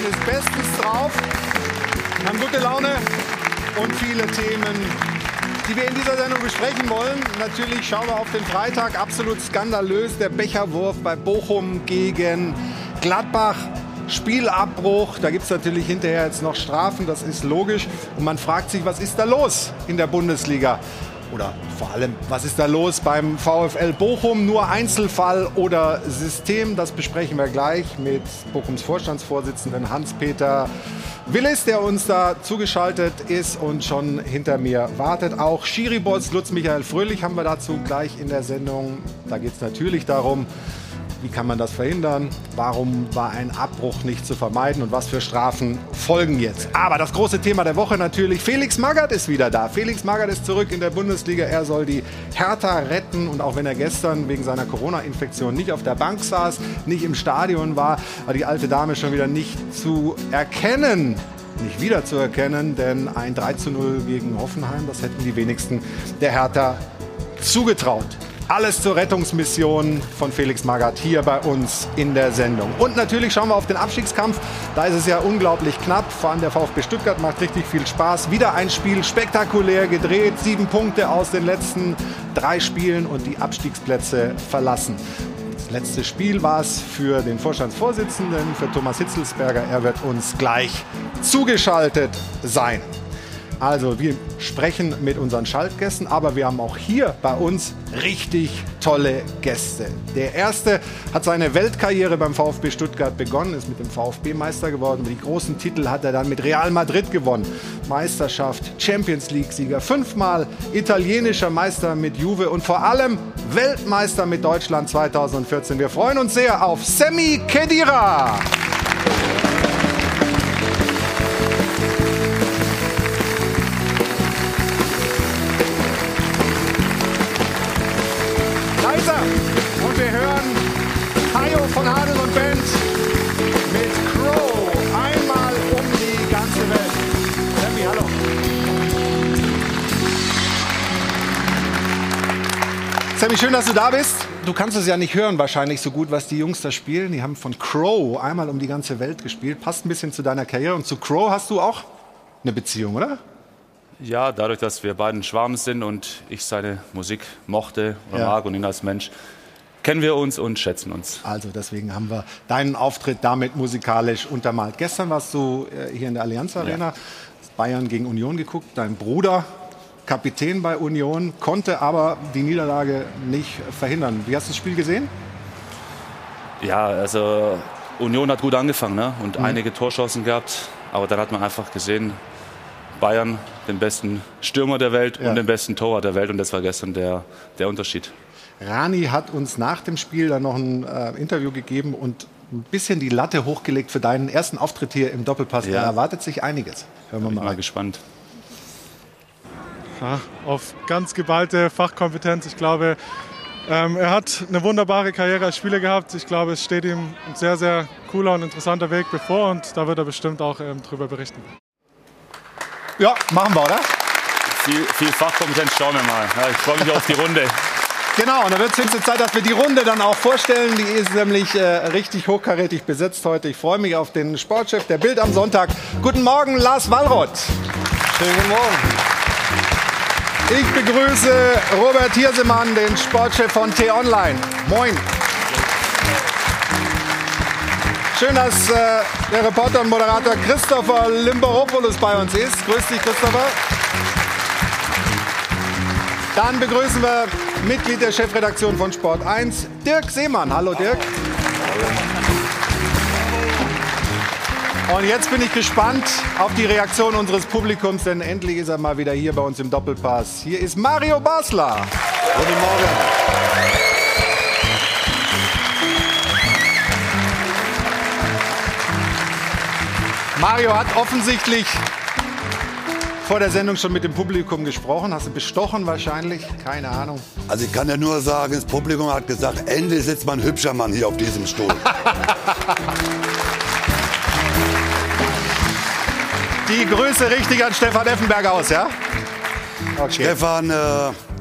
Steffen ist bestens drauf, haben gute Laune und viele Themen, die wir in dieser Sendung besprechen wollen. Natürlich schauen wir auf den Freitag, absolut skandalös, der Becherwurf bei Bochum gegen Gladbach. Spielabbruch, da gibt es natürlich hinterher jetzt noch Strafen, das ist logisch. Und man fragt sich, was ist da los in der Bundesliga? Oder vor allem, was ist da los beim VfL Bochum? Nur Einzelfall oder System? Das besprechen wir gleich mit Bochums Vorstandsvorsitzenden Hans-Peter Willis, der uns da zugeschaltet ist und schon hinter mir wartet. Auch Schiribots Lutz Michael Fröhlich haben wir dazu gleich in der Sendung. Da geht es natürlich darum, wie kann man das verhindern? Warum war ein Abbruch nicht zu vermeiden? Und was für Strafen folgen jetzt? Aber das große Thema der Woche natürlich, Felix Magath ist wieder da. Felix Magath ist zurück in der Bundesliga. Er soll die Hertha retten. Und auch wenn er gestern wegen seiner Corona-Infektion nicht auf der Bank saß, nicht im Stadion war, war die alte Dame schon wieder nicht zu erkennen nicht wiederzuerkennen, denn ein 3 zu 0 gegen Hoffenheim, das hätten die wenigsten der Hertha zugetraut. Alles zur Rettungsmission von Felix Magath hier bei uns in der Sendung. Und natürlich schauen wir auf den Abstiegskampf. Da ist es ja unglaublich knapp. Vor allem der VfB Stuttgart macht richtig viel Spaß. Wieder ein Spiel spektakulär gedreht. Sieben Punkte aus den letzten drei Spielen und die Abstiegsplätze verlassen. Das letzte Spiel war es für den Vorstandsvorsitzenden, für Thomas Hitzelsberger. Er wird uns gleich zugeschaltet sein. Also wir sprechen mit unseren Schaltgästen, aber wir haben auch hier bei uns richtig tolle Gäste. Der erste hat seine Weltkarriere beim VfB Stuttgart begonnen, ist mit dem VfB Meister geworden. Die großen Titel hat er dann mit Real Madrid gewonnen. Meisterschaft, Champions League-Sieger, fünfmal italienischer Meister mit Juve und vor allem Weltmeister mit Deutschland 2014. Wir freuen uns sehr auf Semi Kedira. Sammy, schön, dass du da bist. Du kannst es ja nicht hören wahrscheinlich so gut, was die Jungs da spielen. Die haben von Crow einmal um die ganze Welt gespielt. Passt ein bisschen zu deiner Karriere. Und zu Crow hast du auch eine Beziehung, oder? Ja, dadurch, dass wir beiden Schwarm sind und ich seine Musik mochte und ja. mag und ihn als Mensch, kennen wir uns und schätzen uns. Also deswegen haben wir deinen Auftritt damit musikalisch untermalt. Gestern warst du äh, hier in der Allianz Arena, ja. Bayern gegen Union geguckt. Dein Bruder, Kapitän bei Union, konnte aber die Niederlage nicht verhindern. Wie hast du das Spiel gesehen? Ja, also Union hat gut angefangen ne? und mhm. einige Torchancen gehabt. Aber dann hat man einfach gesehen, Bayern den besten Stürmer der Welt ja. und den besten Torwart der Welt. Und das war gestern der, der Unterschied. Rani hat uns nach dem Spiel dann noch ein äh, Interview gegeben und ein bisschen die Latte hochgelegt für deinen ersten Auftritt hier im Doppelpass. Ja. Da erwartet sich einiges. Hören wir mal. mal gespannt. Ja, auf ganz geballte Fachkompetenz. Ich glaube, ähm, er hat eine wunderbare Karriere als Spieler gehabt. Ich glaube, es steht ihm ein sehr, sehr cooler und interessanter Weg bevor und da wird er bestimmt auch ähm, drüber berichten. Ja, machen wir, oder? Viel, viel Fachkompetenz schauen wir mal. Ja, ich freue mich auf die Runde. Genau, und dann wird es höchste Zeit, dass wir die Runde dann auch vorstellen. Die ist nämlich äh, richtig hochkarätig besetzt heute. Ich freue mich auf den Sportchef der Bild am Sonntag. Guten Morgen, Lars Wallroth. Schönen guten Morgen. Ich begrüße Robert Hirsemann, den Sportchef von T-Online. Moin. Schön, dass äh, der Reporter und Moderator Christopher Limberopoulos bei uns ist. Grüß dich, Christopher. Dann begrüßen wir Mitglied der Chefredaktion von Sport 1, Dirk Seemann. Hallo Dirk. Und jetzt bin ich gespannt auf die Reaktion unseres Publikums, denn endlich ist er mal wieder hier bei uns im Doppelpass. Hier ist Mario Basler. Guten Morgen. Mario hat offensichtlich vor der Sendung schon mit dem Publikum gesprochen? Hast du bestochen wahrscheinlich? Keine Ahnung. Also ich kann ja nur sagen, das Publikum hat gesagt, endlich sitzt mal ein hübscher Mann hier auf diesem Stuhl. Die Grüße richtig an Stefan Effenberg aus, ja? Okay. Stefan, äh,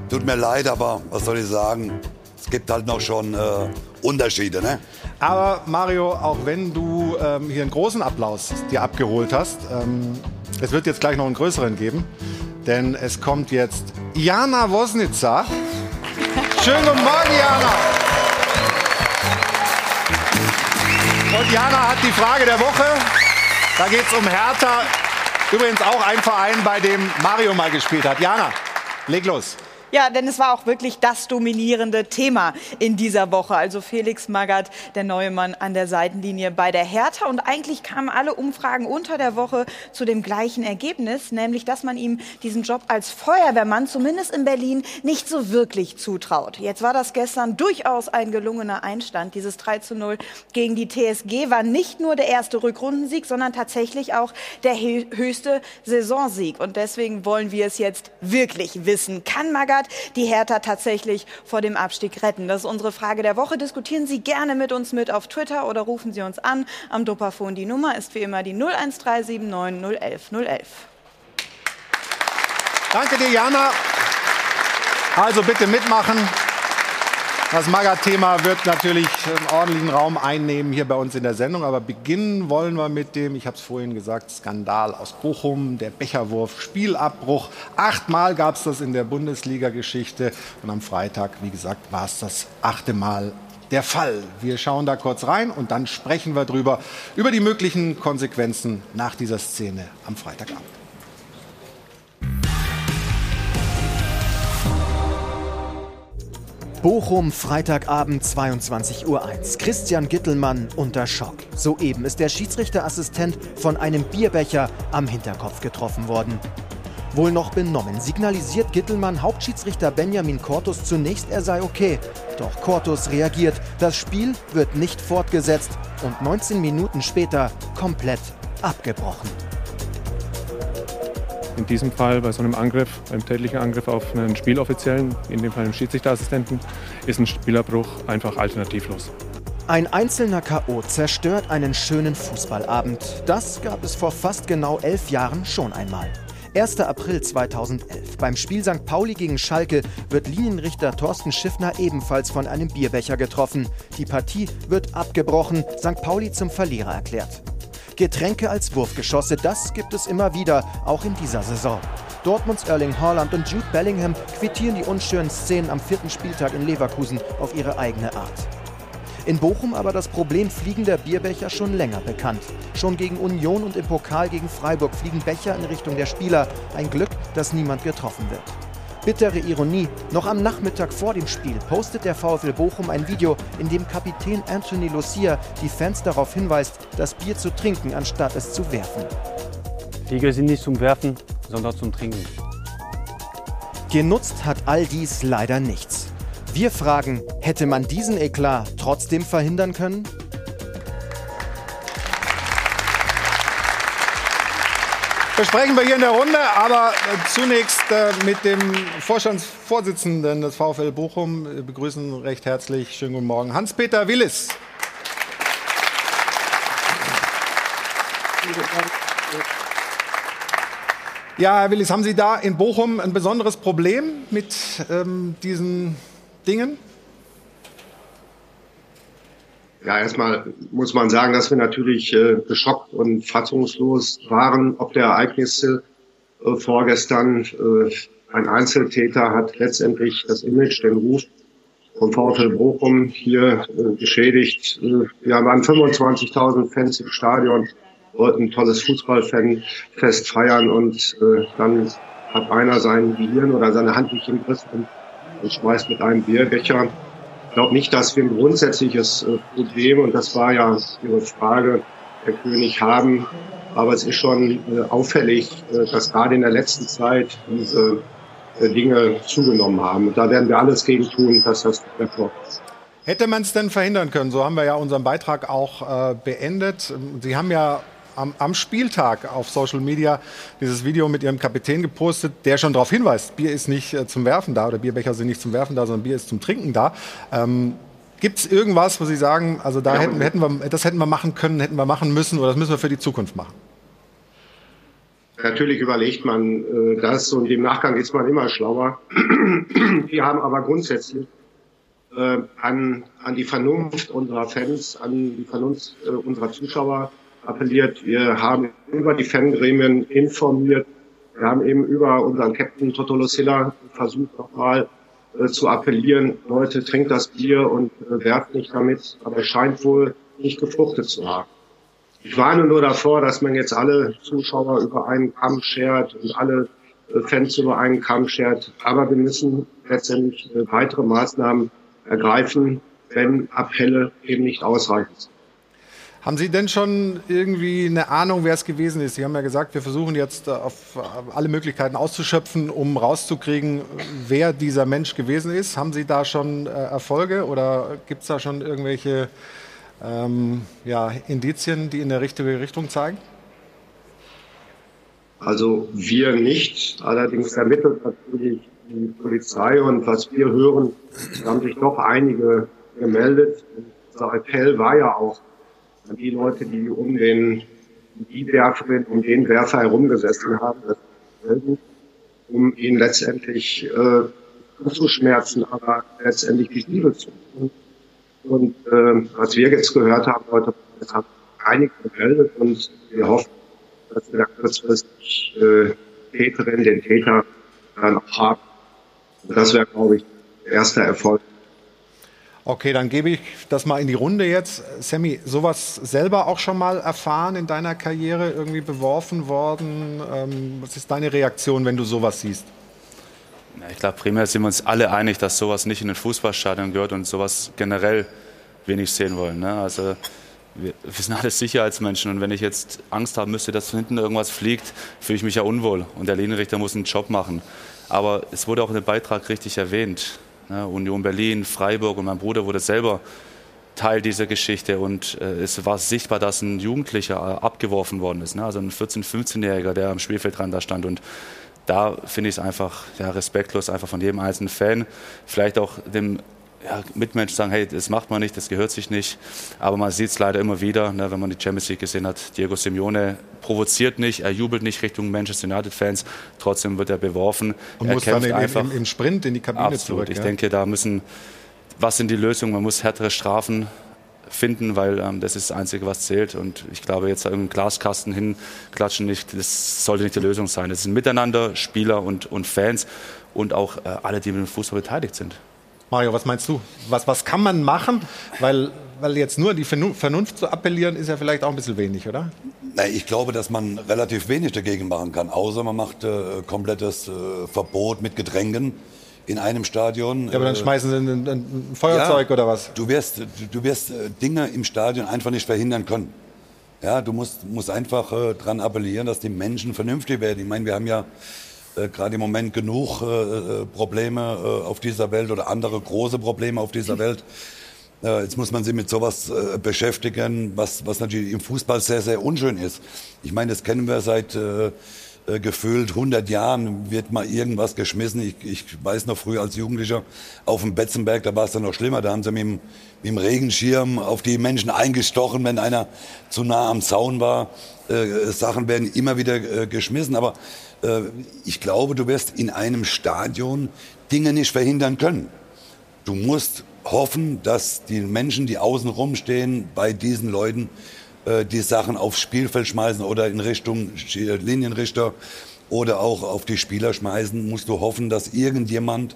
tut mir leid, aber was soll ich sagen? Es gibt halt noch schon äh, Unterschiede, ne? Aber Mario, auch wenn du ähm, hier einen großen Applaus dir abgeholt hast, ähm, es wird jetzt gleich noch einen größeren geben, denn es kommt jetzt Jana Wosnitzer. Schönen guten Morgen, Jana. Und Jana hat die Frage der Woche. Da geht es um Hertha. Übrigens auch ein Verein, bei dem Mario mal gespielt hat. Jana, leg los. Ja, denn es war auch wirklich das dominierende Thema in dieser Woche. Also Felix Magath, der neue Mann an der Seitenlinie bei der Hertha. Und eigentlich kamen alle Umfragen unter der Woche zu dem gleichen Ergebnis, nämlich, dass man ihm diesen Job als Feuerwehrmann, zumindest in Berlin, nicht so wirklich zutraut. Jetzt war das gestern durchaus ein gelungener Einstand. Dieses 3 zu 0 gegen die TSG war nicht nur der erste Rückrundensieg, sondern tatsächlich auch der höchste Saisonsieg. Und deswegen wollen wir es jetzt wirklich wissen. Kann Magath Stuttgart die Hertha tatsächlich vor dem Abstieg retten? Das ist unsere Frage der Woche. Diskutieren Sie gerne mit uns mit auf Twitter oder rufen Sie uns an am Dopafon. Die Nummer ist wie immer die 01379 011 011. Danke dir, Jana. Also bitte mitmachen. Das Maga-Thema wird natürlich einen ordentlichen Raum einnehmen hier bei uns in der Sendung. Aber beginnen wollen wir mit dem, ich habe es vorhin gesagt, Skandal aus Bochum, der Becherwurf, Spielabbruch. Achtmal gab es das in der Bundesliga-Geschichte. Und am Freitag, wie gesagt, war es das achte Mal der Fall. Wir schauen da kurz rein und dann sprechen wir drüber, über die möglichen Konsequenzen nach dieser Szene am Freitagabend. Bochum, Freitagabend, 22.01 Uhr. Christian Gittelmann unter Schock. Soeben ist der Schiedsrichterassistent von einem Bierbecher am Hinterkopf getroffen worden. Wohl noch benommen signalisiert Gittelmann Hauptschiedsrichter Benjamin Cortus zunächst, er sei okay. Doch Cortus reagiert, das Spiel wird nicht fortgesetzt und 19 Minuten später komplett abgebrochen in diesem Fall bei so einem Angriff, einem tätlichen Angriff auf einen Spieloffiziellen, in dem Fall einen Schiedsrichterassistenten, ist ein Spielabbruch einfach alternativlos. Ein einzelner K.O. zerstört einen schönen Fußballabend. Das gab es vor fast genau elf Jahren schon einmal. 1. April 2011. Beim Spiel St. Pauli gegen Schalke wird Linienrichter Thorsten Schiffner ebenfalls von einem Bierbecher getroffen. Die Partie wird abgebrochen, St. Pauli zum Verlierer erklärt. Getränke als Wurfgeschosse, das gibt es immer wieder, auch in dieser Saison. Dortmunds Erling Haaland und Jude Bellingham quittieren die unschönen Szenen am vierten Spieltag in Leverkusen auf ihre eigene Art. In Bochum aber das Problem fliegender Bierbecher schon länger bekannt. Schon gegen Union und im Pokal gegen Freiburg fliegen Becher in Richtung der Spieler. Ein Glück, dass niemand getroffen wird. Bittere Ironie, noch am Nachmittag vor dem Spiel postet der VfL Bochum ein Video, in dem Kapitän Anthony Lucia die Fans darauf hinweist, das Bier zu trinken, anstatt es zu werfen. Bier sind nicht zum Werfen, sondern zum Trinken. Genutzt hat all dies leider nichts. Wir fragen, hätte man diesen Eklat trotzdem verhindern können? Besprechen wir hier in der Runde, aber äh, zunächst äh, mit dem Vorstandsvorsitzenden des VfL Bochum wir begrüßen recht herzlich. Schönen guten Morgen, Hans-Peter Willis. Ja, Herr Willis, haben Sie da in Bochum ein besonderes Problem mit ähm, diesen Dingen? Ja, erstmal muss man sagen, dass wir natürlich äh, geschockt und fassungslos waren, ob der Ereignisse äh, vorgestern. Äh, ein Einzeltäter hat letztendlich das Image, den Ruf vom VfL Bochum hier äh, geschädigt. Äh, wir waren 25.000 Fans im Stadion, wollten ein tolles Fußballfest feiern und äh, dann hat einer sein Gehirn oder seine Hand nicht im Griff und schmeißt mit einem Bierbecher ich glaube nicht, dass wir ein grundsätzliches äh, Problem, und das war ja Ihre Frage, Herr König, haben. Aber es ist schon äh, auffällig, äh, dass gerade in der letzten Zeit diese Dinge zugenommen haben. Und da werden wir alles gegen tun, dass das erfolgt. Hätte man es denn verhindern können? So haben wir ja unseren Beitrag auch beendet. Sie haben ja am, am, Spieltag auf Social Media dieses Video mit ihrem Kapitän gepostet, der schon darauf hinweist, Bier ist nicht äh, zum Werfen da oder Bierbecher sind nicht zum Werfen da, sondern Bier ist zum Trinken da. Ähm, Gibt es irgendwas, wo Sie sagen, also da ja, hätten, hätten wir, das hätten wir machen können, hätten wir machen müssen oder das müssen wir für die Zukunft machen? Natürlich überlegt man äh, das und im Nachgang ist man immer schlauer. wir haben aber grundsätzlich äh, an, an die Vernunft unserer Fans, an die Vernunft äh, unserer Zuschauer appelliert. Wir haben über die Fangremien informiert. Wir haben eben über unseren Captain Totolo Silla versucht nochmal äh, zu appellieren, Leute, trinkt das Bier und äh, werft nicht damit. Aber es scheint wohl nicht gefruchtet zu haben. Ich warne nur davor, dass man jetzt alle Zuschauer über einen Kamm schert und alle äh, Fans über einen Kamm schert. Aber wir müssen letztendlich äh, weitere Maßnahmen ergreifen, wenn Appelle eben nicht ausreichend sind. Haben Sie denn schon irgendwie eine Ahnung, wer es gewesen ist? Sie haben ja gesagt, wir versuchen jetzt auf alle Möglichkeiten auszuschöpfen, um rauszukriegen, wer dieser Mensch gewesen ist. Haben Sie da schon äh, Erfolge oder gibt es da schon irgendwelche ähm, ja, Indizien, die in der richtige Richtung zeigen? Also wir nicht. Allerdings ermittelt natürlich die Polizei und was wir hören, haben sich doch einige gemeldet. Unser Appell war ja auch die Leute, die um den die Werferin, um den Werfer herumgesessen haben, um ihn letztendlich äh, zu schmerzen, aber letztendlich die Liebe zu tun. Und äh, was wir jetzt gehört haben heute, es hat einige gemeldet und wir hoffen, dass wir da kurzfristig äh, Täterin, den Täter dann auch haben. Und das wäre, glaube ich, der erste Erfolg. Okay, dann gebe ich das mal in die Runde jetzt. Sammy, sowas selber auch schon mal erfahren in deiner Karriere, irgendwie beworfen worden? Ähm, was ist deine Reaktion, wenn du sowas siehst? Ja, ich glaube, primär sind wir uns alle einig, dass sowas nicht in ein Fußballstadion gehört und sowas generell nicht sehen wollen. Ne? Also wir, wir, sind alle Sicherheitsmenschen und wenn ich jetzt Angst haben müsste, dass hinten irgendwas fliegt, fühle ich mich ja unwohl und der Linienrichter muss einen Job machen. Aber es wurde auch in dem Beitrag richtig erwähnt. Ne? Union Berlin, Freiburg und mein Bruder wurde selber Teil dieser Geschichte und äh, es war sichtbar, dass ein Jugendlicher äh, abgeworfen worden ist. Ne? Also ein 14-, 15-Jähriger, der am Spielfeldrand da stand und da finde ich es einfach ja, respektlos, einfach von jedem einzelnen Fan, vielleicht auch dem ja, Mitmenschen sagen, hey, das macht man nicht, das gehört sich nicht. Aber man sieht es leider immer wieder, ne, wenn man die Champions League gesehen hat. Diego Simeone provoziert nicht, er jubelt nicht Richtung Manchester United-Fans, trotzdem wird er beworfen. Und er muss dann in, einfach, im, im, Sprint in die Kabine absolut. zurück. Ich ja? denke, da müssen, was sind die Lösungen? Man muss härtere Strafen finden, weil ähm, das ist das Einzige, was zählt. Und ich glaube, jetzt irgendeinen Glaskasten hinklatschen, nicht, das sollte nicht die Lösung sein. Es sind Miteinander, Spieler und, und Fans und auch äh, alle, die mit dem Fußball beteiligt sind. Mario, was meinst du? Was, was kann man machen? Weil, weil jetzt nur die Vernunft zu appellieren, ist ja vielleicht auch ein bisschen wenig, oder? Nein, ich glaube, dass man relativ wenig dagegen machen kann, außer man macht äh, komplettes äh, Verbot mit Getränken in einem Stadion. Ja, aber dann äh, schmeißen sie ein, ein Feuerzeug ja, oder was? Du wirst, du, wirst äh, Dinge im Stadion einfach nicht verhindern können. Ja, du musst, musst einfach äh, dran appellieren, dass die Menschen vernünftig werden. Ich meine, wir haben ja äh, gerade im Moment genug äh, äh, Probleme äh, auf dieser Welt oder andere große Probleme auf dieser Welt. Äh, jetzt muss man sich mit sowas äh, beschäftigen, was, was natürlich im Fußball sehr, sehr unschön ist. Ich meine, das kennen wir seit gefühlt 100 Jahren wird mal irgendwas geschmissen. Ich, ich weiß noch früher als Jugendlicher auf dem Betzenberg, da war es dann noch schlimmer. Da haben sie mit dem, mit dem Regenschirm auf die Menschen eingestochen, wenn einer zu nah am Zaun war. Äh, Sachen werden immer wieder äh, geschmissen. Aber äh, ich glaube, du wirst in einem Stadion Dinge nicht verhindern können. Du musst hoffen, dass die Menschen, die außen rumstehen, bei diesen Leuten äh, die Sachen aufs Spielfeld schmeißen oder in Richtung Linienrichter oder auch auf die Spieler schmeißen, musst du hoffen, dass irgendjemand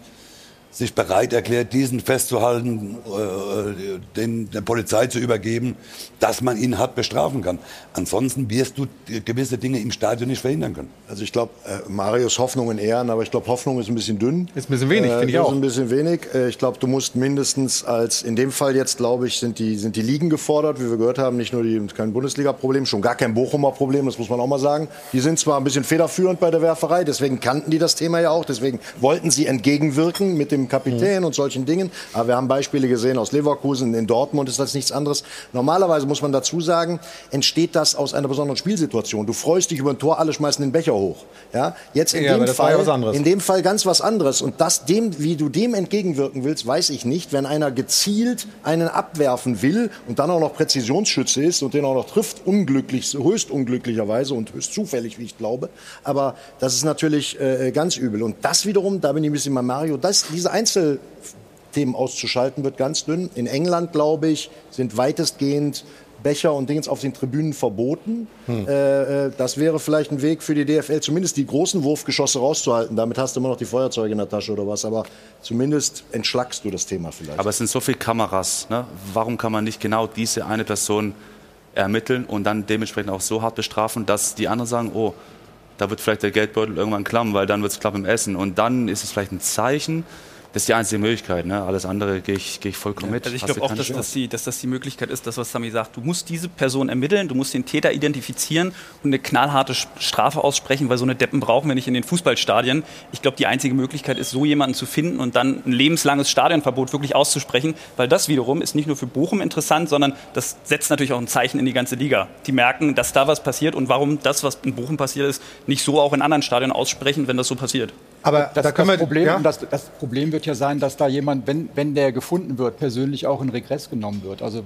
sich bereit erklärt, diesen festzuhalten, äh, den, der Polizei zu übergeben, dass man ihn hart bestrafen kann. Ansonsten wirst du gewisse Dinge im Stadion nicht verhindern können. Also ich glaube, äh, Marius Hoffnung in Ehren, aber ich glaube, Hoffnung ist ein bisschen dünn. Ist ein bisschen wenig, äh, finde ich auch. Ist ein bisschen wenig. Äh, ich glaube, du musst mindestens als, in dem Fall jetzt, glaube ich, sind die, sind die Ligen gefordert, wie wir gehört haben, nicht nur die, kein Bundesliga-Problem, schon gar kein Bochumer Problem, das muss man auch mal sagen. Die sind zwar ein bisschen federführend bei der Werferei, deswegen kannten die das Thema ja auch, deswegen wollten sie entgegenwirken mit dem dem Kapitän mhm. und solchen Dingen. Aber wir haben Beispiele gesehen aus Leverkusen, in Dortmund ist das nichts anderes. Normalerweise muss man dazu sagen, entsteht das aus einer besonderen Spielsituation. Du freust dich über ein Tor, alle schmeißen den Becher hoch. Ja, jetzt in, ja, dem, Fall, in dem Fall ganz was anderes. Und das dem, wie du dem entgegenwirken willst, weiß ich nicht. Wenn einer gezielt einen abwerfen will und dann auch noch Präzisionsschütze ist und den auch noch trifft, unglücklich, höchst unglücklicherweise und höchst zufällig, wie ich glaube. Aber das ist natürlich äh, ganz übel. Und das wiederum, da bin ich ein bisschen bei Mario, das, diese Einzel Themen auszuschalten, wird ganz dünn. In England, glaube ich, sind weitestgehend Becher und Dings auf den Tribünen verboten. Hm. Äh, äh das wäre vielleicht ein Weg für die DFL, zumindest die großen Wurfgeschosse rauszuhalten. Damit hast du immer noch die Feuerzeuge in der Tasche oder was. Aber zumindest entschlackst du das Thema vielleicht. Aber es sind so viele Kameras. Ne? Warum kann man nicht genau diese eine Person ermitteln und dann dementsprechend auch so hart bestrafen, dass die anderen sagen, oh, da wird vielleicht der Geldbeutel irgendwann klamm, weil dann wird es klamm im Essen. Und dann ist es vielleicht ein Zeichen, das ist die einzige Möglichkeit. Ne? Alles andere gehe ich, geh ich vollkommen ja, mit. Also ich glaube auch, dass, dass, die, dass das die Möglichkeit ist, das, was Sami sagt. Du musst diese Person ermitteln, du musst den Täter identifizieren und eine knallharte Strafe aussprechen, weil so eine Deppen brauchen wir nicht in den Fußballstadien. Ich glaube, die einzige Möglichkeit ist, so jemanden zu finden und dann ein lebenslanges Stadionverbot wirklich auszusprechen, weil das wiederum ist nicht nur für Bochum interessant, sondern das setzt natürlich auch ein Zeichen in die ganze Liga. Die merken, dass da was passiert und warum das, was in Bochum passiert ist, nicht so auch in anderen Stadien aussprechen, wenn das so passiert. Aber das, da können das wir, Problem, ja? das, das, Problem wird ja sein, dass da jemand, wenn, wenn der gefunden wird, persönlich auch in Regress genommen wird. Also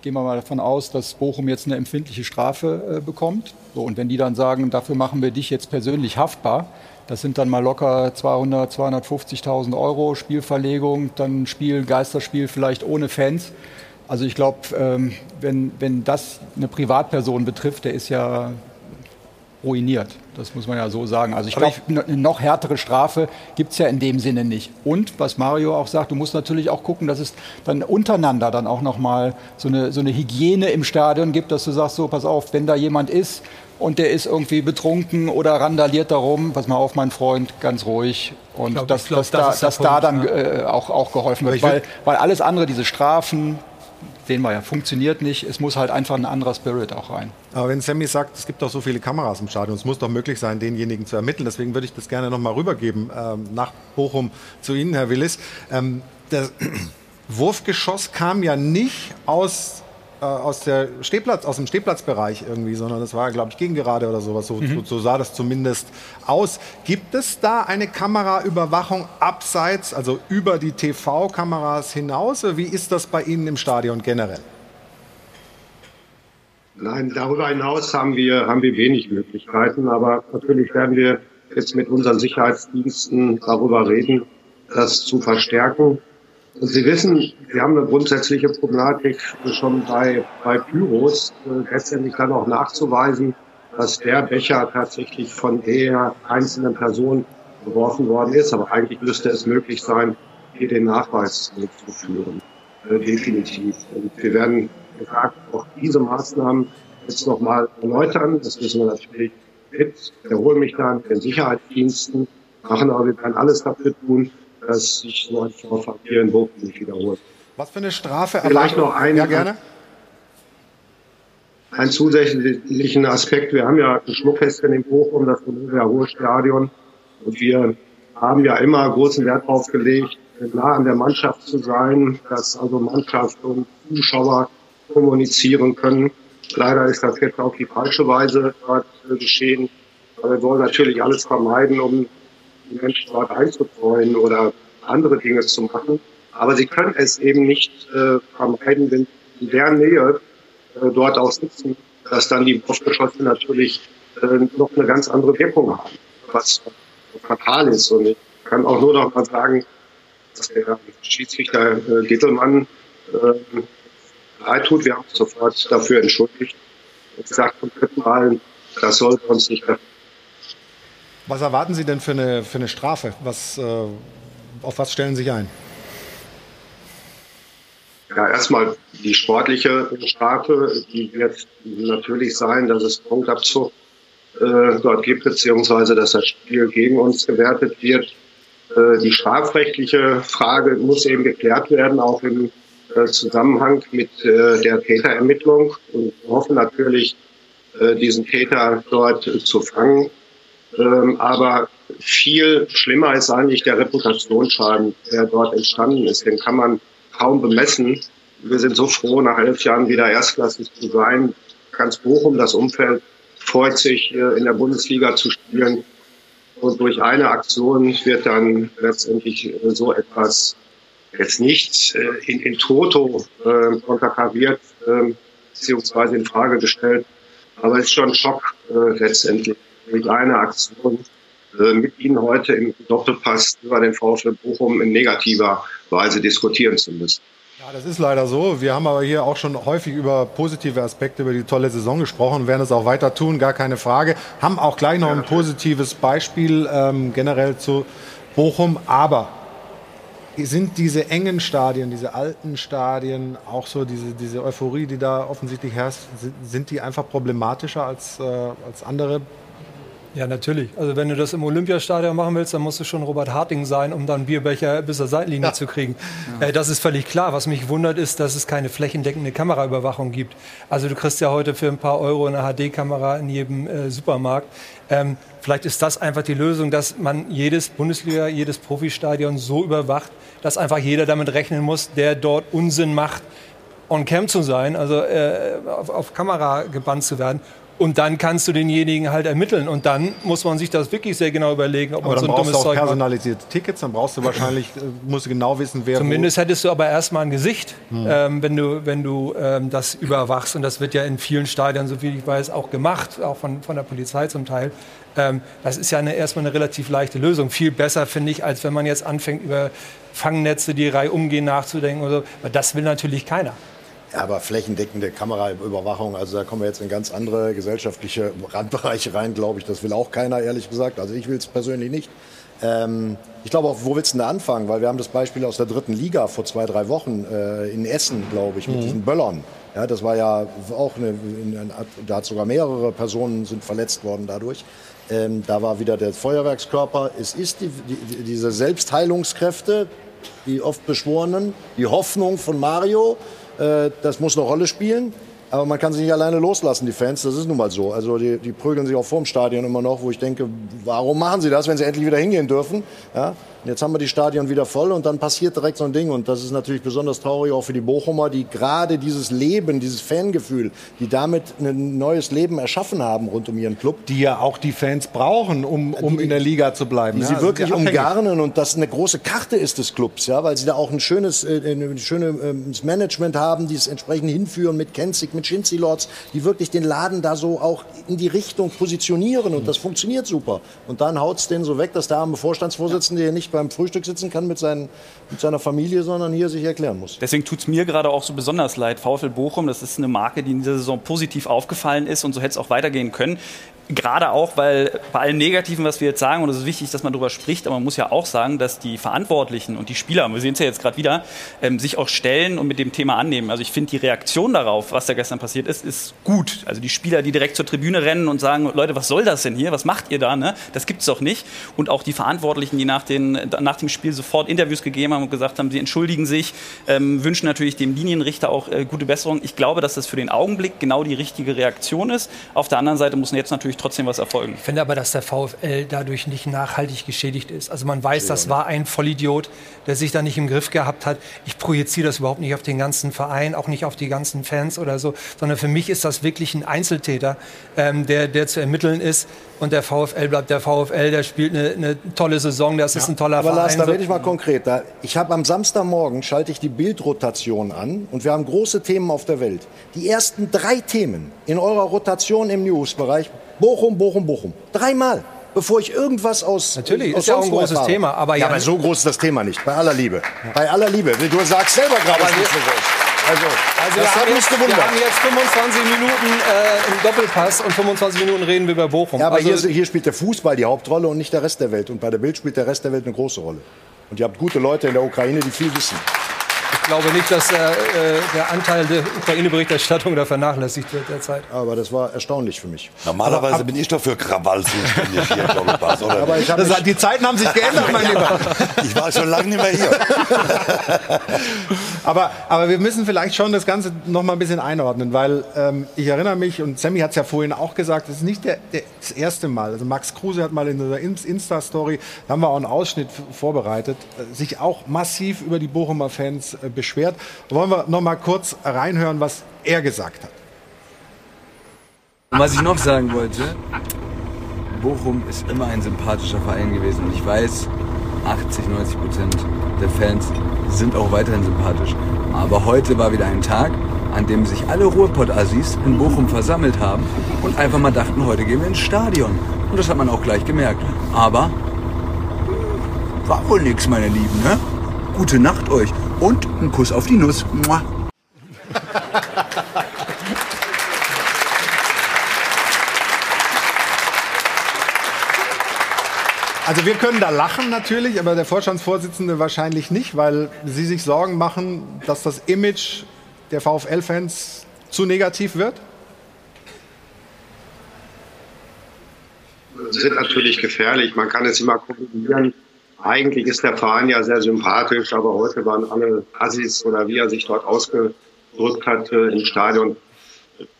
gehen wir mal davon aus, dass Bochum jetzt eine empfindliche Strafe äh, bekommt. So, und wenn die dann sagen, dafür machen wir dich jetzt persönlich haftbar, das sind dann mal locker 200, 250.000 Euro Spielverlegung, dann Spiel, Geisterspiel vielleicht ohne Fans. Also ich glaube, ähm, wenn, wenn das eine Privatperson betrifft, der ist ja ruiniert. Das muss man ja so sagen. Also ich glaube, eine noch härtere Strafe gibt es ja in dem Sinne nicht. Und was Mario auch sagt, du musst natürlich auch gucken, dass es dann untereinander dann auch nochmal so eine, so eine Hygiene im Stadion gibt, dass du sagst, so pass auf, wenn da jemand ist und der ist irgendwie betrunken oder randaliert darum, pass mal auf, mein Freund, ganz ruhig. Und glaub, dass, glaub, dass, das da, dass Punkt, da dann ja. äh, auch, auch geholfen wird. Weil, weil alles andere, diese Strafen, sehen wir ja, funktioniert nicht. Es muss halt einfach ein anderer Spirit auch rein. Aber wenn Sammy sagt, es gibt doch so viele Kameras im Stadion, es muss doch möglich sein, denjenigen zu ermitteln. Deswegen würde ich das gerne nochmal rübergeben ähm, nach Bochum zu Ihnen, Herr Willis. Ähm, das Wurfgeschoss kam ja nicht aus äh, aus, der Stehplatz, aus dem Stehplatzbereich irgendwie, sondern das war, glaube ich, gegengerade oder sowas. So, mhm. so, so, sah das zumindest aus. Gibt es da eine Kameraüberwachung abseits, also über die TV-Kameras hinaus? Wie ist das bei Ihnen im Stadion generell? Nein, darüber hinaus haben wir, haben wir wenig Möglichkeiten, aber natürlich werden wir jetzt mit unseren Sicherheitsdiensten darüber reden, das zu verstärken. Sie wissen, wir haben eine grundsätzliche Problematik schon bei, bei Pyros, äh, letztendlich dann auch nachzuweisen, dass der Becher tatsächlich von der einzelnen Person geworfen worden ist. Aber eigentlich müsste es möglich sein, hier den Nachweis zu führen. Äh, definitiv. Und wir werden gesagt, auch diese Maßnahmen jetzt nochmal erläutern. Das müssen wir natürlich mit. Erhole mich dann den Sicherheitsdiensten, machen aber wir werden alles dafür tun, dass sich so ein Vorfall hier in Bochum nicht wiederholt. Was für eine Strafe? Vielleicht noch ein, ja, gerne. einen zusätzlichen Aspekt. Wir haben ja ein Schmuckfest in Bochum, das Vonovia Ruhestadion. Und wir haben ja immer großen Wert darauf gelegt, nah an der Mannschaft zu sein, dass also Mannschaft und Zuschauer kommunizieren können. Leider ist das jetzt auf die falsche Weise geschehen. Aber wir wollen natürlich alles vermeiden, um Menschen dort einzutreuen oder andere Dinge zu machen. Aber sie können es eben nicht äh, vermeiden, wenn in der Nähe äh, dort auch sitzen, dass dann die Wurfgeschosse natürlich äh, noch eine ganz andere Wirkung haben, was fatal ist. Und ich kann auch nur noch mal sagen, dass der Schiedsrichter äh, Gittelmann äh, leid tut. Wir haben uns sofort dafür entschuldigt und gesagt zum dritten Mal, das sollte uns nicht treffen. Was erwarten Sie denn für eine, für eine Strafe? Was, äh, auf was stellen Sie sich ein? Ja, erstmal die sportliche Strafe, die wird natürlich sein, dass es Punktabzug äh, dort gibt, beziehungsweise dass das Spiel gegen uns gewertet wird. Äh, die strafrechtliche Frage muss eben geklärt werden, auch im äh, Zusammenhang mit äh, der Täterermittlung und hoffen natürlich, äh, diesen Täter dort zu fangen. Ähm, aber viel schlimmer ist eigentlich der Reputationsschaden, der dort entstanden ist. Den kann man kaum bemessen. Wir sind so froh, nach elf Jahren wieder erstklassig zu sein. Ganz Bochum, das Umfeld, freut sich, in der Bundesliga zu spielen. Und durch eine Aktion wird dann letztendlich äh, so etwas jetzt nicht äh, in, in Toto äh, konterkariert, äh, beziehungsweise in Frage gestellt. Aber es ist schon ein Schock äh, letztendlich durch eine Aktion äh, mit Ihnen heute im Doppelpass über den VfL Bochum in negativer Weise diskutieren zu müssen. Ja, das ist leider so. Wir haben aber hier auch schon häufig über positive Aspekte, über die tolle Saison gesprochen und werden es auch weiter tun, gar keine Frage. Haben auch gleich noch ein positives Beispiel ähm, generell zu Bochum. Aber sind diese engen Stadien, diese alten Stadien, auch so diese, diese Euphorie, die da offensichtlich herrscht, sind die einfach problematischer als, äh, als andere ja, natürlich. Also wenn du das im Olympiastadion machen willst, dann musst du schon Robert Harting sein, um dann Bierbecher bis zur Seitenlinie ja. zu kriegen. Ja. Äh, das ist völlig klar. Was mich wundert, ist, dass es keine flächendeckende Kameraüberwachung gibt. Also du kriegst ja heute für ein paar Euro eine HD-Kamera in jedem äh, Supermarkt. Ähm, vielleicht ist das einfach die Lösung, dass man jedes Bundesliga, jedes Profistadion so überwacht, dass einfach jeder damit rechnen muss, der dort Unsinn macht, on cam zu sein, also äh, auf, auf Kamera gebannt zu werden. Und dann kannst du denjenigen halt ermitteln. Und dann muss man sich das wirklich sehr genau überlegen, ob aber man so ein dummes Zeug macht. personalisierte Tickets, dann brauchst du wahrscheinlich, äh, musst du genau wissen, wer Zumindest hättest du aber erstmal ein Gesicht, hm. ähm, wenn du, wenn du ähm, das überwachst. Und das wird ja in vielen Stadien, so wie ich weiß, auch gemacht, auch von, von der Polizei zum Teil. Ähm, das ist ja eine, erstmal eine relativ leichte Lösung. Viel besser, finde ich, als wenn man jetzt anfängt, über Fangnetze, die Reihe umgehen, nachzudenken. Oder so. Weil das will natürlich keiner. Aber flächendeckende Kameraüberwachung, also da kommen wir jetzt in ganz andere gesellschaftliche Randbereiche rein, glaube ich. Das will auch keiner, ehrlich gesagt. Also ich will es persönlich nicht. Ähm, ich glaube auch, wo willst du denn da anfangen? Weil wir haben das Beispiel aus der dritten Liga vor zwei, drei Wochen äh, in Essen, glaube ich, mit mhm. diesen Böllern. Ja, das war ja auch eine, da hat sogar mehrere Personen sind verletzt worden dadurch. Ähm, da war wieder der Feuerwerkskörper. Es ist die, die, diese Selbstheilungskräfte, die oft beschworenen, die Hoffnung von Mario, das muss eine Rolle spielen. Aber man kann sich nicht alleine loslassen, die Fans. Das ist nun mal so. Also die, die prügeln sich auch vorm Stadion immer noch, wo ich denke, warum machen sie das, wenn sie endlich wieder hingehen dürfen? Ja? Jetzt haben wir die Stadion wieder voll und dann passiert direkt so ein Ding. Und das ist natürlich besonders traurig auch für die Bochumer, die gerade dieses Leben, dieses Fangefühl, die damit ein neues Leben erschaffen haben rund um ihren Club. Die ja auch die Fans brauchen, um, um die, in der Liga zu bleiben. Die ja, sie also wirklich umgarnen und das eine große Karte ist des Clubs, ja, weil sie da auch ein schönes, äh, ein schönes Management haben, die es entsprechend hinführen mit Kenzig, mit Shinzi Lords, die wirklich den Laden da so auch in die Richtung positionieren und das funktioniert super. Und dann haut es den so weg, dass der arme Vorstandsvorsitzende hier nicht beim Frühstück sitzen kann mit, seinen, mit seiner Familie, sondern hier sich erklären muss. Deswegen tut es mir gerade auch so besonders leid. VfL Bochum, das ist eine Marke, die in dieser Saison positiv aufgefallen ist und so hätte es auch weitergehen können. Gerade auch, weil bei allem Negativen, was wir jetzt sagen, und es ist wichtig, dass man darüber spricht, aber man muss ja auch sagen, dass die Verantwortlichen und die Spieler, wir sehen es ja jetzt gerade wieder, ähm, sich auch stellen und mit dem Thema annehmen. Also ich finde die Reaktion darauf, was da gestern passiert ist, ist gut. Also die Spieler, die direkt zur Tribüne rennen und sagen, Leute, was soll das denn hier? Was macht ihr da? Ne? Das gibt es doch nicht. Und auch die Verantwortlichen, die nach, den, nach dem Spiel sofort Interviews gegeben haben und gesagt haben, sie entschuldigen sich, ähm, wünschen natürlich dem Linienrichter auch äh, gute Besserung. Ich glaube, dass das für den Augenblick genau die richtige Reaktion ist. Auf der anderen Seite muss jetzt natürlich natürlich trotzdem was erfolgen. Ich finde aber, dass der VfL dadurch nicht nachhaltig geschädigt ist. Also man weiß, das war ein Vollidiot, der sich da nicht im Griff gehabt hat. Ich projiziere das überhaupt nicht auf den ganzen Verein, auch nicht auf die ganzen Fans oder so, sondern für mich ist das wirklich ein Einzeltäter, ähm, der, der zu ermitteln ist. Und der VfL bleibt der VfL, der spielt eine, eine tolle Saison, das ja. ist ein toller aber Verein. Aber Lars, da werde ich mal konkret. Da, ich habe am Samstagmorgen schalte ich die Bildrotation an und wir haben große Themen auf der Welt. Die ersten drei Themen in eurer Rotation im Newsbereich Bochum, Bochum, Bochum. Dreimal bevor ich irgendwas aus. Natürlich, aus ist ja auch ein großes erfahre. Thema. Aber ja, ja, aber so groß ist das Thema nicht. Bei aller Liebe. Ja. Bei aller Liebe. Du sagst selber gerade, es ist so groß. Also, also wir, haben jetzt, wir haben jetzt 25 Minuten äh, im Doppelpass und 25 Minuten reden wir über Bochum. Ja, aber also, hier, hier spielt der Fußball die Hauptrolle und nicht der Rest der Welt. Und bei der Bild spielt der Rest der Welt eine große Rolle. Und ihr habt gute Leute in der Ukraine, die viel wissen. Ich glaube nicht, dass äh, der Anteil der Ukraine-Berichterstattung da vernachlässigt wird derzeit. Aber das war erstaunlich für mich. Normalerweise ab, bin ich doch für Krawall zuständig hier, Doppelpass, oder? Aber ich das, die Zeiten haben sich geändert, mein Lieber. Ich war schon lange nicht mehr hier. aber, aber wir müssen vielleicht schon das Ganze noch mal ein bisschen einordnen, weil ähm, ich erinnere mich, und Sammy hat es ja vorhin auch gesagt, es ist nicht der, der, das erste Mal. Also Max Kruse hat mal in der Insta-Story, da haben wir auch einen Ausschnitt vorbereitet, äh, sich auch massiv über die Bochumer Fans äh, beschwert. Wollen wir noch mal kurz reinhören, was er gesagt hat. Was ich noch sagen wollte, Bochum ist immer ein sympathischer Verein gewesen. Und ich weiß, 80, 90 Prozent der Fans sind auch weiterhin sympathisch. Aber heute war wieder ein Tag, an dem sich alle Ruhrpott-Assis in Bochum versammelt haben und einfach mal dachten, heute gehen wir ins Stadion. Und das hat man auch gleich gemerkt. Aber war wohl nix, meine Lieben, ne? Gute Nacht euch und ein Kuss auf die Nuss. Mua. Also wir können da lachen natürlich, aber der Vorstandsvorsitzende wahrscheinlich nicht, weil Sie sich Sorgen machen, dass das Image der VfL-Fans zu negativ wird? Das sind natürlich gefährlich. Man kann es immer kombinieren. Eigentlich ist der Verein ja sehr sympathisch, aber heute waren alle Assis oder wie er sich dort ausgedrückt hat äh, im Stadion.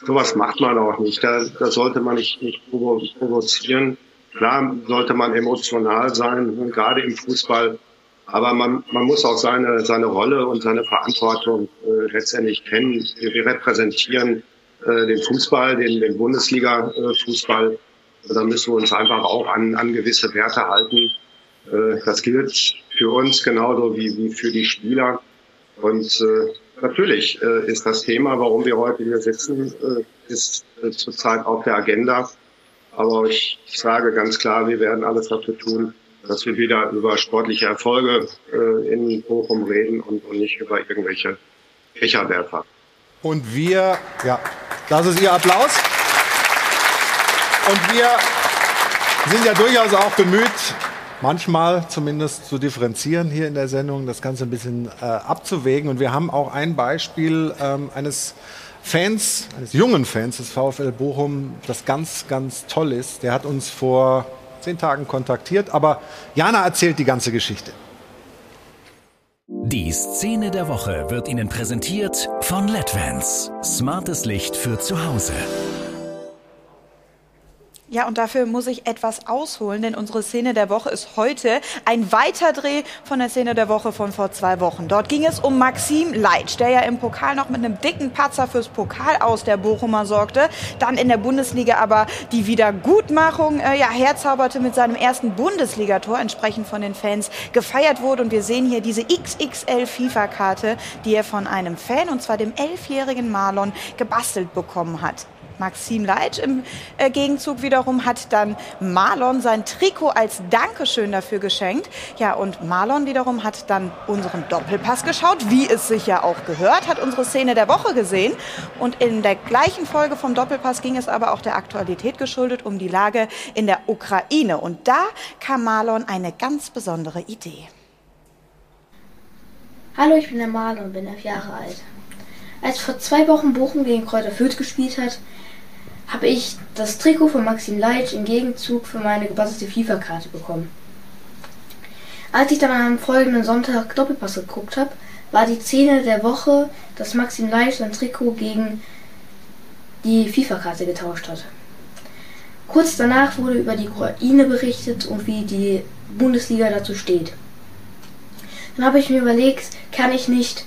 Sowas macht man auch nicht. Da, da sollte man nicht, nicht provozieren. Klar sollte man emotional sein, gerade im Fußball. Aber man, man muss auch seine, seine Rolle und seine Verantwortung äh, letztendlich kennen. Wir, repräsentieren äh, den Fußball, den, den Bundesliga-Fußball. da müssen wir uns einfach auch an, an gewisse Werte halten. Äh, das gilt für uns genauso wie, wie für die Spieler. Und äh, natürlich äh, ist das Thema, warum wir heute hier sitzen, äh, ist äh, zurzeit auf der Agenda. Aber ich sage ganz klar, wir werden alles dafür tun, dass wir wieder über sportliche Erfolge äh, in Bochum reden und, und nicht über irgendwelche Fächerwerfer. Und wir, ja, das ist Ihr Applaus. Und wir sind ja durchaus auch bemüht, manchmal zumindest zu differenzieren hier in der Sendung, das Ganze ein bisschen äh, abzuwägen. Und wir haben auch ein Beispiel ähm, eines Fans, eines jungen Fans des VfL Bochum, das ganz, ganz toll ist. Der hat uns vor zehn Tagen kontaktiert, aber Jana erzählt die ganze Geschichte. Die Szene der Woche wird Ihnen präsentiert von LEDVANCE. Smartes Licht für zu Hause. Ja, und dafür muss ich etwas ausholen, denn unsere Szene der Woche ist heute ein Weiterdreh von der Szene der Woche von vor zwei Wochen. Dort ging es um Maxim Leitsch, der ja im Pokal noch mit einem dicken Patzer fürs Pokal aus der Bochumer sorgte, dann in der Bundesliga aber die Wiedergutmachung äh, ja, herzauberte mit seinem ersten Bundesligator, entsprechend von den Fans gefeiert wurde. Und wir sehen hier diese XXL FIFA-Karte, die er von einem Fan, und zwar dem elfjährigen Marlon, gebastelt bekommen hat. Maxim Leitsch im äh, Gegenzug wiederum hat dann Marlon sein Trikot als Dankeschön dafür geschenkt. Ja, und Marlon wiederum hat dann unseren Doppelpass geschaut, wie es sich ja auch gehört, hat unsere Szene der Woche gesehen. Und in der gleichen Folge vom Doppelpass ging es aber auch der Aktualität geschuldet um die Lage in der Ukraine. Und da kam Marlon eine ganz besondere Idee. Hallo, ich bin der Marlon und bin elf Jahre alt. Als vor zwei Wochen Bochum gegen Kräuter Fürth gespielt hat, habe ich das Trikot von Maxim Leitsch im Gegenzug für meine gebastelte FIFA-Karte bekommen. Als ich dann am folgenden Sonntag Doppelpass geguckt habe, war die Szene der Woche, dass Maxim Leitsch sein Trikot gegen die FIFA-Karte getauscht hat. Kurz danach wurde über die Ukraine berichtet und wie die Bundesliga dazu steht. Dann habe ich mir überlegt, kann ich nicht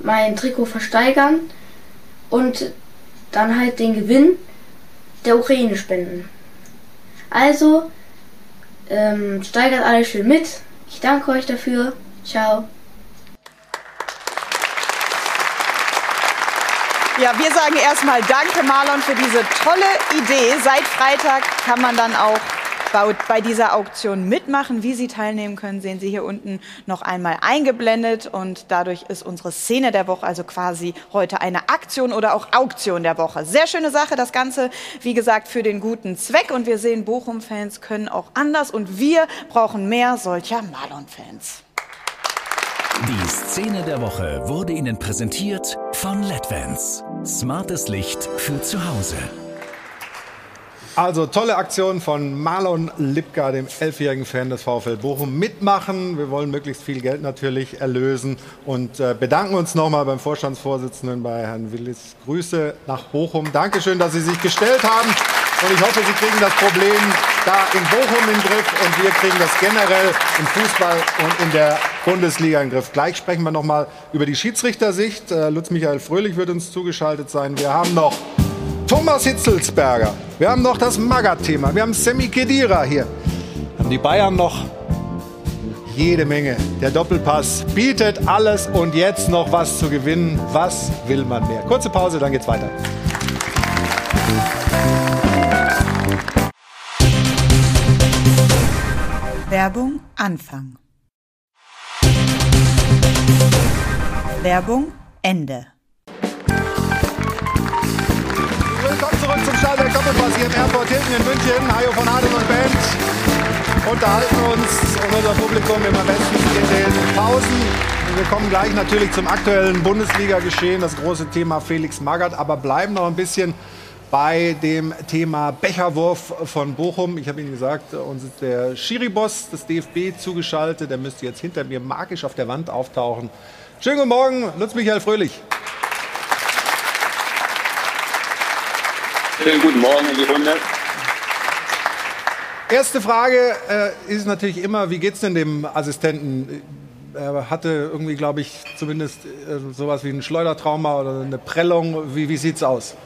mein Trikot versteigern und dann halt den Gewinn der Ukraine spenden. Also, ähm, steigert alles schön mit. Ich danke euch dafür. Ciao. Ja, wir sagen erstmal Danke, Marlon, für diese tolle Idee. Seit Freitag kann man dann auch bei dieser Auktion mitmachen. Wie Sie teilnehmen können, sehen Sie hier unten noch einmal eingeblendet. Und dadurch ist unsere Szene der Woche also quasi heute eine Aktion oder auch Auktion der Woche. Sehr schöne Sache. Das Ganze, wie gesagt, für den guten Zweck. Und wir sehen, Bochum-Fans können auch anders. Und wir brauchen mehr solcher Marlon-Fans. Die Szene der Woche wurde Ihnen präsentiert von LEDVANCE. Smartes Licht für zu Hause. Also tolle Aktion von Marlon Lipka, dem elfjährigen Fan des VfL Bochum. Mitmachen. Wir wollen möglichst viel Geld natürlich erlösen und äh, bedanken uns nochmal beim Vorstandsvorsitzenden, bei Herrn Willis. Grüße nach Bochum. Dankeschön, dass Sie sich gestellt haben. Und ich hoffe, Sie kriegen das Problem da in Bochum in den Griff und wir kriegen das generell im Fußball und in der Bundesliga in den Griff. Gleich sprechen wir nochmal über die Schiedsrichtersicht. Äh, Lutz Michael Fröhlich wird uns zugeschaltet sein. Wir haben noch Thomas Hitzelsberger. Wir haben noch das Magat-Thema. Wir haben Semi Kedira hier. Haben die Bayern noch jede Menge. Der Doppelpass bietet alles und jetzt noch was zu gewinnen. Was will man mehr? Kurze Pause, dann geht's weiter. Werbung Anfang. Werbung Ende. Zum Stahlwerk Doppelpass hier im Airport Hilton in München. Hajo von Adel und Band unterhalten uns und unser Publikum immer bestens in den Pausen. Wir kommen gleich natürlich zum aktuellen Bundesliga-Geschehen, das große Thema Felix Magath, aber bleiben noch ein bisschen bei dem Thema Becherwurf von Bochum. Ich habe Ihnen gesagt, uns ist der Schiri-Boss des DFB zugeschaltet. Der müsste jetzt hinter mir magisch auf der Wand auftauchen. Schönen guten Morgen, Lutz Michael Fröhlich. Schönen guten Morgen in die Runde. Erste Frage äh, ist natürlich immer, wie geht es denn dem Assistenten? Er hatte irgendwie, glaube ich, zumindest äh, sowas wie ein Schleudertrauma oder eine Prellung. Wie, wie sieht es aus?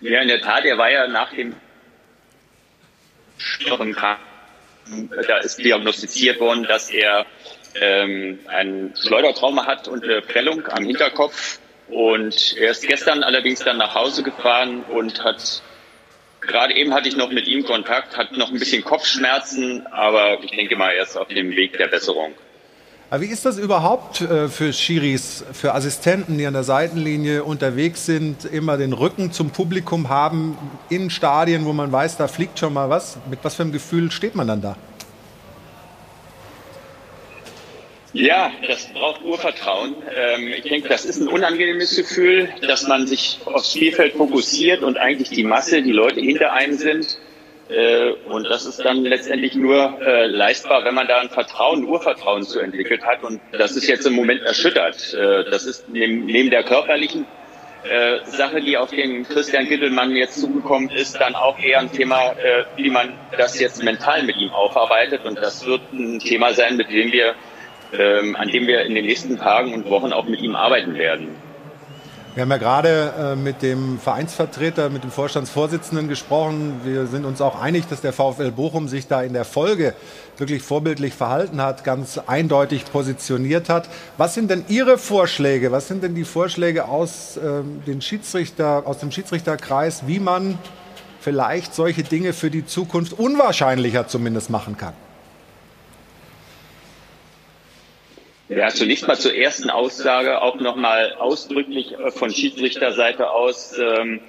Ja, in der Tat, er war ja nach dem schweren da ist diagnostiziert worden, dass er ähm, ein Schleudertrauma hat und eine Prellung am Hinterkopf. Und er ist gestern allerdings dann nach Hause gefahren und hat, gerade eben hatte ich noch mit ihm Kontakt, hat noch ein bisschen Kopfschmerzen, aber ich denke mal, er ist auf dem Weg der Besserung. Aber wie ist das überhaupt äh, für Schiris, für Assistenten, die an der Seitenlinie unterwegs sind, immer den Rücken zum Publikum haben, in Stadien, wo man weiß, da fliegt schon mal was? Mit was für einem Gefühl steht man dann da? Ja, das braucht Urvertrauen. Ähm, ich denke, das ist ein unangenehmes Gefühl, dass man sich aufs Spielfeld fokussiert und eigentlich die Masse, die Leute hinter einem sind. Äh, und das ist dann letztendlich nur äh, leistbar, wenn man da ein Vertrauen, Urvertrauen zu entwickelt hat. Und das ist jetzt im Moment erschüttert. Äh, das ist neben, neben der körperlichen äh, Sache, die auf den Christian Gittelmann jetzt zugekommen ist, dann auch eher ein Thema, äh, wie man das jetzt mental mit ihm aufarbeitet. Und das wird ein Thema sein, mit dem wir ähm, an dem wir in den nächsten Tagen und Wochen auch mit ihm arbeiten werden. Wir haben ja gerade äh, mit dem Vereinsvertreter, mit dem Vorstandsvorsitzenden gesprochen. Wir sind uns auch einig, dass der VfL Bochum sich da in der Folge wirklich vorbildlich verhalten hat, ganz eindeutig positioniert hat. Was sind denn Ihre Vorschläge? Was sind denn die Vorschläge aus, äh, den Schiedsrichter, aus dem Schiedsrichterkreis, wie man vielleicht solche Dinge für die Zukunft unwahrscheinlicher zumindest machen kann? Ja, zunächst mal zur ersten Aussage auch nochmal ausdrücklich von Schiedsrichterseite aus. Ähm,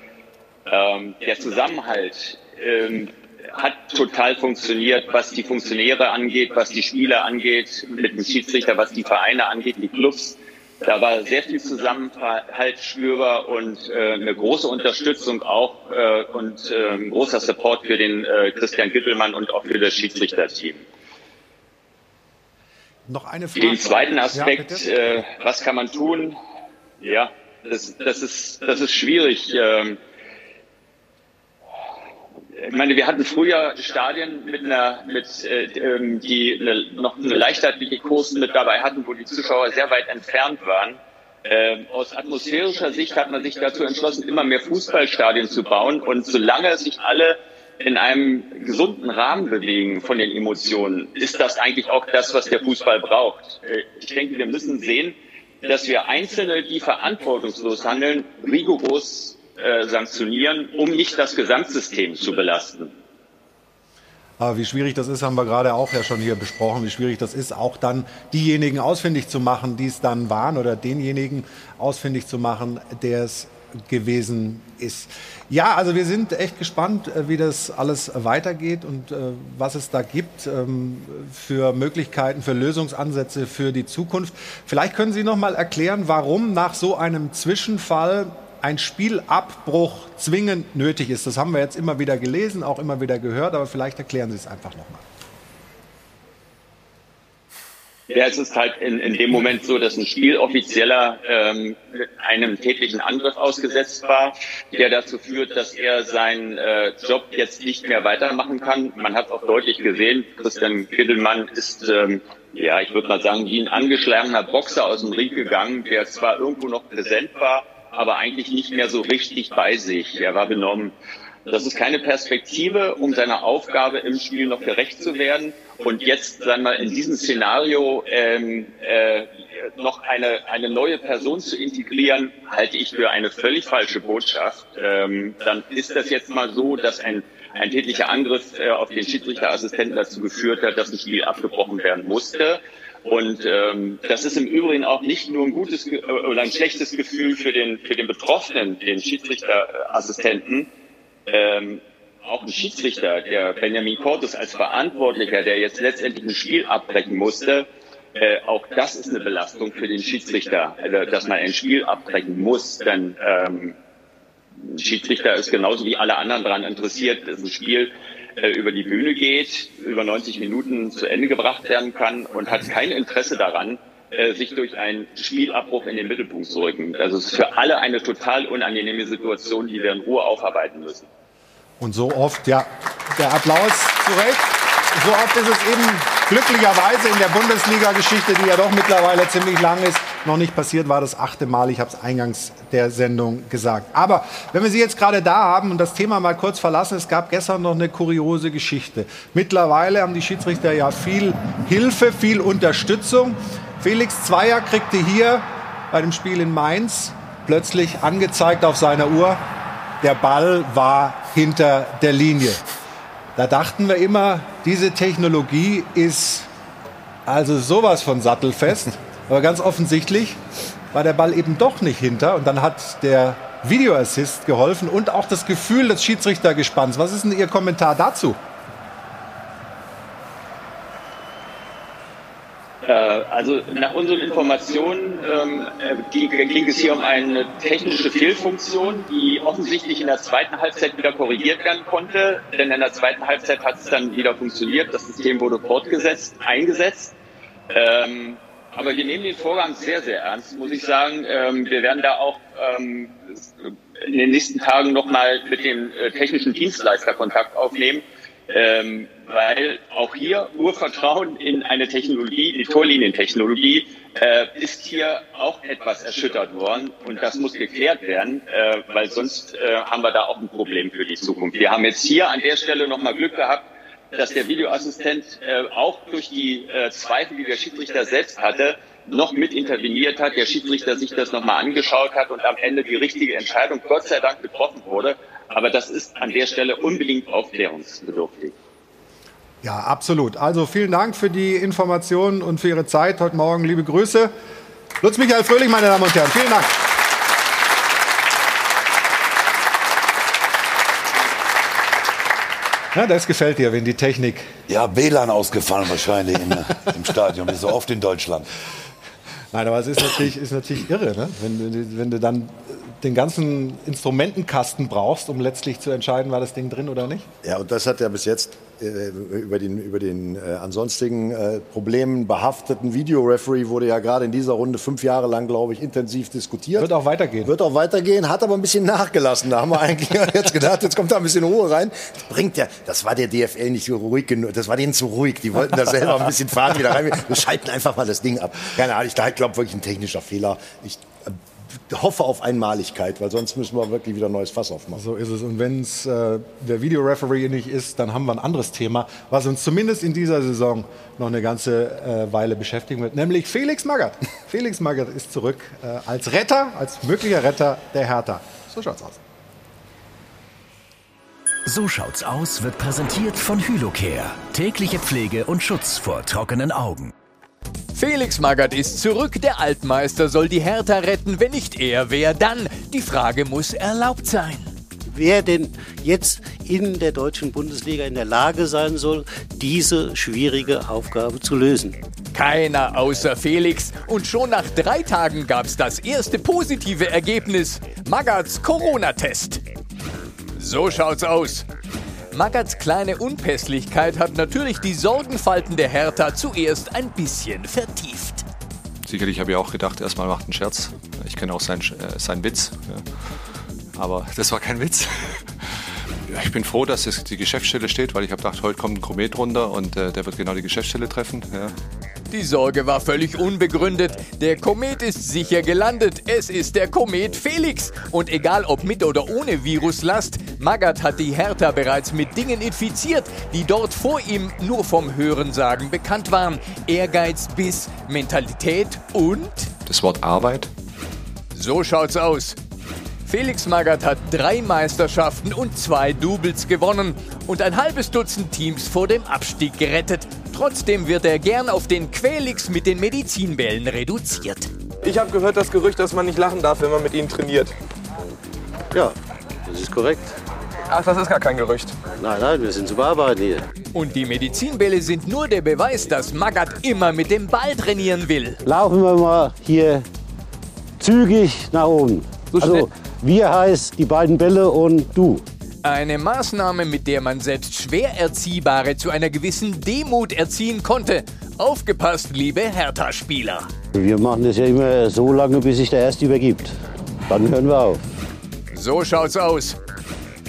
ähm, der Zusammenhalt ähm, hat total funktioniert, was die Funktionäre angeht, was die Spieler angeht, mit dem Schiedsrichter, was die Vereine angeht, die Clubs. Da war sehr viel Zusammenhalt spürbar und äh, eine große Unterstützung auch äh, und äh, großer Support für den äh, Christian Gittelmann und auch für das Schiedsrichterteam. Noch eine Frage. Den zweiten Aspekt, ja, äh, was kann man tun? Ja, das, das, ist, das ist schwierig. Ähm, ich meine, wir hatten früher Stadien mit einer, mit, äh, ähm, die eine, noch eine leichtathletische Kurs mit dabei hatten, wo die Zuschauer sehr weit entfernt waren. Ähm, aus atmosphärischer Sicht hat man sich dazu entschlossen, immer mehr Fußballstadien zu bauen. Und solange sich alle in einem gesunden Rahmen bewegen von den Emotionen, ist das eigentlich auch das, was der Fußball braucht. Äh, ich denke, wir müssen sehen, dass wir Einzelne, die verantwortungslos handeln, rigoros äh, sanktionieren, um nicht das Gesamtsystem zu belasten. Aber wie schwierig das ist, haben wir gerade auch ja schon hier besprochen, wie schwierig das ist, auch dann diejenigen ausfindig zu machen, die es dann waren oder denjenigen ausfindig zu machen, der es gewesen ist. Ja, also wir sind echt gespannt, äh, wie das alles weitergeht und äh, was es da gibt ähm, für Möglichkeiten, für Lösungsansätze für die Zukunft. Vielleicht können Sie noch mal erklären, warum nach so einem Zwischenfall ein Spielabbruch zwingend nötig ist. Das haben wir jetzt immer wieder gelesen, auch immer wieder gehört, aber vielleicht erklären Sie es einfach noch mal. Ja, es ist halt in, in dem Moment so, dass ein Spieloffizieller ähm, einem tätlichen Angriff ausgesetzt war, der dazu führt, dass er seinen äh, Job jetzt nicht mehr weitermachen kann. Man hat auch deutlich gesehen, Christian Kittelmann ist, ähm, ja, ich würde mal sagen, wie ein angeschlagener Boxer aus dem Ring gegangen, der zwar irgendwo noch präsent war, aber eigentlich nicht mehr so richtig bei sich. Er war benommen. Das ist keine Perspektive, um seiner Aufgabe im Spiel noch gerecht zu werden. Und jetzt, sagen wir, in diesem Szenario ähm, äh, noch eine, eine neue Person zu integrieren, halte ich für eine völlig falsche Botschaft. Ähm, dann ist das jetzt mal so, dass ein, ein tätlicher Angriff äh, auf den Schiedsrichterassistenten dazu geführt hat, dass ein Spiel abgebrochen werden musste. Und ähm, das ist im Übrigen auch nicht nur ein gutes äh, oder ein schlechtes Gefühl für den, für den Betroffenen, den Schiedsrichterassistenten. Ähm, auch ein Schiedsrichter, der Benjamin Cortes als Verantwortlicher, der jetzt letztendlich ein Spiel abbrechen musste, äh, auch das ist eine Belastung für den Schiedsrichter, also, dass man ein Spiel abbrechen muss. Denn ähm, Schiedsrichter ist genauso wie alle anderen daran interessiert, dass ein Spiel äh, über die Bühne geht, über 90 Minuten zu Ende gebracht werden kann und hat kein Interesse daran, äh, sich durch einen Spielabbruch in den Mittelpunkt zu rücken. Das ist für alle eine total unangenehme Situation, die wir in Ruhe aufarbeiten müssen. Und so oft, ja, der Applaus zu Recht. So oft ist es eben glücklicherweise in der Bundesliga-Geschichte, die ja doch mittlerweile ziemlich lang ist, noch nicht passiert, war das achte Mal. Ich habe es eingangs der Sendung gesagt. Aber wenn wir Sie jetzt gerade da haben und das Thema mal kurz verlassen, es gab gestern noch eine kuriose Geschichte. Mittlerweile haben die Schiedsrichter ja viel Hilfe, viel Unterstützung. Felix Zweier kriegte hier bei dem Spiel in Mainz plötzlich angezeigt auf seiner Uhr, der Ball war hinter der Linie. Da dachten wir immer, diese Technologie ist also sowas von sattelfest. Aber ganz offensichtlich war der Ball eben doch nicht hinter. Und dann hat der Videoassist geholfen und auch das Gefühl des Schiedsrichtergespanns. Was ist denn Ihr Kommentar dazu? Also nach unseren Informationen ähm, äh, ging, ging, es hier um eine technische Fehlfunktion, die offensichtlich in der zweiten Halbzeit wieder korrigiert werden konnte. Denn in der zweiten Halbzeit hat es dann wieder funktioniert. Das System wurde fortgesetzt, eingesetzt. Ähm, aber wir nehmen den Vorgang sehr, sehr ernst, muss ich sagen. Ähm, wir werden da auch ähm, in den nächsten Tagen nochmal mit dem äh, technischen Dienstleister Kontakt aufnehmen ähm, weil auch hier Urvertrauen in eine Technologie, die Torlinientechnologie, äh, ist hier auch etwas erschüttert worden und das muss geklärt werden, äh, weil sonst äh, haben wir da auch ein Problem für die Zukunft. Wir haben jetzt hier an der Stelle nochmal Glück gehabt, dass der Videoassistent äh, auch durch die äh, Zweifel, die der Schiedsrichter selbst hatte, noch mit interveniert hat, der Schiedsrichter sich das nochmal angeschaut hat und am Ende die richtige Entscheidung Gott sei Dank getroffen wurde. Aber das ist an der Stelle unbedingt aufklärungsbedürftig. Ja, absolut. Also vielen Dank für die Informationen und für Ihre Zeit heute Morgen. Liebe Grüße. Lutz Michael Fröhlich, meine Damen und Herren. Vielen Dank. Ja, das gefällt dir, wenn die Technik. Ja, WLAN ausgefallen wahrscheinlich in, im Stadion, wie so oft in Deutschland. Nein, aber es ist natürlich, ist natürlich irre, ne? wenn, wenn du dann den ganzen Instrumentenkasten brauchst, um letztlich zu entscheiden, war das Ding drin oder nicht? Ja, und das hat ja bis jetzt äh, über den, über den äh, ansonstigen äh, Problemen behafteten Videoreferee wurde ja gerade in dieser Runde fünf Jahre lang, glaube ich, intensiv diskutiert. Wird auch weitergehen. Wird auch weitergehen, hat aber ein bisschen nachgelassen. Da haben wir eigentlich jetzt gedacht, jetzt kommt da ein bisschen Ruhe rein. Das bringt ja, das war der DFL nicht so ruhig genug, das war denen zu ruhig. Die wollten da selber ein bisschen fahren wieder rein. Wir schalten einfach mal das Ding ab. Keine Ahnung, ich glaube wirklich ein technischer Fehler. Ich, hoffe auf Einmaligkeit, weil sonst müssen wir wirklich wieder ein neues Fass aufmachen. So ist es. Und wenn es äh, der Videoreferee nicht ist, dann haben wir ein anderes Thema, was uns zumindest in dieser Saison noch eine ganze äh, Weile beschäftigen wird, nämlich Felix Magath. Felix Magath ist zurück äh, als Retter, als möglicher Retter der Hertha. So schaut's aus. So schaut's aus wird präsentiert von Hylocare. Tägliche Pflege und Schutz vor trockenen Augen. Felix Magath ist zurück. Der Altmeister soll die Hertha retten. Wenn nicht er, wer dann? Die Frage muss erlaubt sein. Wer denn jetzt in der deutschen Bundesliga in der Lage sein soll, diese schwierige Aufgabe zu lösen? Keiner außer Felix. Und schon nach drei Tagen gab es das erste positive Ergebnis. Magaths Corona-Test. So schaut's aus. Magaths kleine Unpässlichkeit hat natürlich die Sorgenfalten der Hertha zuerst ein bisschen vertieft. Sicherlich habe ich auch gedacht, erstmal macht einen Scherz. Ich kenne auch seinen, äh, seinen Witz. Aber das war kein Witz. ich bin froh, dass es die Geschäftsstelle steht, weil ich habe gedacht, heute kommt ein Komet runter und äh, der wird genau die Geschäftsstelle treffen. Ja. Die Sorge war völlig unbegründet. Der Komet ist sicher gelandet. Es ist der Komet Felix. Und egal ob mit oder ohne Viruslast, Magath hat die Hertha bereits mit Dingen infiziert, die dort vor ihm nur vom Hörensagen bekannt waren. Ehrgeiz, Biss, Mentalität und... Das Wort Arbeit. So schaut's aus. Felix Magath hat drei Meisterschaften und zwei Doubles gewonnen und ein halbes Dutzend Teams vor dem Abstieg gerettet. Trotzdem wird er gern auf den Quelix mit den Medizinbällen reduziert. Ich habe gehört das Gerücht, dass man nicht lachen darf, wenn man mit ihnen trainiert. Ja, das ist korrekt. Ach, das ist gar kein Gerücht. Nein, nein, wir sind zu bearbeiten hier. Und die Medizinbälle sind nur der Beweis, dass Magath immer mit dem Ball trainieren will. Laufen wir mal hier zügig nach oben. So also, wir heißt die beiden Bälle und du. Eine Maßnahme, mit der man selbst schwer Erziehbare zu einer gewissen Demut erziehen konnte. Aufgepasst, liebe Hertha-Spieler. Wir machen das ja immer so lange, bis sich der Erste übergibt. Dann hören wir auf. So schaut's aus.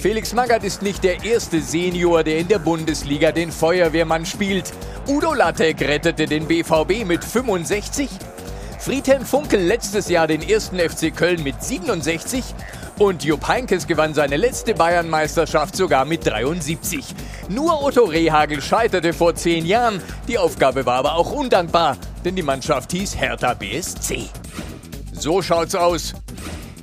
Felix Magath ist nicht der erste Senior, der in der Bundesliga den Feuerwehrmann spielt. Udo Lattek rettete den BVB mit 65. Friedhelm Funkel letztes Jahr den ersten FC Köln mit 67 und Jupp Heinkes gewann seine letzte Bayernmeisterschaft sogar mit 73. Nur Otto Rehagel scheiterte vor zehn Jahren. Die Aufgabe war aber auch undankbar, denn die Mannschaft hieß Hertha BSC. So schaut's aus.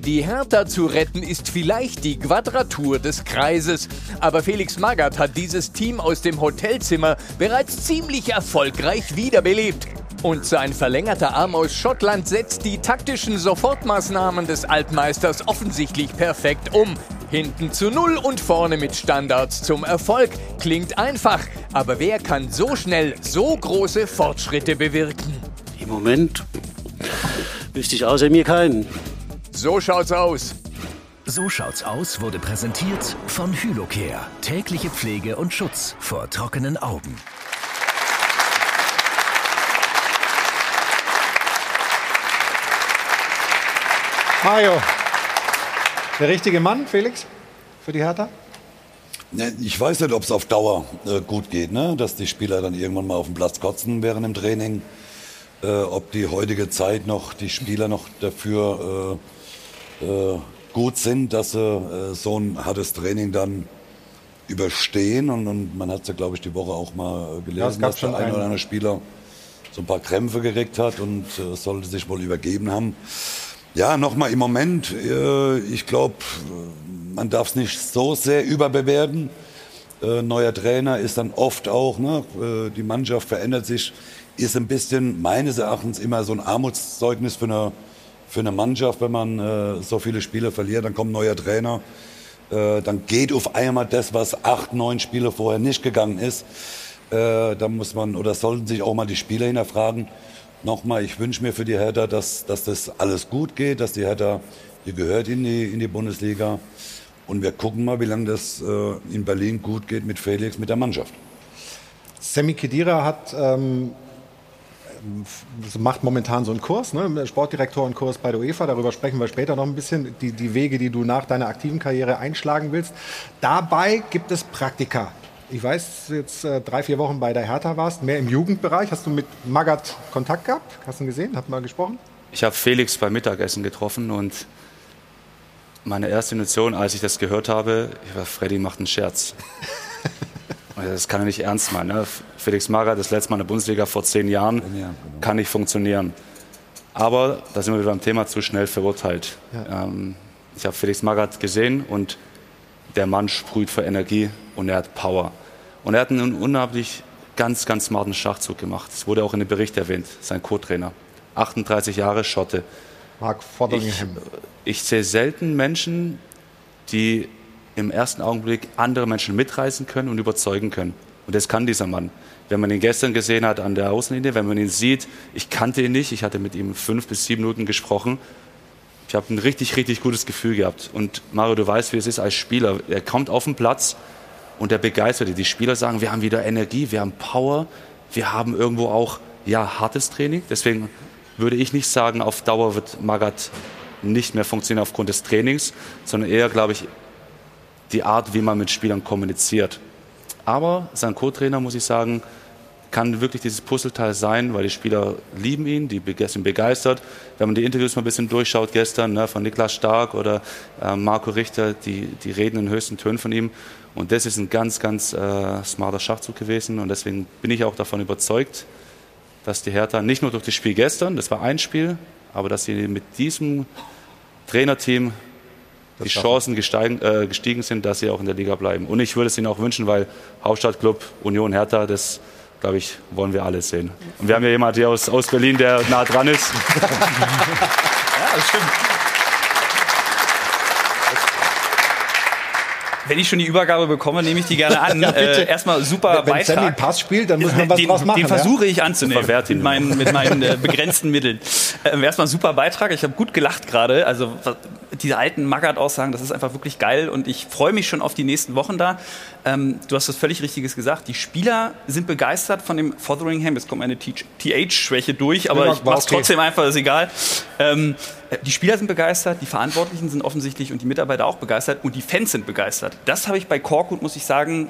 Die Hertha zu retten ist vielleicht die Quadratur des Kreises, aber Felix Magath hat dieses Team aus dem Hotelzimmer bereits ziemlich erfolgreich wiederbelebt. Und sein verlängerter Arm aus Schottland setzt die taktischen Sofortmaßnahmen des Altmeisters offensichtlich perfekt um. Hinten zu Null und vorne mit Standards zum Erfolg. Klingt einfach, aber wer kann so schnell so große Fortschritte bewirken? Im Moment wüsste ich außer mir keinen. So schaut's aus. So schaut's aus wurde präsentiert von Hylocare. Tägliche Pflege und Schutz vor trockenen Augen. Mario, der richtige Mann, Felix, für die Hertha? Ne, Ich weiß nicht, ob es auf Dauer äh, gut geht, ne? dass die Spieler dann irgendwann mal auf dem Platz kotzen während dem Training. Äh, ob die heutige Zeit noch, die Spieler noch dafür äh, äh, gut sind, dass sie äh, so ein hartes Training dann überstehen. Und, und man hat es ja, glaube ich, die Woche auch mal Ja, es gelesen, gab dass der ein oder andere Spieler so ein paar Krämpfe gekriegt hat und sollte sich wohl übergeben haben. Ja, nochmal im Moment, äh, ich glaube, man darf es nicht so sehr überbewerten. Äh, neuer Trainer ist dann oft auch, ne, äh, die Mannschaft verändert sich, ist ein bisschen meines Erachtens immer so ein Armutszeugnis für eine, für eine Mannschaft, wenn man so viele Spiele verliert, dann kommt ein neuer Trainer, dann geht auf einmal das, was acht, neun Spiele vorher nicht gegangen ist. Da muss man oder sollten sich auch mal die Spieler hinterfragen. Nochmal, ich wünsche mir für die Hertha, dass, dass das alles gut geht, dass die Hertha, die gehört in die, in die Bundesliga. Und wir gucken mal, wie lange das äh, in Berlin gut geht mit Felix, mit der Mannschaft. Sammy Kedira hat, ähm, macht momentan so einen Kurs, ne? Sportdirektorenkurs bei der UEFA. Darüber sprechen wir später noch ein bisschen. Die, die Wege, die du nach deiner aktiven Karriere einschlagen willst. Dabei gibt es Praktika. Ich weiß, dass du jetzt äh, drei, vier Wochen bei der Hertha warst, mehr im Jugendbereich. Hast du mit Magath Kontakt gehabt? Hast du ihn gesehen? Habt mal gesprochen? Ich habe Felix beim Mittagessen getroffen und meine erste Intention, als ich das gehört habe, ich war, Freddy macht einen Scherz. Das kann er nicht ernst meinen. Ne? Felix Magath, das letzte Mal in der Bundesliga vor zehn Jahren, kann nicht funktionieren. Aber da sind wir wieder beim Thema zu schnell verurteilt. Ähm, ich habe Felix Magath gesehen und der Mann sprüht vor Energie und er hat Power. Und er hat einen unheimlich ganz, ganz smarten Schachzug gemacht. Es wurde auch in dem Bericht erwähnt, sein Co-Trainer. 38 Jahre Schotte. Mark Ich, Fotheringham. ich sehe selten Menschen, die im ersten Augenblick andere Menschen mitreißen können und überzeugen können. Und das kann dieser Mann. Wenn man ihn gestern gesehen hat an der Außenlinie, wenn man ihn sieht, ich kannte ihn nicht, ich hatte mit ihm fünf bis sieben Minuten gesprochen. Ich habe ein richtig, richtig gutes Gefühl gehabt. Und Mario, du weißt, wie es ist als Spieler. Er kommt auf den Platz und er begeistert dich. Die Spieler sagen, wir haben wieder Energie, wir haben Power, wir haben irgendwo auch ja, hartes Training. Deswegen würde ich nicht sagen, auf Dauer wird Magath nicht mehr funktionieren aufgrund des Trainings, sondern eher, glaube ich, die Art, wie man mit Spielern kommuniziert. Aber sein Co-Trainer, muss ich sagen, kann wirklich dieses Puzzleteil sein, weil die Spieler lieben ihn, die sind begeistert. Wenn man die Interviews mal ein bisschen durchschaut gestern ne, von Niklas Stark oder äh, Marco Richter, die, die reden in höchsten Tönen von ihm. Und das ist ein ganz, ganz äh, smarter Schachzug gewesen. Und deswegen bin ich auch davon überzeugt, dass die Hertha nicht nur durch das Spiel gestern, das war ein Spiel, aber dass sie mit diesem Trainerteam die Chancen gestiegen, äh, gestiegen sind, dass sie auch in der Liga bleiben. Und ich würde es ihnen auch wünschen, weil Hauptstadtclub Union Hertha, das glaube ich, wollen wir alle sehen. Und wir haben ja jemanden hier aus, aus Berlin, der nah dran ist. ja, das stimmt. Wenn ich schon die Übergabe bekomme, nehme ich die gerne an. ja, äh, erstmal super Wenn Beitrag. Wenn Pass spielt, dann muss man was den, draus machen. Den versuche ich anzunehmen mit meinen, mit meinen äh, begrenzten Mitteln. Äh, erstmal super Beitrag. Ich habe gut gelacht gerade. Also diese alten Magath-Aussagen, das ist einfach wirklich geil und ich freue mich schon auf die nächsten Wochen da. Ähm, du hast das völlig Richtiges gesagt. Die Spieler sind begeistert von dem Fotheringham. Jetzt kommt meine TH-Schwäche durch, aber ja, ich mache es okay. trotzdem einfach, ist egal. Ähm, die Spieler sind begeistert, die Verantwortlichen sind offensichtlich und die Mitarbeiter auch begeistert und die Fans sind begeistert. Das habe ich bei Korkut, muss ich sagen,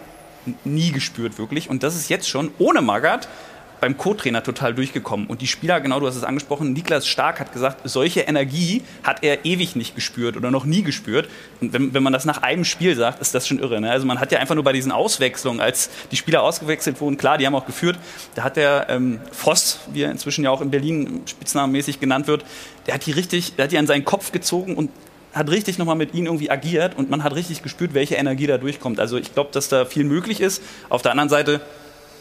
nie gespürt wirklich. Und das ist jetzt schon ohne Magath beim Co-Trainer total durchgekommen. Und die Spieler, genau du hast es angesprochen, Niklas Stark hat gesagt, solche Energie hat er ewig nicht gespürt oder noch nie gespürt. Und wenn, wenn man das nach einem Spiel sagt, ist das schon irre. Ne? Also man hat ja einfach nur bei diesen Auswechslungen, als die Spieler ausgewechselt wurden, klar, die haben auch geführt, da hat der ähm, Voss, wie er inzwischen ja auch in Berlin spitznamenmäßig genannt wird, der hat die richtig, der hat die an seinen Kopf gezogen und hat richtig nochmal mit ihnen irgendwie agiert und man hat richtig gespürt, welche Energie da durchkommt. Also ich glaube, dass da viel möglich ist. Auf der anderen Seite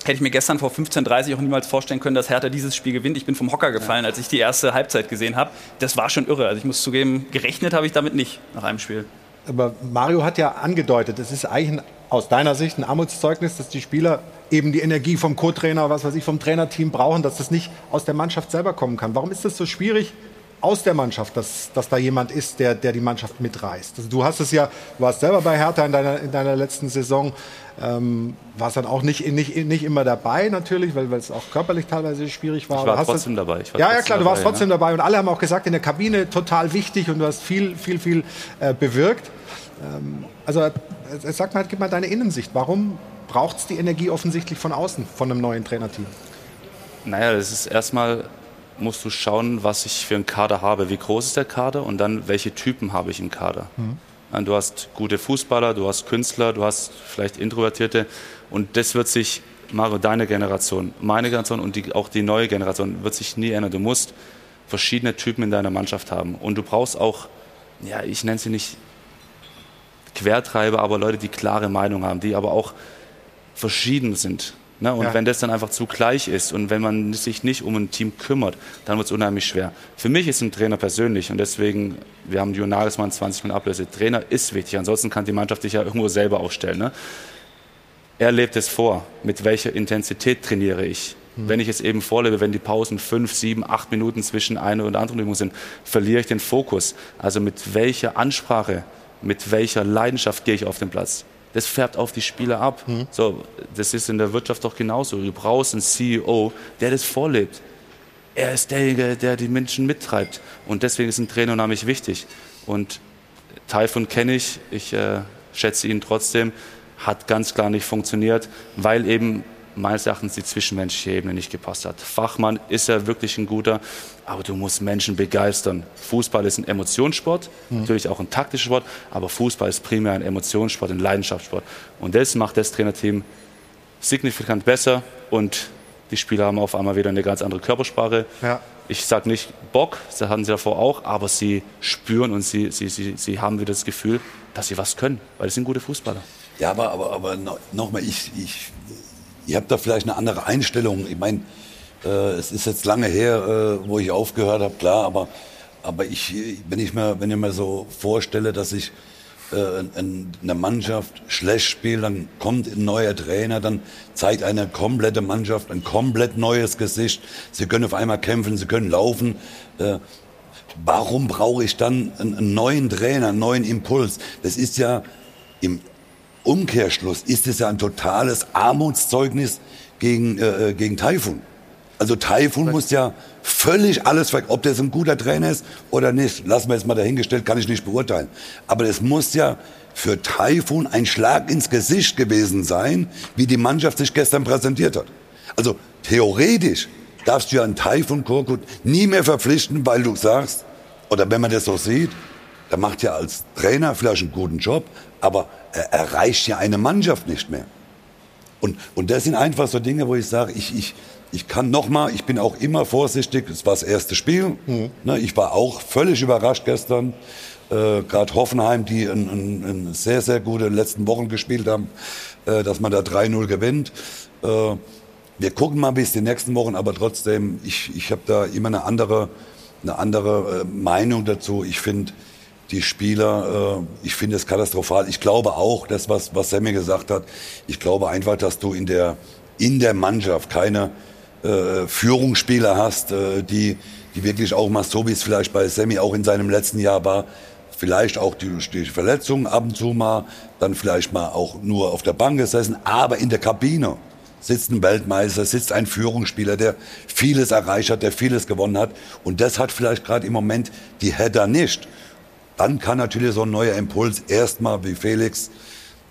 hätte ich mir gestern vor 15.30 auch niemals vorstellen können, dass Hertha dieses Spiel gewinnt. Ich bin vom Hocker gefallen, als ich die erste Halbzeit gesehen habe. Das war schon irre. Also ich muss zugeben, gerechnet habe ich damit nicht nach einem Spiel. Aber Mario hat ja angedeutet, es ist eigentlich ein, aus deiner Sicht ein Armutszeugnis, dass die Spieler eben die Energie vom Co-Trainer, was weiß ich, vom Trainerteam brauchen, dass das nicht aus der Mannschaft selber kommen kann. Warum ist das so schwierig, aus der Mannschaft, dass, dass da jemand ist, der, der die Mannschaft mitreißt. Also du hast es ja, du warst selber bei Hertha in deiner, in deiner letzten Saison, ähm, warst dann auch nicht, nicht, nicht immer dabei natürlich, weil, weil es auch körperlich teilweise schwierig war. Ich war trotzdem das, dabei. War ja, ja, klar, du warst dabei, trotzdem ne? dabei und alle haben auch gesagt, in der Kabine total wichtig und du hast viel, viel, viel äh, bewirkt. Ähm, also äh, sag mal, gib mal deine Innensicht. Warum braucht es die Energie offensichtlich von außen, von einem neuen Trainerteam? Naja, das ist erstmal musst du schauen, was ich für einen Kader habe. Wie groß ist der Kader und dann welche Typen habe ich im Kader. Mhm. Du hast gute Fußballer, du hast Künstler, du hast vielleicht Introvertierte und das wird sich, Mario, deine Generation, meine Generation und die, auch die neue Generation wird sich nie ändern. Du musst verschiedene Typen in deiner Mannschaft haben und du brauchst auch, ja, ich nenne sie nicht Quertreiber, aber Leute, die klare Meinung haben, die aber auch verschieden sind. Ne? Und ja. wenn das dann einfach zu gleich ist und wenn man sich nicht um ein Team kümmert, dann wird es unheimlich schwer. Für mich ist ein Trainer persönlich und deswegen, wir haben Jon Nagelsmann 20 Minuten Ablöse. Trainer ist wichtig, ansonsten kann die Mannschaft sich ja irgendwo selber aufstellen. Ne? Er lebt es vor, mit welcher Intensität trainiere ich. Mhm. Wenn ich es eben vorlebe, wenn die Pausen fünf, sieben, acht Minuten zwischen einer und anderen Übung sind, verliere ich den Fokus. Also mit welcher Ansprache, mit welcher Leidenschaft gehe ich auf den Platz das färbt auf die Spieler ab. Mhm. So, das ist in der Wirtschaft doch genauso. Du brauchst einen CEO, der das vorlebt. Er ist derjenige, der die Menschen mittreibt. Und deswegen ist ein Trainer unheimlich wichtig. Und Taifun kenne ich, ich äh, schätze ihn trotzdem, hat ganz klar nicht funktioniert, weil eben meines Erachtens die zwischenmenschliche Ebene nicht gepasst hat. Fachmann ist er wirklich ein guter, aber du musst Menschen begeistern. Fußball ist ein Emotionssport, mhm. natürlich auch ein taktischer Sport, aber Fußball ist primär ein Emotionssport, ein Leidenschaftssport. Und das macht das Trainerteam signifikant besser und die Spieler haben auf einmal wieder eine ganz andere Körpersprache. Ja. Ich sage nicht Bock, das hatten sie davor auch, aber sie spüren und sie, sie, sie, sie haben wieder das Gefühl, dass sie was können, weil sie sind gute Fußballer. Ja, aber, aber, aber nochmal, ich, ich Ihr habt da vielleicht eine andere Einstellung. Ich meine, äh, es ist jetzt lange her, äh, wo ich aufgehört habe, klar, aber, aber ich, wenn, ich mir, wenn ich mir so vorstelle, dass ich äh, eine Mannschaft schlecht spielt, dann kommt ein neuer Trainer, dann zeigt eine komplette Mannschaft ein komplett neues Gesicht. Sie können auf einmal kämpfen, sie können laufen. Äh, warum brauche ich dann einen neuen Trainer, einen neuen Impuls? Das ist ja im Umkehrschluss ist es ja ein totales Armutszeugnis gegen, äh, äh, gegen Taifun. Also Taifun muss ja völlig alles, ver- ob das ein guter Trainer ist oder nicht, lassen wir jetzt mal dahingestellt, kann ich nicht beurteilen. Aber es muss ja für Taifun ein Schlag ins Gesicht gewesen sein, wie die Mannschaft sich gestern präsentiert hat. Also theoretisch darfst du ja einen Taifun Korkut nie mehr verpflichten, weil du sagst, oder wenn man das so sieht, der macht ja als Trainer vielleicht einen guten Job, aber er erreicht ja eine Mannschaft nicht mehr. Und, und das sind einfach so Dinge, wo ich sage, ich, ich, ich kann noch mal, ich bin auch immer vorsichtig. Es war das erste Spiel. Ne, ich war auch völlig überrascht gestern. Äh, Gerade Hoffenheim, die ein, ein, ein sehr, sehr gute letzten Wochen gespielt haben, äh, dass man da 3-0 gewinnt. Äh, wir gucken mal, es die nächsten Wochen, aber trotzdem, ich, ich habe da immer eine andere, eine andere äh, Meinung dazu. Ich finde, die Spieler, äh, ich finde es katastrophal. Ich glaube auch, das, was, was Sammy gesagt hat, ich glaube einfach, dass du in der, in der Mannschaft keine äh, Führungsspieler hast, äh, die, die wirklich auch mal so, wie es vielleicht bei Sammy auch in seinem letzten Jahr war, vielleicht auch durch die Verletzungen ab und zu mal, dann vielleicht mal auch nur auf der Bank gesessen, aber in der Kabine sitzt ein Weltmeister, sitzt ein Führungsspieler, der vieles erreicht hat, der vieles gewonnen hat. Und das hat vielleicht gerade im Moment die Header nicht. Dann kann natürlich so ein neuer Impuls erstmal wie Felix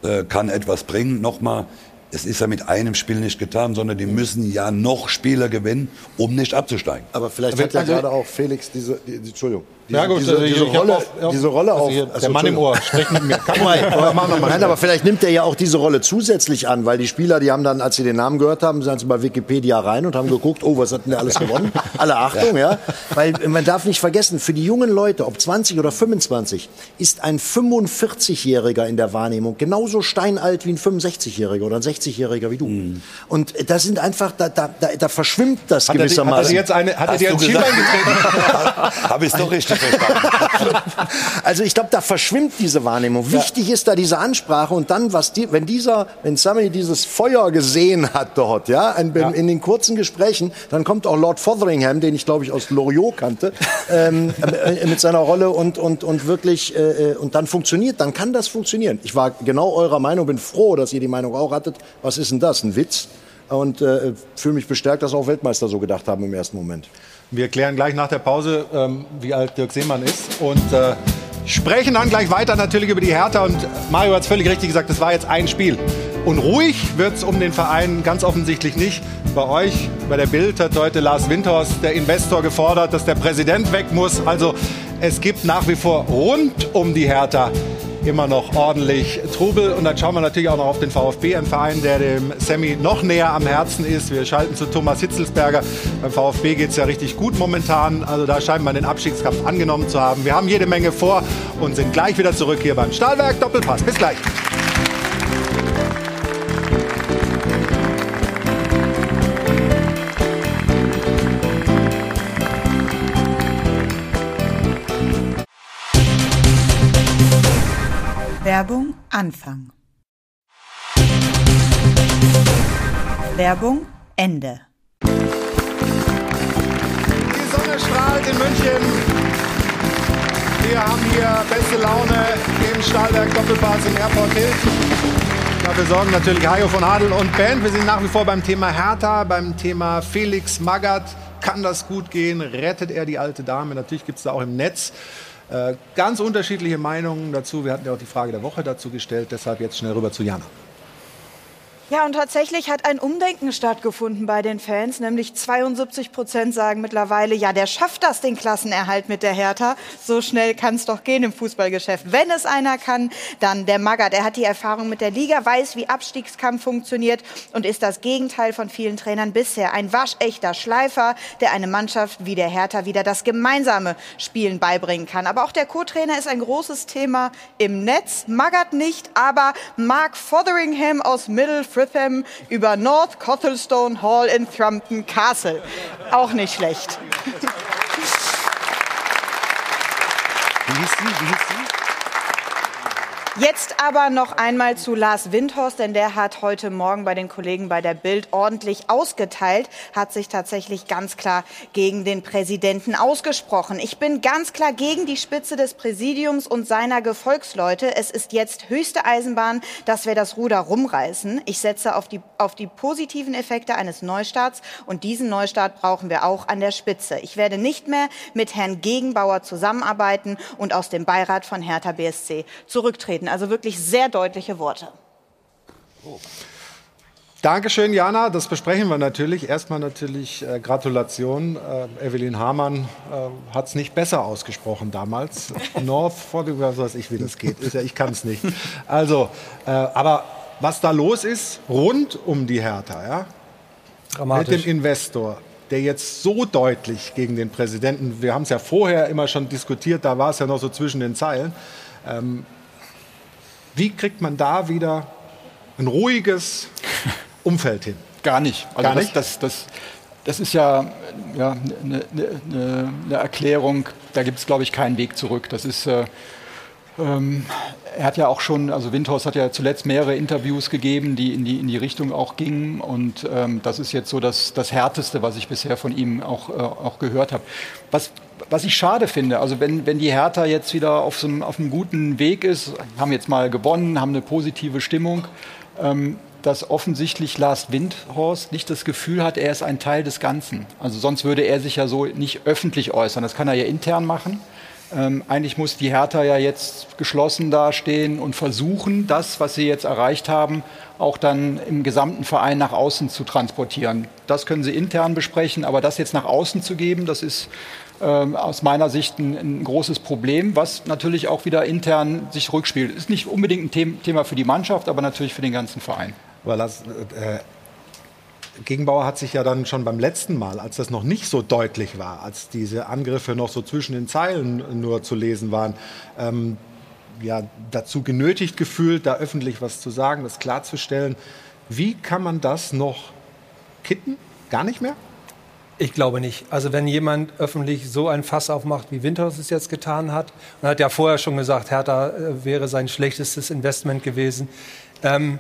äh, kann etwas bringen. Nochmal, es ist ja mit einem Spiel nicht getan, sondern die müssen ja noch Spieler gewinnen, um nicht abzusteigen. Aber vielleicht hat ja gerade auch Felix diese, die, die, Entschuldigung, diese, Ja, gut, diese, also diese Rolle, auf- auf- diese Rolle also auf. hier, der Mann im Ohr, sprecht mit mir. Man- aber machen wir mal Nein, aber vielleicht nimmt er ja auch diese Rolle zusätzlich an, weil die Spieler, die haben dann, als sie den Namen gehört haben, sind sie bei Wikipedia rein und haben geguckt, oh, was hat denn der alles gewonnen? Alle Achtung, ja. Weil man darf nicht vergessen, für die jungen Leute, ob 20 oder 25, ist ein 45-Jähriger in der Wahrnehmung genauso steinalt wie ein 65-Jähriger oder ein 60-Jähriger wie du. Und das sind einfach, da, da, da, da verschwimmt das Hat er gewissermaßen. hat er jetzt eine- hat er Hast ins Schild gesagt? eingetreten? Habe ich es doch richtig. Also ich glaube, da verschwimmt diese Wahrnehmung. Wichtig ist da diese Ansprache und dann, was die, wenn dieser, wenn Sammy dieses Feuer gesehen hat dort, ja, in, in den kurzen Gesprächen, dann kommt auch Lord Fotheringham, den ich glaube ich aus Loriot kannte, ähm, äh, mit seiner Rolle und und und wirklich äh, und dann funktioniert, dann kann das funktionieren. Ich war genau eurer Meinung, bin froh, dass ihr die Meinung auch hattet. Was ist denn das, ein Witz? Und äh, fühle mich bestärkt, dass auch Weltmeister so gedacht haben im ersten Moment. Wir klären gleich nach der Pause, ähm, wie alt Dirk Seemann ist. Und äh, sprechen dann gleich weiter natürlich über die Hertha. Und Mario hat es völlig richtig gesagt, das war jetzt ein Spiel. Und ruhig wird es um den Verein ganz offensichtlich nicht. Bei euch, bei der Bild hat heute Lars Windhorst, der Investor, gefordert, dass der Präsident weg muss. Also es gibt nach wie vor rund um die Hertha immer noch ordentlich Trubel. Und dann schauen wir natürlich auch noch auf den VfB, ein Verein, der dem Sammy noch näher am Herzen ist. Wir schalten zu Thomas Hitzelsberger. Beim VfB geht es ja richtig gut momentan. Also da scheint man den Abstiegskampf angenommen zu haben. Wir haben jede Menge vor und sind gleich wieder zurück hier beim Stahlwerk Doppelpass. Bis gleich. Werbung Anfang. Werbung Ende. Die Sonne strahlt in München. Wir haben hier beste Laune im Stahlwerk Doppelpass im Airport Hilton. Dafür sorgen natürlich Hajo von Adel und Band. Wir sind nach wie vor beim Thema Hertha, beim Thema Felix Magath. Kann das gut gehen? Rettet er die alte Dame? Natürlich gibt es da auch im Netz ganz unterschiedliche Meinungen dazu. Wir hatten ja auch die Frage der Woche dazu gestellt. Deshalb jetzt schnell rüber zu Jana. Ja, und tatsächlich hat ein Umdenken stattgefunden bei den Fans. Nämlich 72 Prozent sagen mittlerweile, ja, der schafft das, den Klassenerhalt mit der Hertha. So schnell kann es doch gehen im Fußballgeschäft. Wenn es einer kann, dann der Magath. Er hat die Erfahrung mit der Liga, weiß, wie Abstiegskampf funktioniert und ist das Gegenteil von vielen Trainern bisher. Ein waschechter Schleifer, der eine Mannschaft wie der Hertha wieder das gemeinsame Spielen beibringen kann. Aber auch der Co-Trainer ist ein großes Thema im Netz. Magath nicht, aber Mark Fotheringham aus Middle Fritham über North Cothelstone Hall in Thrumpton Castle. Auch nicht schlecht. Wie hieß sie? Wie hieß sie? Jetzt aber noch einmal zu Lars Windhorst, denn der hat heute Morgen bei den Kollegen bei der Bild ordentlich ausgeteilt, hat sich tatsächlich ganz klar gegen den Präsidenten ausgesprochen. Ich bin ganz klar gegen die Spitze des Präsidiums und seiner Gefolgsleute. Es ist jetzt höchste Eisenbahn, dass wir das Ruder rumreißen. Ich setze auf die, auf die positiven Effekte eines Neustarts und diesen Neustart brauchen wir auch an der Spitze. Ich werde nicht mehr mit Herrn Gegenbauer zusammenarbeiten und aus dem Beirat von Hertha BSC zurücktreten. Also wirklich sehr deutliche Worte. Dankeschön, Jana. Das besprechen wir natürlich. Erstmal natürlich äh, Gratulation. Äh, Evelyn Hamann äh, hat es nicht besser ausgesprochen damals. North, was weiß ich, wie das geht. Ist ja, ich kann es nicht. Also, äh, aber was da los ist rund um die Hertha, ja? Mit dem Investor, der jetzt so deutlich gegen den Präsidenten, wir haben es ja vorher immer schon diskutiert, da war es ja noch so zwischen den Zeilen. Ähm, wie kriegt man da wieder ein ruhiges Umfeld hin? Gar nicht. Also Gar das, nicht? Das, das, das ist ja eine ja, ne, ne, ne Erklärung, da gibt es, glaube ich, keinen Weg zurück. Das ist. Äh, ähm, er hat ja auch schon, also Windhorst hat ja zuletzt mehrere Interviews gegeben, die in die, in die Richtung auch gingen. Und ähm, das ist jetzt so das, das Härteste, was ich bisher von ihm auch, äh, auch gehört habe. Was, was ich schade finde, also wenn, wenn die Hertha jetzt wieder auf, so einem, auf einem guten Weg ist, haben jetzt mal gewonnen, haben eine positive Stimmung, ähm, dass offensichtlich Lars Windhorst nicht das Gefühl hat, er ist ein Teil des Ganzen. Also sonst würde er sich ja so nicht öffentlich äußern. Das kann er ja intern machen. Ähm, eigentlich muss die Hertha ja jetzt geschlossen dastehen und versuchen, das, was sie jetzt erreicht haben, auch dann im gesamten Verein nach außen zu transportieren. Das können sie intern besprechen, aber das jetzt nach außen zu geben, das ist ähm, aus meiner Sicht ein, ein, großes Problem, was natürlich auch wieder intern sich rückspielt. Ist nicht unbedingt ein Thema für die Mannschaft, aber natürlich für den ganzen Verein. Aber das, äh, Gegenbauer hat sich ja dann schon beim letzten Mal, als das noch nicht so deutlich war, als diese Angriffe noch so zwischen den Zeilen nur zu lesen waren, ähm, ja, dazu genötigt gefühlt, da öffentlich was zu sagen, das klarzustellen. Wie kann man das noch kitten? Gar nicht mehr? Ich glaube nicht. Also wenn jemand öffentlich so ein Fass aufmacht, wie Winters es jetzt getan hat, und hat ja vorher schon gesagt, Hertha äh, wäre sein schlechtestes Investment gewesen, ähm,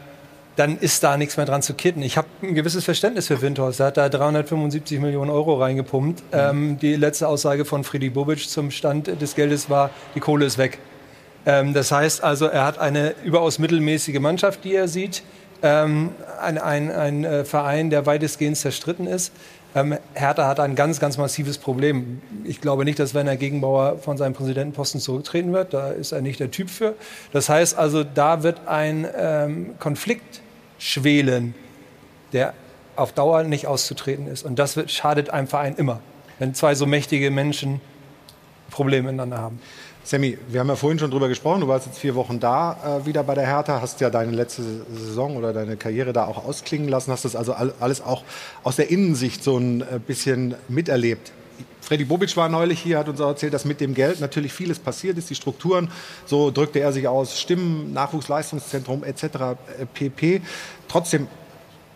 dann ist da nichts mehr dran zu kitten. Ich habe ein gewisses Verständnis für Windhorst. Er hat da 375 Millionen Euro reingepumpt. Mhm. Ähm, die letzte Aussage von Friedi Bobic zum Stand des Geldes war, die Kohle ist weg. Ähm, das heißt also, er hat eine überaus mittelmäßige Mannschaft, die er sieht. Ähm, ein, ein, ein äh, Verein, der weitestgehend zerstritten ist. Ähm, Hertha hat ein ganz, ganz massives Problem. Ich glaube nicht, dass Werner Gegenbauer von seinem Präsidentenposten zurücktreten wird. Da ist er nicht der Typ für. Das heißt also, da wird ein ähm, Konflikt schwelen, der auf Dauer nicht auszutreten ist. Und das wird, schadet einem Verein immer, wenn zwei so mächtige Menschen Probleme miteinander haben. Sammy, wir haben ja vorhin schon drüber gesprochen. Du warst jetzt vier Wochen da äh, wieder bei der Hertha, hast ja deine letzte Saison oder deine Karriere da auch ausklingen lassen, hast das also alles auch aus der Innensicht so ein äh, bisschen miterlebt. Freddy Bobic war neulich hier, hat uns auch erzählt, dass mit dem Geld natürlich vieles passiert ist, die Strukturen, so drückte er sich aus, Stimmen, Nachwuchsleistungszentrum etc. Äh, pp. Trotzdem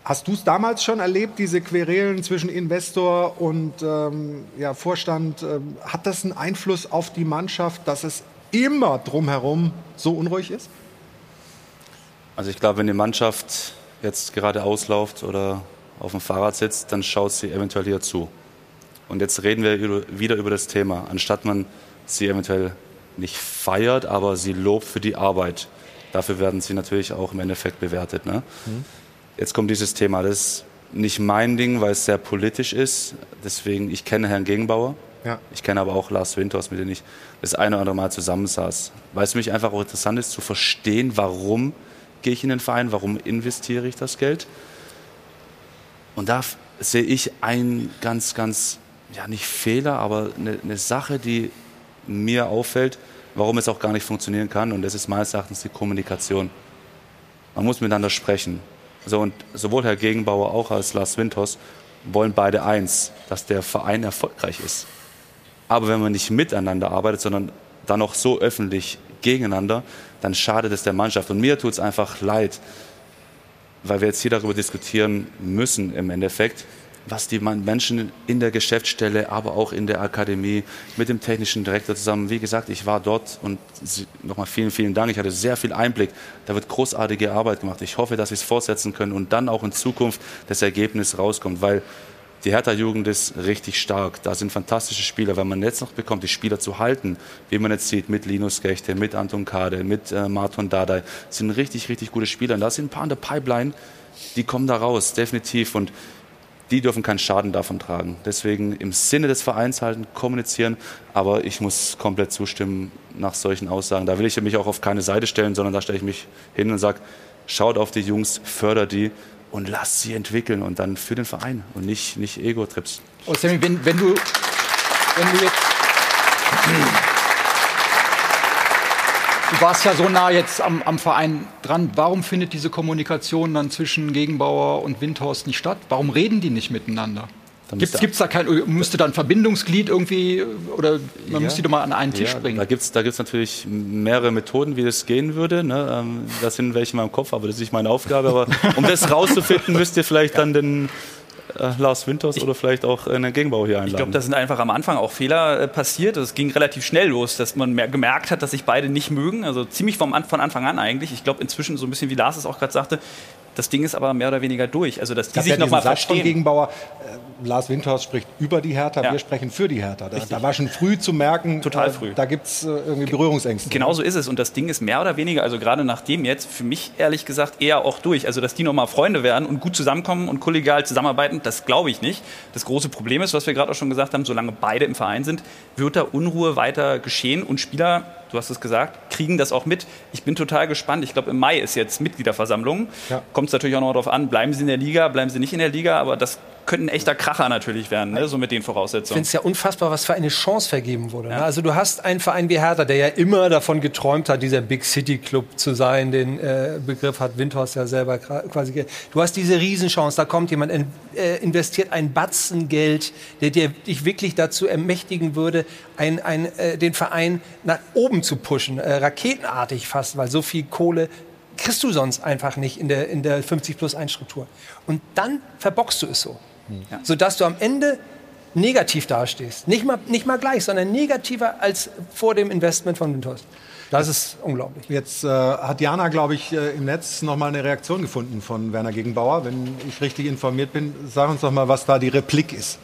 Hast du es damals schon erlebt, diese Querelen zwischen Investor und ähm, ja, Vorstand? Ähm, hat das einen Einfluss auf die Mannschaft, dass es immer drumherum so unruhig ist? Also ich glaube, wenn die Mannschaft jetzt gerade ausläuft oder auf dem Fahrrad sitzt, dann schaut sie eventuell hier zu. Und jetzt reden wir wieder über das Thema, anstatt man sie eventuell nicht feiert, aber sie lobt für die Arbeit. Dafür werden sie natürlich auch im Endeffekt bewertet. Ne? Mhm. Jetzt kommt dieses Thema. Das ist nicht mein Ding, weil es sehr politisch ist. Deswegen, ich kenne Herrn Gegenbauer. Ja. Ich kenne aber auch Lars Winters, mit dem ich das eine oder andere Mal zusammensaß. Weil es für mich einfach auch interessant ist zu verstehen, warum gehe ich in den Verein, warum investiere ich das Geld. Und da sehe ich einen ganz, ganz, ja nicht Fehler, aber eine, eine Sache, die mir auffällt, warum es auch gar nicht funktionieren kann. Und das ist meines Erachtens die Kommunikation. Man muss miteinander sprechen. So, und sowohl Herr Gegenbauer auch als Lars Winters wollen beide eins, dass der Verein erfolgreich ist. Aber wenn man nicht miteinander arbeitet, sondern dann noch so öffentlich gegeneinander, dann schadet es der Mannschaft. Und mir tut es einfach leid, weil wir jetzt hier darüber diskutieren müssen im Endeffekt, was die Menschen in der Geschäftsstelle, aber auch in der Akademie mit dem technischen Direktor zusammen, wie gesagt, ich war dort und nochmal vielen, vielen Dank. Ich hatte sehr viel Einblick. Da wird großartige Arbeit gemacht. Ich hoffe, dass sie es fortsetzen können und dann auch in Zukunft das Ergebnis rauskommt, weil die Hertha-Jugend ist richtig stark. Da sind fantastische Spieler. Wenn man jetzt noch bekommt, die Spieler zu halten, wie man jetzt sieht, mit Linus Gechte, mit Anton Kade, mit äh, Martin Dardai, sind richtig, richtig gute Spieler. Und da sind ein paar in der Pipeline, die kommen da raus, definitiv. Und die dürfen keinen Schaden davon tragen. Deswegen im Sinne des Vereins halten, kommunizieren. Aber ich muss komplett zustimmen nach solchen Aussagen. Da will ich mich auch auf keine Seite stellen, sondern da stelle ich mich hin und sage, schaut auf die Jungs, fördert die und lasst sie entwickeln und dann für den Verein und nicht, nicht Ego-Trips. Oh, Sammy, wenn, wenn, du, wenn du jetzt Du warst ja so nah jetzt am, am, Verein dran. Warum findet diese Kommunikation dann zwischen Gegenbauer und Windhorst nicht statt? Warum reden die nicht miteinander? Gibt es da kein, müsste da ein Verbindungsglied irgendwie oder man ja. müsste die doch mal an einen Tisch ja, bringen? Da gibt es da gibt's natürlich mehrere Methoden, wie das gehen würde. Ne? Ähm, das sind welche in meinem Kopf, aber das ist nicht meine Aufgabe. Aber um das rauszufinden, müsst ihr vielleicht dann den äh, Lars Winters oder vielleicht auch einen Gegenbau hier einladen. Ich glaube, da sind einfach am Anfang auch Fehler äh, passiert. Es ging relativ schnell los, dass man gemerkt hat, dass sich beide nicht mögen. Also ziemlich vom, von Anfang an eigentlich. Ich glaube inzwischen so ein bisschen, wie Lars es auch gerade sagte, das Ding ist aber mehr oder weniger durch. Also dass die sich ja nochmal verstehen. Gegenbauer, äh, Lars Windhorst spricht über die Hertha, ja. wir sprechen für die Hertha. Da, da, war schon früh zu merken, Total früh. Äh, da gibt es äh, irgendwie Berührungsängste. Genau so ist es. Und das Ding ist mehr oder weniger, also gerade nach dem jetzt, für mich ehrlich gesagt eher auch durch. Also dass die nochmal Freunde werden und gut zusammenkommen und kollegial zusammenarbeiten, das glaube ich nicht. Das große Problem ist, was wir gerade auch schon gesagt haben, solange beide im Verein sind, wird da Unruhe weiter geschehen und Spieler du hast es gesagt, kriegen das auch mit. Ich bin total gespannt. Ich glaube, im Mai ist jetzt Mitgliederversammlung. Ja. Kommt es natürlich auch noch darauf an, bleiben sie in der Liga, bleiben sie nicht in der Liga, aber das könnte ein echter Kracher natürlich werden, ne? so mit den Voraussetzungen. Ich finde es ja unfassbar, was für eine Chance vergeben wurde. Ne? Ja. Ne? Also du hast einen Verein wie Hertha, der ja immer davon geträumt hat, dieser Big City Club zu sein. Den äh, Begriff hat Windhorst ja selber quasi. Du hast diese Riesenchance, da kommt jemand, in, äh, investiert ein Batzen Geld, der dir dich wirklich dazu ermächtigen würde, ein, ein, äh, den Verein nach oben zu pushen, äh, raketenartig fast, weil so viel Kohle kriegst du sonst einfach nicht in der, in der 50 plus 1 Struktur. Und dann verbockst du es so. Ja. Sodass du am Ende negativ dastehst. Nicht mal, nicht mal gleich, sondern negativer als vor dem Investment von Windhorst. Das ist unglaublich. Jetzt äh, hat Jana, glaube ich, äh, im Netz noch mal eine Reaktion gefunden von Werner Gegenbauer. Wenn ich richtig informiert bin, sag uns doch mal, was da die Replik ist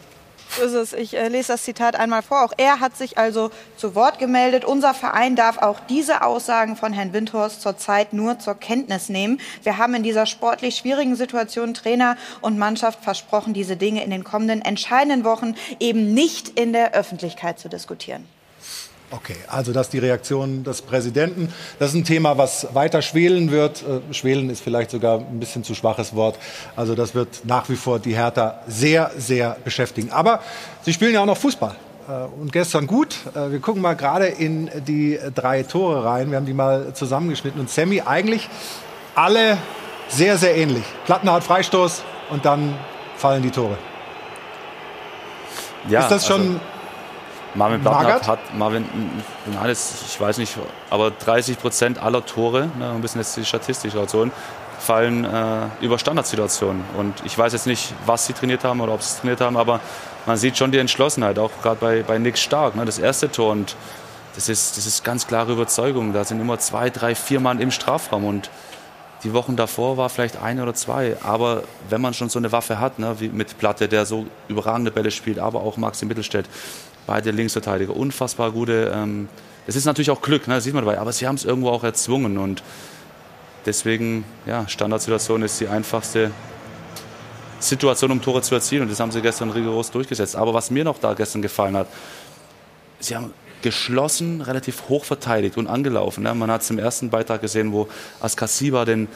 ist es. Ich äh, lese das Zitat einmal vor. Auch er hat sich also zu Wort gemeldet. Unser Verein darf auch diese Aussagen von Herrn Windhorst zurzeit nur zur Kenntnis nehmen. Wir haben in dieser sportlich schwierigen Situation Trainer und Mannschaft versprochen, diese Dinge in den kommenden entscheidenden Wochen eben nicht in der Öffentlichkeit zu diskutieren. Okay, also das ist die Reaktion des Präsidenten. Das ist ein Thema, was weiter schwelen wird. Äh, schwelen ist vielleicht sogar ein bisschen zu schwaches Wort. Also das wird nach wie vor die Hertha sehr, sehr beschäftigen. Aber sie spielen ja auch noch Fußball. Äh, und gestern gut. Äh, wir gucken mal gerade in die drei Tore rein. Wir haben die mal zusammengeschnitten. Und Sammy, eigentlich alle sehr, sehr ähnlich. Plattenhardt Freistoß und dann fallen die Tore. Ja, ist das schon also Marvin Blattner hat, Marvin, alles, ich weiß nicht, aber 30 Prozent aller Tore, ne, ein bisschen jetzt die Statistik rausholen, fallen äh, über Standardsituationen. Und ich weiß jetzt nicht, was sie trainiert haben oder ob sie es trainiert haben, aber man sieht schon die Entschlossenheit, auch gerade bei, bei Nick Stark, ne, das erste Tor. Und das ist, das ist ganz klare Überzeugung. Da sind immer zwei, drei, vier Mann im Strafraum. Und die Wochen davor war vielleicht ein oder zwei. Aber wenn man schon so eine Waffe hat, ne, wie mit Platte, der so überragende Bälle spielt, aber auch Maxi Mittelstädt, beide Linksverteidiger, unfassbar gute. Ähm, das ist natürlich auch Glück, ne, das sieht man dabei, aber sie haben es irgendwo auch erzwungen und deswegen, ja, Standardsituation ist die einfachste Situation, um Tore zu erzielen und das haben sie gestern rigoros durchgesetzt. Aber was mir noch da gestern gefallen hat, sie haben geschlossen, relativ hoch verteidigt und angelaufen. Ne? Man hat es im ersten Beitrag gesehen, wo Askasiba den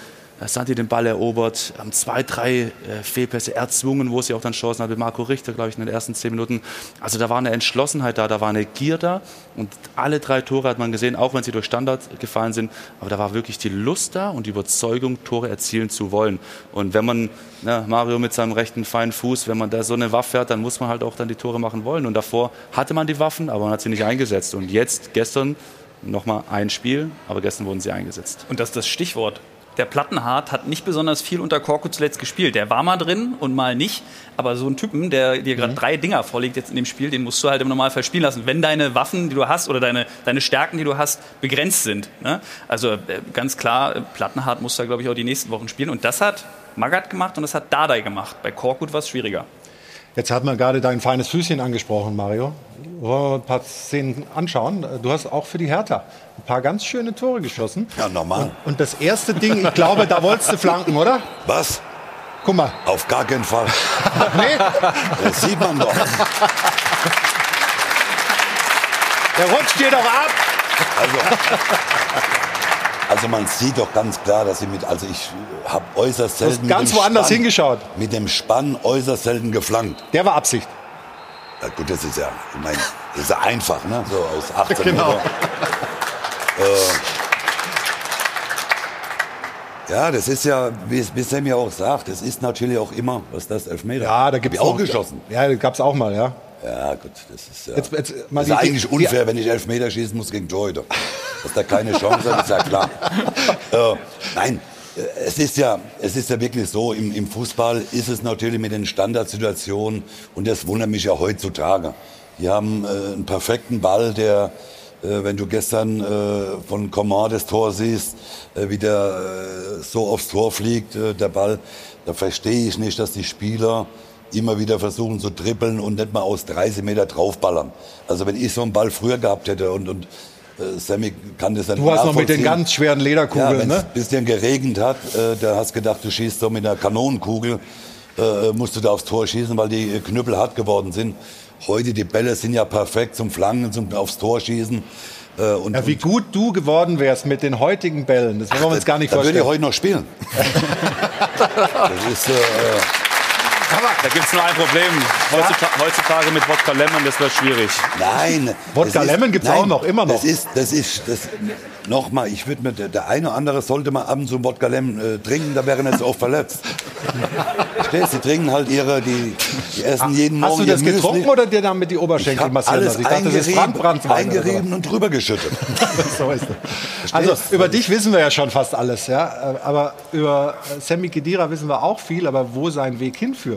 Santi den Ball erobert, haben zwei, drei äh, Fehlpässe erzwungen, wo sie auch dann Chancen hatte. Marco Richter, glaube ich, in den ersten zehn Minuten. Also da war eine Entschlossenheit da, da war eine Gier da. Und alle drei Tore hat man gesehen, auch wenn sie durch Standard gefallen sind. Aber da war wirklich die Lust da und die Überzeugung, Tore erzielen zu wollen. Und wenn man, na, Mario mit seinem rechten feinen Fuß, wenn man da so eine Waffe hat, dann muss man halt auch dann die Tore machen wollen. Und davor hatte man die Waffen, aber man hat sie nicht eingesetzt. Und jetzt, gestern, nochmal ein Spiel, aber gestern wurden sie eingesetzt. Und das ist das Stichwort der Plattenhardt hat nicht besonders viel unter Korkut zuletzt gespielt. Der war mal drin und mal nicht. Aber so ein Typen, der dir gerade mhm. drei Dinger vorlegt jetzt in dem Spiel, den musst du halt im Normalfall spielen lassen, wenn deine Waffen, die du hast oder deine, deine Stärken, die du hast, begrenzt sind. Ne? Also äh, ganz klar, äh, Plattenhardt muss da, glaube ich, auch die nächsten Wochen spielen. Und das hat Magath gemacht und das hat Dardai gemacht. Bei Korkut war es schwieriger. Jetzt hat man gerade dein feines Füßchen angesprochen, Mario. Wollen wir ein paar Szenen anschauen? Du hast auch für die Hertha ein paar ganz schöne Tore geschossen. Ja, normal. Und, und das erste Ding, ich glaube, da wolltest du flanken, oder? Was? Guck mal. Auf gar keinen Fall. nee? Das sieht man doch. Der rutscht dir doch ab. Also, also man sieht doch ganz klar, dass sie mit, also ich habe äußerst selten. ganz woanders Spann, hingeschaut. Mit dem Spann äußerst selten geflankt. Der war Absicht. Ja, gut, das ist ja, ich meine, das ist ja einfach, ne? So aus 18 genau. Meter. Äh, ja, das ist ja, wie, wie Sam ja auch sagt, das ist natürlich auch immer, was ist das, Elfmeter? Ja, da gibt es auch geschossen. Ja, da gab es auch mal, ja. Ja, gut, das ist ja. Jetzt, jetzt, das ist eigentlich unfair, wenn ich Elfmeter schießen muss gegen Torhüter. Dass da keine Chance hat, ist ja klar. äh, nein, es ist ja, es ist ja wirklich so, im, im Fußball ist es natürlich mit den Standardsituationen, und das wundert mich ja heutzutage. Die haben äh, einen perfekten Ball, der, äh, wenn du gestern äh, von Coman das Tor siehst, äh, wie der äh, so aufs Tor fliegt, äh, der Ball, da verstehe ich nicht, dass die Spieler immer wieder versuchen zu trippeln und nicht mal aus 30 Meter draufballern. Also wenn ich so einen Ball früher gehabt hätte und, und äh, Sammy kann das dann Du hast noch mit den ganz schweren Lederkugeln, ja, ne? es ein bisschen geregnet hat, äh, da hast gedacht, du schießt so mit einer Kanonenkugel, äh, musst du da aufs Tor schießen, weil die Knüppel hart geworden sind. Heute die Bälle sind ja perfekt zum Flanken, zum aufs Tor schießen. Äh, und, ja, wie gut du geworden wärst mit den heutigen Bällen, das wollen wir uns gar nicht da vorstellen. Da würde ich heute noch spielen. das ist, äh, da gibt es nur ein Problem. Heutzutage, heutzutage mit Wodka Lemon, das wird schwierig. Nein. Wodka Lemon gibt es auch noch, immer noch. Das ist, das ist, das, nochmal, ich würde mir, der eine oder andere sollte mal abends so Wodka Lemon äh, trinken, da wäre nicht so oft verletzt. Verstehst Sie trinken halt ihre, die, die essen jeden Hast Morgen Hast du das getrunken oder dir damit die Oberschenkel massieren lassen? Ich dachte, das ist Brandbrand. Eingerieben und drüber geschüttet. so ist es. Also über dich wissen wir ja schon fast alles, ja. Aber über Sammy Kedira wissen wir auch viel, aber wo sein Weg hinführt.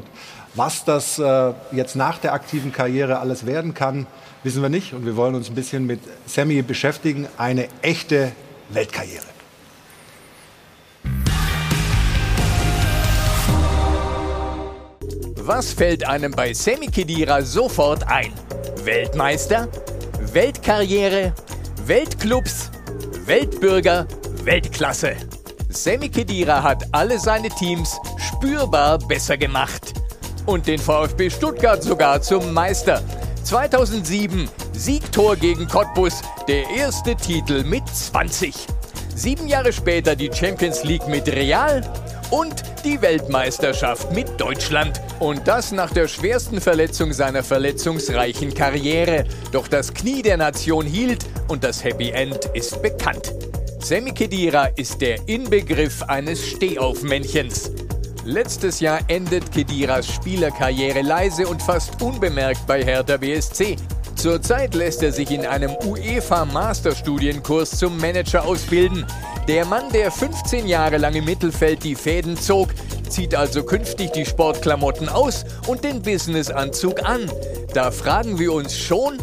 Was das äh, jetzt nach der aktiven Karriere alles werden kann, wissen wir nicht. Und wir wollen uns ein bisschen mit Sammy beschäftigen. Eine echte Weltkarriere. Was fällt einem bei Sammy Kedira sofort ein? Weltmeister? Weltkarriere? Weltclubs? Weltbürger? Weltklasse? Sammy Kedira hat alle seine Teams spürbar besser gemacht. Und den VfB Stuttgart sogar zum Meister. 2007 Siegtor gegen Cottbus, der erste Titel mit 20. Sieben Jahre später die Champions League mit Real und die Weltmeisterschaft mit Deutschland. Und das nach der schwersten Verletzung seiner verletzungsreichen Karriere. Doch das Knie der Nation hielt und das Happy End ist bekannt. Sammy Kedira ist der Inbegriff eines Stehaufmännchens. Letztes Jahr endet Kediras Spielerkarriere leise und fast unbemerkt bei Hertha BSC. Zurzeit lässt er sich in einem UEFA-Masterstudienkurs zum Manager ausbilden. Der Mann, der 15 Jahre lang im Mittelfeld die Fäden zog, zieht also künftig die Sportklamotten aus und den Businessanzug an. Da fragen wir uns schon,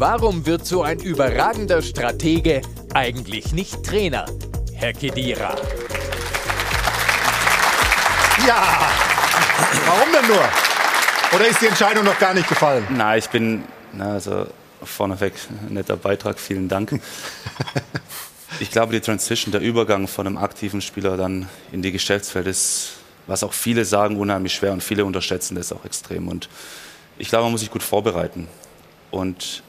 warum wird so ein überragender Stratege eigentlich nicht Trainer? Herr Kedira. Ja, warum denn nur? Oder ist die Entscheidung noch gar nicht gefallen? Na, ich bin, na, also vorneweg, netter Beitrag, vielen Dank. ich glaube, die Transition, der Übergang von einem aktiven Spieler dann in die Geschäftswelt ist, was auch viele sagen, unheimlich schwer und viele unterschätzen das auch extrem. Und ich glaube, man muss sich gut vorbereiten. Und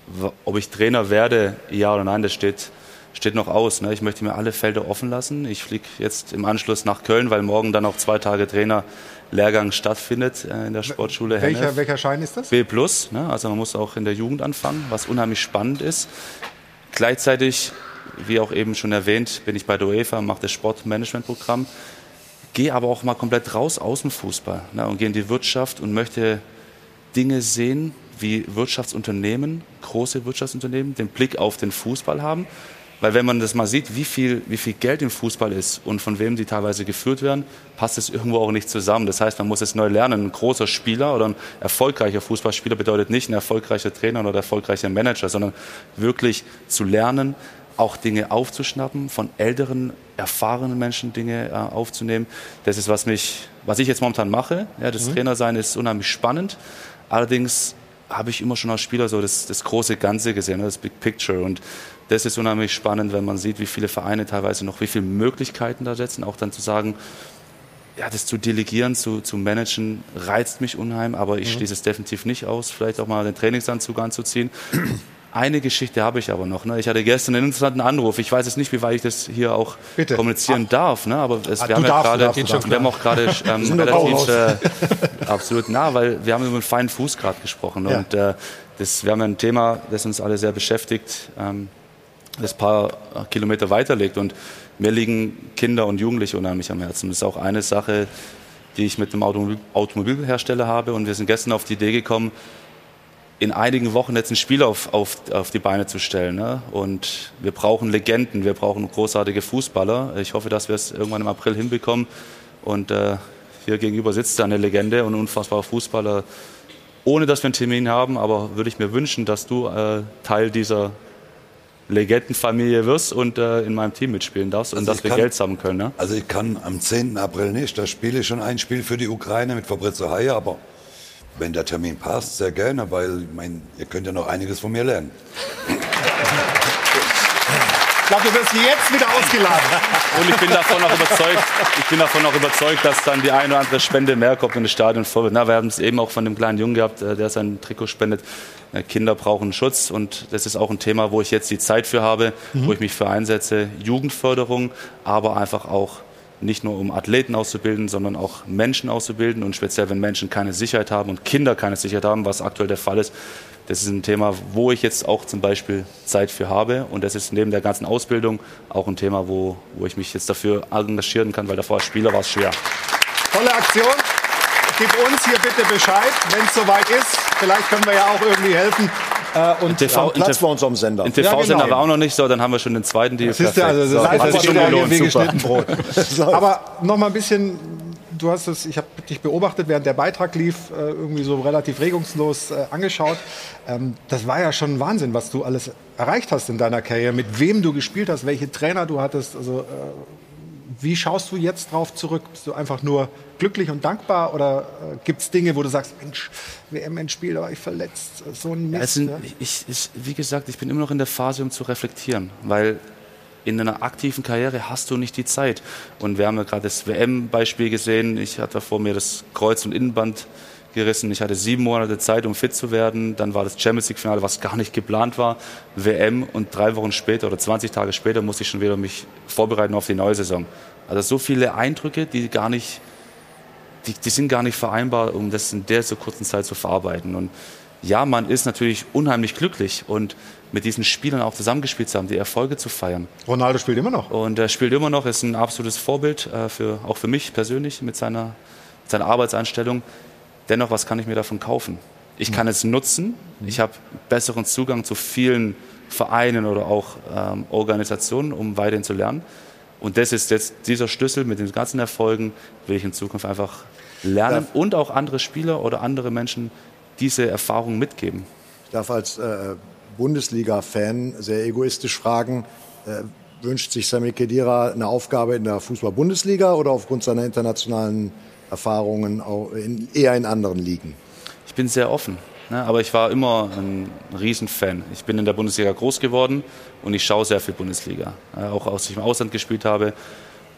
ob ich Trainer werde, ja oder nein, das steht, steht noch aus. Ne? Ich möchte mir alle Felder offen lassen. Ich fliege jetzt im Anschluss nach Köln, weil morgen dann auch zwei Tage Trainerlehrgang stattfindet äh, in der Sportschule welcher, welcher Schein ist das? B+. Ne? Also man muss auch in der Jugend anfangen, was unheimlich spannend ist. Gleichzeitig, wie auch eben schon erwähnt, bin ich bei der UEFA, mache das Sportmanagementprogramm, gehe aber auch mal komplett raus aus dem Fußball ne? und gehe in die Wirtschaft und möchte Dinge sehen, wie Wirtschaftsunternehmen, große Wirtschaftsunternehmen, den Blick auf den Fußball haben Weil wenn man das mal sieht, wie viel, wie viel Geld im Fußball ist und von wem die teilweise geführt werden, passt es irgendwo auch nicht zusammen. Das heißt, man muss es neu lernen. Ein großer Spieler oder ein erfolgreicher Fußballspieler bedeutet nicht ein erfolgreicher Trainer oder ein erfolgreicher Manager, sondern wirklich zu lernen, auch Dinge aufzuschnappen, von älteren, erfahrenen Menschen Dinge äh, aufzunehmen. Das ist, was, mich, was ich jetzt momentan mache. Ja, das mhm. Trainersein ist unheimlich spannend. Allerdings habe ich immer schon als Spieler so das, das große Ganze gesehen, ne, das Big Picture. Und das ist unheimlich spannend, wenn man sieht, wie viele Vereine teilweise noch, wie viele Möglichkeiten da setzen. Auch dann zu sagen, ja, das zu delegieren, zu, zu managen, reizt mich unheim, aber ich mhm. schließe es definitiv nicht aus, vielleicht auch mal den Trainingsanzug anzuziehen. Eine Geschichte habe ich aber noch. Ne? Ich hatte gestern einen interessanten Anruf. Ich weiß jetzt nicht, wie weit ich das hier auch Bitte. kommunizieren ah. darf. Ne? Aber es, ah, wir, haben ja grade, wir haben auch gerade ähm, relativ äh, absolut nah, weil wir haben über einen feinen Fuß gerade gesprochen. Ja. Und äh, das, wir haben ein Thema, das uns alle sehr beschäftigt, ähm, das ein paar Kilometer weiter liegt. Und mir liegen Kinder und Jugendliche unheimlich am Herzen. Das ist auch eine Sache, die ich mit dem Automobil Automobilhersteller habe. Und wir sind gestern auf die Idee gekommen, in einigen Wochen jetzt ein Spiel auf, auf, auf die Beine zu stellen. Ne? Und wir brauchen Legenden, wir brauchen großartige Fußballer. Ich hoffe, dass wir es irgendwann im April hinbekommen. Und äh, hier gegenüber sitzt eine Legende und ein unfassbarer Fußballer. Ohne dass wir einen Termin haben, aber würde ich mir wünschen, dass du äh, Teil dieser Legendenfamilie wirst und äh, in meinem Team mitspielen darfst also und dass wir kann, Geld sammeln können. Ne? Also ich kann am 10. April nicht. Da spiele ich schon ein Spiel für die Ukraine mit Fabrizio Haie, aber wenn der Termin passt, sehr gerne, weil ich mein, ihr könnt ja noch einiges von mir lernen. Ich glaube, du wirst jetzt wieder ausgeladen. Und ich bin davon auch überzeugt, ich bin davon auch überzeugt, dass dann die eine oder andere Spende mehr kommt in das Stadion vor. Na, wir haben es eben auch von dem kleinen Jungen gehabt, äh, der sein Trikot spendet. Äh, Kinder brauchen Schutz und das ist auch ein Thema, wo ich jetzt die Zeit für habe, mhm. wo ich mich für einsetze. Jugendförderung, aber einfach auch nicht nur um Athleten auszubilden, sondern auch Menschen auszubilden und speziell, wenn Menschen keine Sicherheit haben und Kinder keine Sicherheit haben, was aktuell der Fall ist. Das ist ein Thema, wo ich jetzt auch zum Beispiel Zeit für habe und das ist neben der ganzen Ausbildung auch ein Thema, wo, wo ich mich jetzt dafür engagieren kann, weil davor als Spieler war es schwer. Tolle Aktion. Gib uns hier bitte Bescheid, wenn es soweit ist. Vielleicht können wir ja auch irgendwie helfen. Äh, und TV, ja, Platz bei uns am Sender. Ein TV-Sender ja, genau. war auch noch nicht so, dann haben wir schon den zweiten Deal. Siehst du, also das heißt, das schon gelohnt, geschnitten Brot. Aber noch mal ein bisschen du hast es, ich habe dich beobachtet, während der Beitrag lief, äh, irgendwie so relativ regungslos äh, angeschaut. Ähm, das war ja schon Wahnsinn, was du alles erreicht hast in deiner Karriere, mit wem du gespielt hast, welche Trainer du hattest. Also wie schaust du jetzt drauf zurück? Bist du einfach nur glücklich und dankbar oder äh, gibt es Dinge, wo du sagst, Mensch, WM-Endspiel, da war ich verletzt, so ein Mist? Also, ich, ich, wie gesagt, ich bin immer noch in der Phase, um zu reflektieren, weil in einer aktiven Karriere hast du nicht die Zeit. Und wir haben ja gerade das WM-Beispiel gesehen. Ich hatte vor mir das Kreuz- und Innenband gerissen. Ich hatte sieben Monate Zeit, um fit zu werden. Dann war das Champions League-Finale, was gar nicht geplant war, WM. Und drei Wochen später oder 20 Tage später musste ich schon wieder mich vorbereiten auf die neue Saison. Also so viele Eindrücke, die gar nicht, die, die sind gar nicht vereinbar, um das in der so kurzen Zeit zu verarbeiten. Und ja, man ist natürlich unheimlich glücklich und mit diesen Spielern auch zusammengespielt zu haben, die Erfolge zu feiern. Ronaldo spielt immer noch. Und er spielt immer noch, ist ein absolutes Vorbild, äh, für, auch für mich persönlich mit seiner, mit seiner Arbeitseinstellung. Dennoch, was kann ich mir davon kaufen? Ich kann es nutzen. Ich habe besseren Zugang zu vielen Vereinen oder auch ähm, Organisationen, um weiterhin zu lernen. Und das ist jetzt dieser Schlüssel mit den ganzen Erfolgen, will ich in Zukunft einfach lernen darf, und auch andere Spieler oder andere Menschen diese Erfahrung mitgeben. Ich darf als äh, Bundesliga-Fan sehr egoistisch fragen, äh, wünscht sich Sami Khedira eine Aufgabe in der Fußball-Bundesliga oder aufgrund seiner internationalen Erfahrungen auch in, eher in anderen Ligen? Ich bin sehr offen. Ne? Aber ich war immer ein Riesenfan. Ich bin in der Bundesliga groß geworden und ich schaue sehr viel Bundesliga. Auch als ich im Ausland gespielt habe.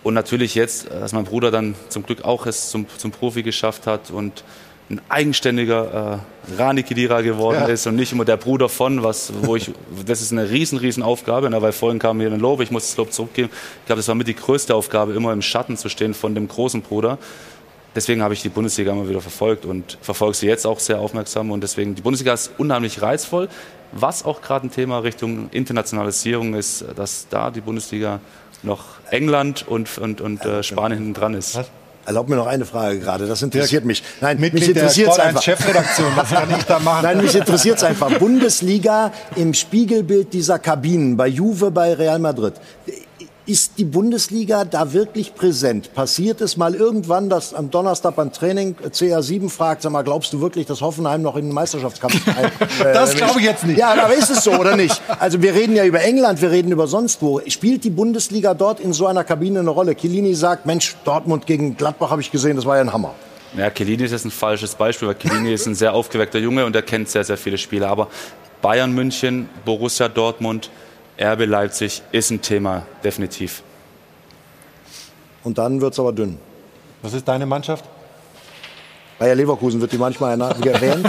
Und natürlich jetzt, dass mein Bruder dann zum Glück auch es zum, zum Profi geschafft hat und ein eigenständiger äh, Rani Kidira geworden ja. ist und nicht immer der Bruder von, was, wo ich, das ist eine riesen, riesen Aufgabe, ne, weil vorhin kam mir ein Lob, ich muss das Lob zurückgeben. Ich glaube, das war mit die größte Aufgabe, immer im Schatten zu stehen von dem großen Bruder deswegen habe ich die Bundesliga immer wieder verfolgt und verfolge sie jetzt auch sehr aufmerksam. Und deswegen, die Bundesliga ist unheimlich reizvoll. Was auch gerade ein Thema Richtung Internationalisierung ist, dass da die Bundesliga noch England und, und, und äh, Spanien hinten dran ist. Was? Erlaub mir noch eine Frage gerade, das interessiert mich. Nein, Mitglied mich interessiert es einfach. Chefredaktion, was kann ich da machen? Nein, mich interessiert es einfach. Bundesliga im Spiegelbild dieser Kabinen bei Juve, bei Real Madrid. Ist die Bundesliga da wirklich präsent? Passiert es mal irgendwann, dass am Donnerstag beim Training CR7 fragt, sag mal, glaubst du wirklich, dass Hoffenheim noch in den Meisterschaftskampf ein, äh, Das glaube ich jetzt nicht. Ja, aber ist es so oder nicht? Also wir reden ja über England, wir reden über sonst wo. Spielt die Bundesliga dort in so einer Kabine eine Rolle? Chiellini sagt, Mensch, Dortmund gegen Gladbach habe ich gesehen, das war ja ein Hammer. Ja, Chiellini ist jetzt ein falsches Beispiel, weil Chiellini ist ein sehr aufgeweckter Junge und er kennt sehr, sehr viele Spieler. Aber Bayern München, Borussia Dortmund, RB Leipzig ist ein Thema, definitiv. Und dann wird's aber dünn. Was ist deine Mannschaft? Bayer Leverkusen wird die manchmal erwähnt.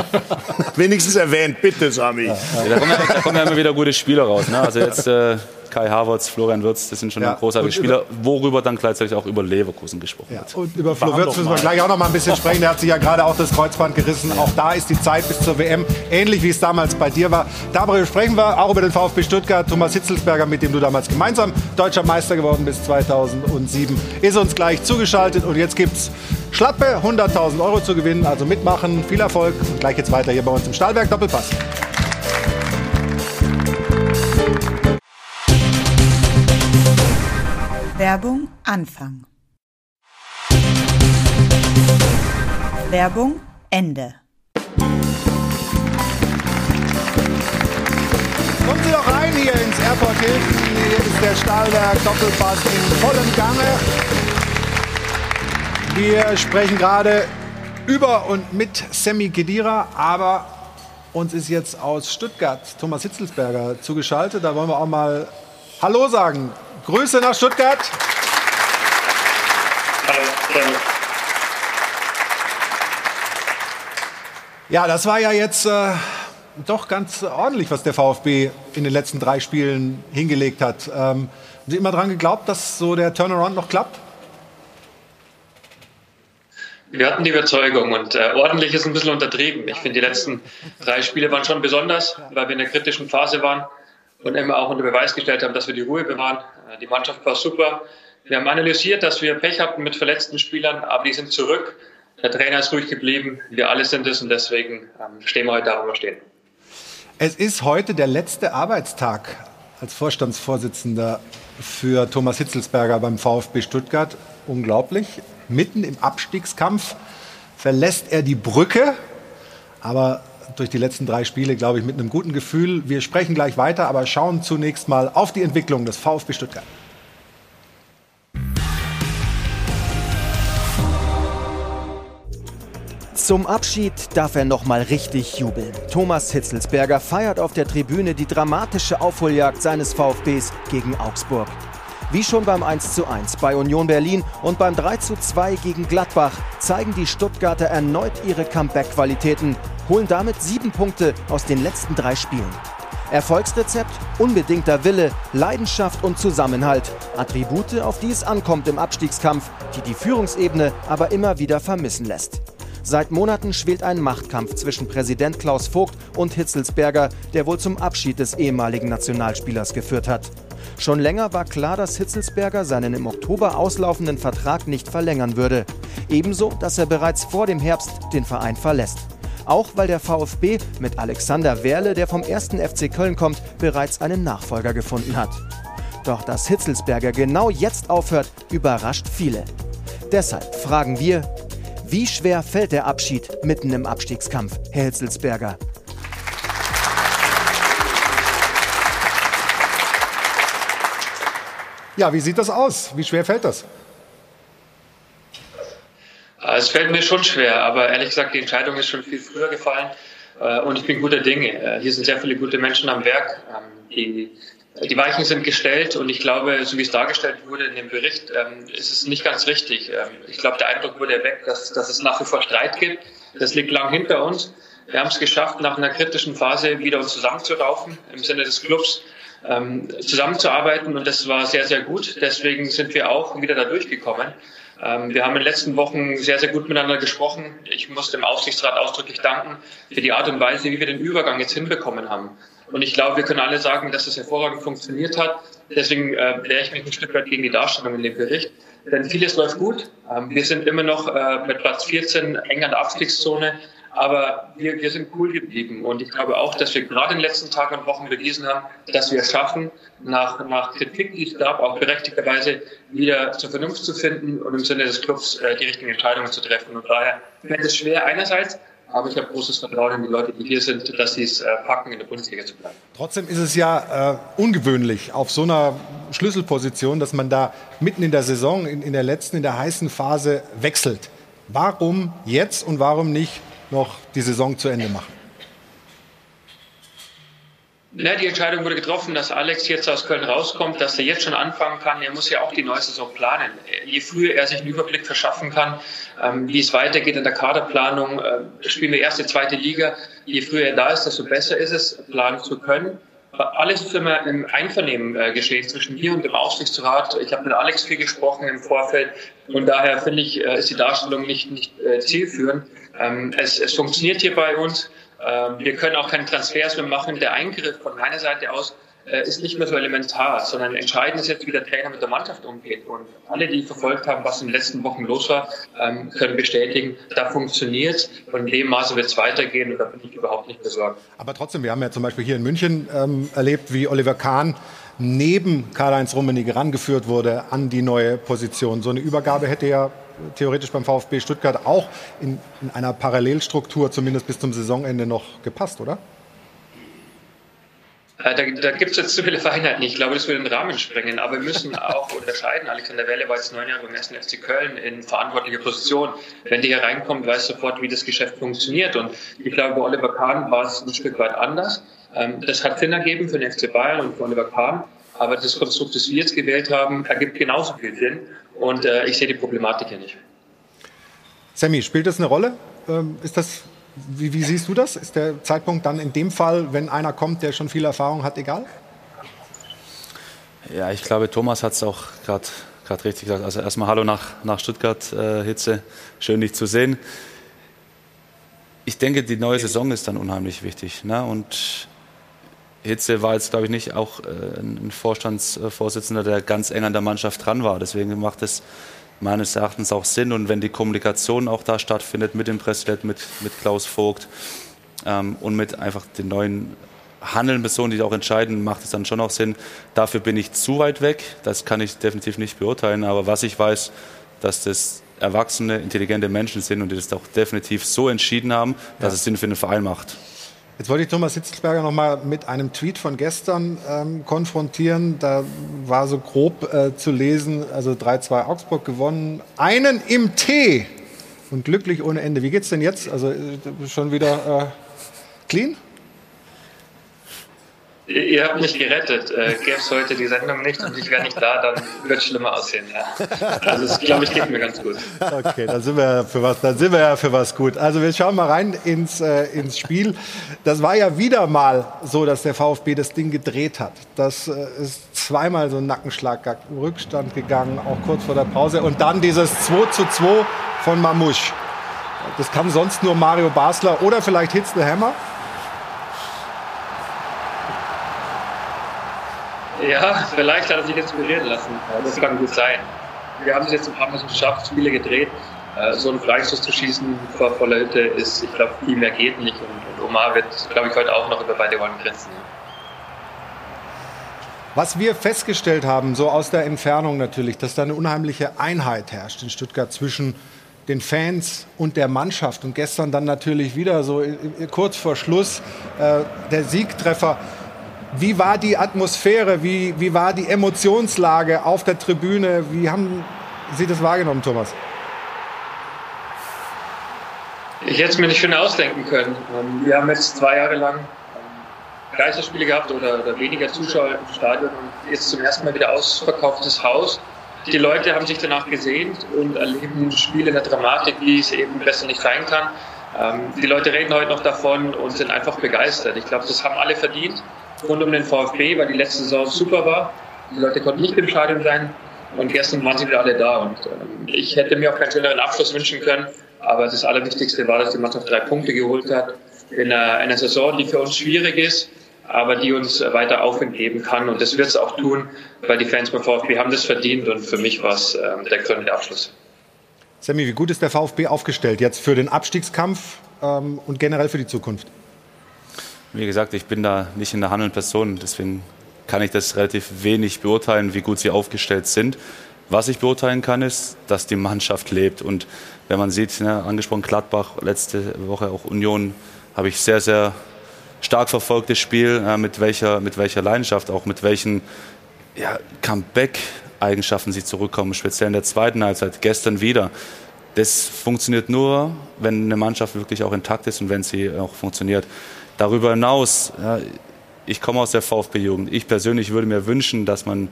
Wenigstens erwähnt, bitte, Sami. Ja, da, kommen ja, da kommen ja immer wieder gute Spieler raus. Ne? Also jetzt äh, Kai Havertz, Florian Wirtz, das sind schon Ja, großartige Spieler, worüber dann gleichzeitig auch über Leverkusen gesprochen Ja, wird. und über Flo Wirtz müssen wir gleich auch noch mal ein bisschen sprechen. Der hat sich ja gerade auch das Kreuzband gerissen. Auch da ist die Zeit bis zur WM ähnlich wie es damals bei dir war. Darüber sprechen wir auch über den VfB Stuttgart. Thomas Hitzelsberger, mit dem du damals gemeinsam deutscher Meister geworden bist 2007, ist uns gleich zugeschaltet. Und jetzt gibt's schlappe 100.000 Euro zu gewinnen. Also mitmachen, viel Erfolg. Und gleich geht's weiter hier bei uns im Stahlberg Doppelpass. Werbung Anfang. Werbung Ende. Kommen Sie doch rein hier ins Airport Hilton. Hier ist der Stahlwerk Doppelpass in vollem Gange. Wir sprechen gerade über und mit Sammy Kedira, aber uns ist jetzt aus Stuttgart Thomas Hitzelsberger zugeschaltet. Da wollen wir auch mal Hallo sagen. Grüße nach Stuttgart. Ja, das war ja jetzt äh, doch ganz ordentlich, was der VfB in den letzten drei Spielen hingelegt hat. Ähm, haben Sie immer dran geglaubt, dass so der Turnaround noch klappt? Wir hatten die Überzeugung und äh, ordentlich ist ein bisschen untertrieben. Ich finde, die letzten drei Spiele waren schon besonders, weil wir in der kritischen Phase waren und immer auch unter Beweis gestellt haben, dass wir die Ruhe bewahren. Äh, die Mannschaft war super. Wir haben analysiert, dass wir Pech hatten mit verletzten Spielern, aber die sind zurück. Der Trainer ist ruhig geblieben. Wir alle sind es und deswegen ähm, stehen wir heute da, wo wir stehen. Es ist heute der letzte Arbeitstag als Vorstandsvorsitzender für Thomas Hitzelsberger beim VfB Stuttgart. Unglaublich. Mitten im Abstiegskampf verlässt er die Brücke, aber durch die letzten drei Spiele, glaube ich, mit einem guten Gefühl. Wir sprechen gleich weiter, aber schauen zunächst mal auf die Entwicklung des VfB Stuttgart. Zum Abschied darf er noch mal richtig jubeln. Thomas Hitzelsberger feiert auf der Tribüne die dramatische Aufholjagd seines VfBs gegen Augsburg. Wie schon beim 1:1 bei Union Berlin und beim 3:2 gegen Gladbach zeigen die Stuttgarter erneut ihre Comeback-Qualitäten, holen damit sieben Punkte aus den letzten drei Spielen. Erfolgsrezept, unbedingter Wille, Leidenschaft und Zusammenhalt. Attribute, auf die es ankommt im Abstiegskampf, die die Führungsebene aber immer wieder vermissen lässt. Seit Monaten schwelt ein Machtkampf zwischen Präsident Klaus Vogt und Hitzelsberger, der wohl zum Abschied des ehemaligen Nationalspielers geführt hat. Schon länger war klar, dass Hitzelsberger seinen im Oktober auslaufenden Vertrag nicht verlängern würde. Ebenso, dass er bereits vor dem Herbst den Verein verlässt. Auch weil der VfB mit Alexander Werle, der vom 1. FC Köln kommt, bereits einen Nachfolger gefunden hat. Doch dass Hitzelsberger genau jetzt aufhört, überrascht viele. Deshalb fragen wir, wie schwer fällt der Abschied mitten im Abstiegskampf, Herr Hitzelsberger? Ja, wie sieht das aus? Wie schwer fällt das? Es fällt mir schon schwer, aber ehrlich gesagt, die Entscheidung ist schon viel früher gefallen äh, und ich bin guter Dinge. Äh, Hier sind sehr viele gute Menschen am Werk. Ähm, Die, die Weichen sind gestellt und ich glaube, so wie es dargestellt wurde in dem Bericht, ähm, ist es nicht ganz richtig. Ähm, Ich glaube, der Eindruck wurde weg, dass, dass es nach wie vor Streit gibt. Das liegt lang hinter uns. Wir haben es geschafft, nach einer kritischen Phase wieder uns zusammenzuraufen im Sinne des Clubs zusammenzuarbeiten und das war sehr, sehr gut. Deswegen sind wir auch wieder da durchgekommen. Ähm, wir haben in den letzten Wochen sehr, sehr gut miteinander gesprochen. Ich muss dem Aufsichtsrat ausdrücklich danken für die Art und Weise, wie wir den Übergang jetzt hinbekommen haben. Und ich glaube, wir können alle sagen, dass es hervorragend funktioniert hat. Deswegen äh, wehre ich mich ein Stück weit gegen die Darstellung in dem Bericht. denn vieles läuft gut. Ähm, wir sind immer noch äh, mit Platz 14 eng an der Abstiegszone. Aber wir, wir sind cool geblieben. Und ich glaube auch, dass wir gerade in den letzten Tagen und Wochen bewiesen haben, dass wir es schaffen, nach, nach Kritik, die es gab, auch berechtigterweise wieder zur Vernunft zu finden und im Sinne des Clubs äh, die richtigen Entscheidungen zu treffen. Und daher fällt es schwer einerseits, aber ich habe großes Vertrauen in die Leute, die hier sind, dass sie es äh, packen, in der Bundesliga zu bleiben. Trotzdem ist es ja äh, ungewöhnlich auf so einer Schlüsselposition, dass man da mitten in der Saison, in, in der letzten, in der heißen Phase wechselt. Warum jetzt und warum nicht noch die Saison zu Ende machen? Ja, die Entscheidung wurde getroffen, dass Alex jetzt aus Köln rauskommt, dass er jetzt schon anfangen kann. Er muss ja auch die neue Saison planen. Je früher er sich einen Überblick verschaffen kann, ähm, wie es weitergeht in der Kaderplanung, äh, spielen wir erste, zweite Liga. Je früher er da ist, desto besser ist es, planen zu können. Alles ist immer im Einvernehmen äh, geschehen zwischen mir und dem Aufsichtsrat. Ich habe mit Alex viel gesprochen im Vorfeld und daher finde ich, äh, ist die Darstellung nicht, nicht äh, zielführend. Ähm, es, es funktioniert hier bei uns. Ähm, wir können auch keine Transfers mehr machen. Der Eingriff von meiner Seite aus äh, ist nicht mehr so elementar, sondern entscheidend ist jetzt, wie der Trainer mit der Mannschaft umgeht. Und alle, die verfolgt haben, was in den letzten Wochen los war, ähm, können bestätigen, da funktioniert und in dem Maße wird es weitergehen und da bin ich überhaupt nicht besorgt. Aber trotzdem, wir haben ja zum Beispiel hier in München ähm, erlebt, wie Oliver Kahn neben Karl-Heinz Rummenigge rangeführt wurde an die neue Position. So eine Übergabe hätte ja theoretisch beim VfB Stuttgart auch in, in einer Parallelstruktur zumindest bis zum Saisonende noch gepasst, oder? Äh, da, da gibt es jetzt zu viele Feinheiten. Ich glaube, das würde den Rahmen sprengen. Aber wir müssen auch unterscheiden. Alexander Welle war jetzt neun Jahre beim 1. FC Köln in verantwortlicher Position. Wenn der hier reinkommt, weiß sofort, wie das Geschäft funktioniert. Und ich glaube, bei Oliver Kahn war es ein Stück weit anders. Ähm, das hat Sinn ergeben für den FC Bayern und für Oliver Kahn. Aber das Konstrukt, das wir jetzt gewählt haben, ergibt genauso viel Sinn. Und äh, ich sehe die Problematik hier nicht. Sammy, spielt das eine Rolle? Ähm, ist das, wie, wie, siehst du das? Ist der Zeitpunkt dann in dem Fall, wenn einer kommt, der schon viel Erfahrung hat, egal? Ja, ich glaube, Thomas hat es auch gerade richtig gesagt. Also erstmal Hallo nach, nach Stuttgart, äh, Hitze. Schön, dich zu sehen. Ich denke, die neue Saison ist dann unheimlich wichtig. Ne? Und Hitze war jetzt, glaube ich, nicht auch äh, ein Vorstandsvorsitzender, der ganz eng an der Mannschaft dran war. Deswegen macht es meines Erachtens auch Sinn. Und wenn die Kommunikation auch da stattfindet mit dem Präsidenten, mit, mit Klaus Vogt ähm, und mit einfach den neuen handelnden Personen, die auch entscheiden, macht es dann schon auch Sinn. Dafür bin ich zu weit weg. Das kann ich definitiv nicht beurteilen. Aber was ich weiß, dass das erwachsene, intelligente Menschen sind und die das auch definitiv so entschieden haben, dass es Sinn für den Verein macht. Jetzt wollte ich Thomas Hitzelsberger noch mal mit einem Tweet von gestern ähm, konfrontieren. Da war so grob äh, zu lesen, also 3-2 Augsburg gewonnen, einen im Tee und glücklich ohne Ende. Wie geht's denn jetzt? Also äh, schon wieder äh, clean? Ihr habt mich gerettet. Äh, Gäbe es heute die Sendung nicht und ich wäre nicht da, dann wird es schlimmer aussehen. Ja. Also das, glaube ich, geht mir ganz gut. Okay, dann sind wir für was, dann sind wir ja für was gut. Also wir schauen mal rein ins, äh, ins Spiel. Das war ja wieder mal so, dass der VfB das Ding gedreht hat. Das äh, ist zweimal so ein Nackenschlag Rückstand gegangen, auch kurz vor der Pause. Und dann dieses 2 zu 2 von Mamouche. Das kann sonst nur Mario Basler oder vielleicht Hitz the Hammer. Ja, vielleicht hat er sich inspirieren lassen. Das kann gut sein. Wir haben es jetzt ein paar Mal geschafft, Spiele gedreht. Äh, so einen Freistoß zu schießen vor voller Hütte ist, ich glaube, viel mehr geht nicht. Und, Omar wird, glaube ich, heute auch noch über beide Rollen grenzen. Was wir festgestellt haben, so aus der Entfernung natürlich, dass da eine unheimliche Einheit herrscht in Stuttgart zwischen den Fans und der Mannschaft. Und gestern dann natürlich wieder so kurz vor Schluss äh, der Siegtreffer. Wie war die Atmosphäre? Wie, wie war die Emotionslage auf der Tribüne? Wie haben Sie das wahrgenommen, Thomas? Ich hätte es mir nicht schöner ausdenken können. Ähm, wir haben jetzt zwei Jahre lang ähm, Geisterspiele gehabt oder, oder weniger Zuschauer im Stadion und jetzt zum ersten Mal wieder ausverkauftes Haus. Die Leute haben sich danach gesehnt und erleben Spiele in der Dramatik, wie es eben besser nicht sein kann. Ähm, die Leute reden heute noch davon und sind einfach begeistert. Ich glaube, das haben alle verdient rund um den VfB, weil die letzte Saison super war. Die Leute konnten nicht im Stadion sein und gestern waren sie wieder alle da. Und äh, ich hätte mir auch keinen schöneren Abschluss wünschen können. Aber das Allerwichtigste war, dass die Mannschaft drei Punkte geholt hat in einer, einer Saison, die für uns schwierig ist. aber die uns weiter Aufwind geben kann. Und das wird es auch tun, weil die Fans beim VfB haben das verdient und für mich war es ähm, der krönende Abschluss. Sammy, wie gut ist der VfB aufgestellt jetzt für den Abstiegskampf ähm, und generell für die Zukunft? Wie gesagt, ich bin da nicht in der handelnden Person, deswegen kann ich das relativ wenig beurteilen, wie gut sie aufgestellt sind. Was ich beurteilen kann, ist, dass die Mannschaft lebt. Und wenn man sieht, ne, angesprochen Gladbach, letzte Woche auch Union, habe ich sehr, sehr stark verfolgt das Spiel, äh, mit, welcher, mit welcher Leidenschaft, auch mit welchen ja, Comeback-Eigenschaften sie zurückkommen, speziell in der zweiten Halbzeit, gestern wieder. Das funktioniert nur, wenn eine Mannschaft wirklich auch intakt ist und wenn sie auch funktioniert. Darüber hinaus, ja, ich komme aus der VfB-Jugend. Ich persönlich würde mir wünschen, dass man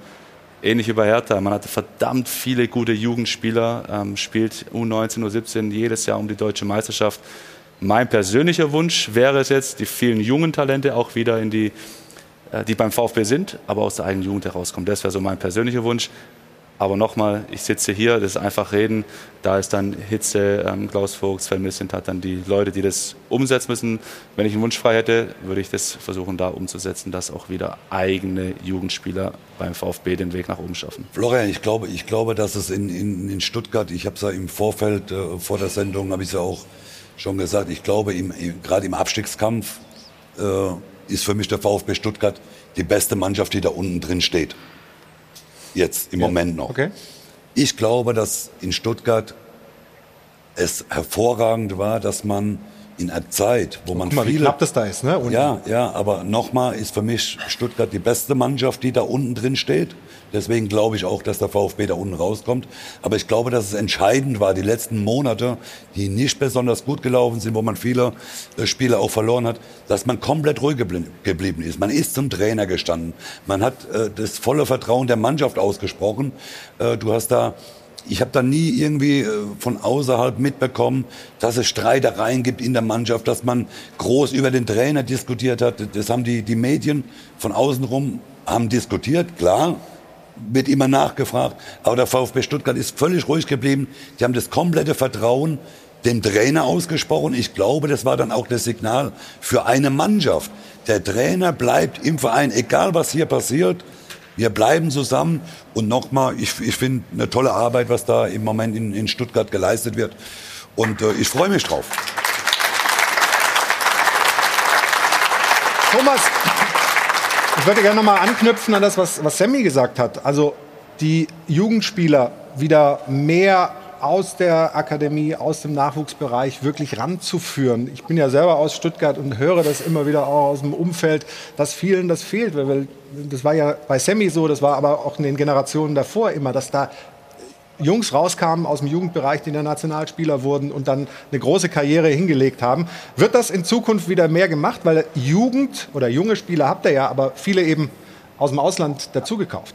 ähnlich bei Hertha, man hatte verdammt viele gute Jugendspieler, ähm, spielt U19, U17 jedes Jahr um die deutsche Meisterschaft. Mein persönlicher Wunsch wäre es jetzt, die vielen jungen Talente auch wieder in die, äh, die beim VfB sind, aber aus der eigenen Jugend herauskommen. Das wäre so mein persönlicher Wunsch. Aber nochmal, ich sitze hier, das ist einfach reden. Da ist dann Hitze, ähm, Klaus Vogt, Sven Missint hat dann die Leute, die das umsetzen müssen. Wenn ich einen Wunsch frei hätte, würde ich das versuchen, da umzusetzen, dass auch wieder eigene Jugendspieler beim VfB den Weg nach oben schaffen. Florian, ich glaube, ich glaube, dass es in, in, in Stuttgart, ich habe es ja im Vorfeld äh, vor der Sendung, habe ich es ja auch schon gesagt, ich glaube, im, gerade im Abstiegskampf äh, ist für mich der VfB Stuttgart die beste Mannschaft, die da unten drin steht. Jetzt im ja. Moment noch. Okay. Ich glaube, dass in Stuttgart es hervorragend war, dass man in einer Zeit, wo man Guck mal, viele, wie knapp das da ist, ne? Und ja, ja, aber nochmal ist für mich Stuttgart die beste Mannschaft, die da unten drin steht. Deswegen glaube ich auch, dass der VfB da unten rauskommt. Aber ich glaube, dass es entscheidend war, die letzten Monate, die nicht besonders gut gelaufen sind, wo man viele äh, Spiele auch verloren hat, dass man komplett ruhig geblieben ist. Man ist zum Trainer gestanden. Man hat äh, das volle Vertrauen der Mannschaft ausgesprochen. Äh, du hast da ich habe da nie irgendwie von außerhalb mitbekommen, dass es Streitereien gibt in der Mannschaft, dass man groß über den Trainer diskutiert hat. Das haben die, die Medien von außen rum haben diskutiert, klar, wird immer nachgefragt. Aber der VfB Stuttgart ist völlig ruhig geblieben. Die haben das komplette Vertrauen dem Trainer ausgesprochen. Ich glaube, das war dann auch das Signal für eine Mannschaft. Der Trainer bleibt im Verein, egal was hier passiert. Wir bleiben zusammen. Und nochmal, ich, ich finde eine tolle Arbeit, was da im Moment in, in Stuttgart geleistet wird. Und äh, ich freue mich drauf. Thomas, ich würde gerne noch mal anknüpfen an das, was, was Sammy gesagt hat. Also die Jugendspieler wieder mehr aus der Akademie, aus dem Nachwuchsbereich wirklich ranzuführen. Ich bin ja selber aus Stuttgart und höre das immer wieder auch aus dem Umfeld, dass vielen das fehlt. Das war ja bei Sammy so, das war aber auch in den Generationen davor immer, dass da Jungs rauskamen aus dem Jugendbereich, die dann Nationalspieler wurden und dann eine große Karriere hingelegt haben. Wird das in Zukunft wieder mehr gemacht? Weil Jugend oder junge Spieler habt ihr ja, aber viele eben aus dem Ausland dazugekauft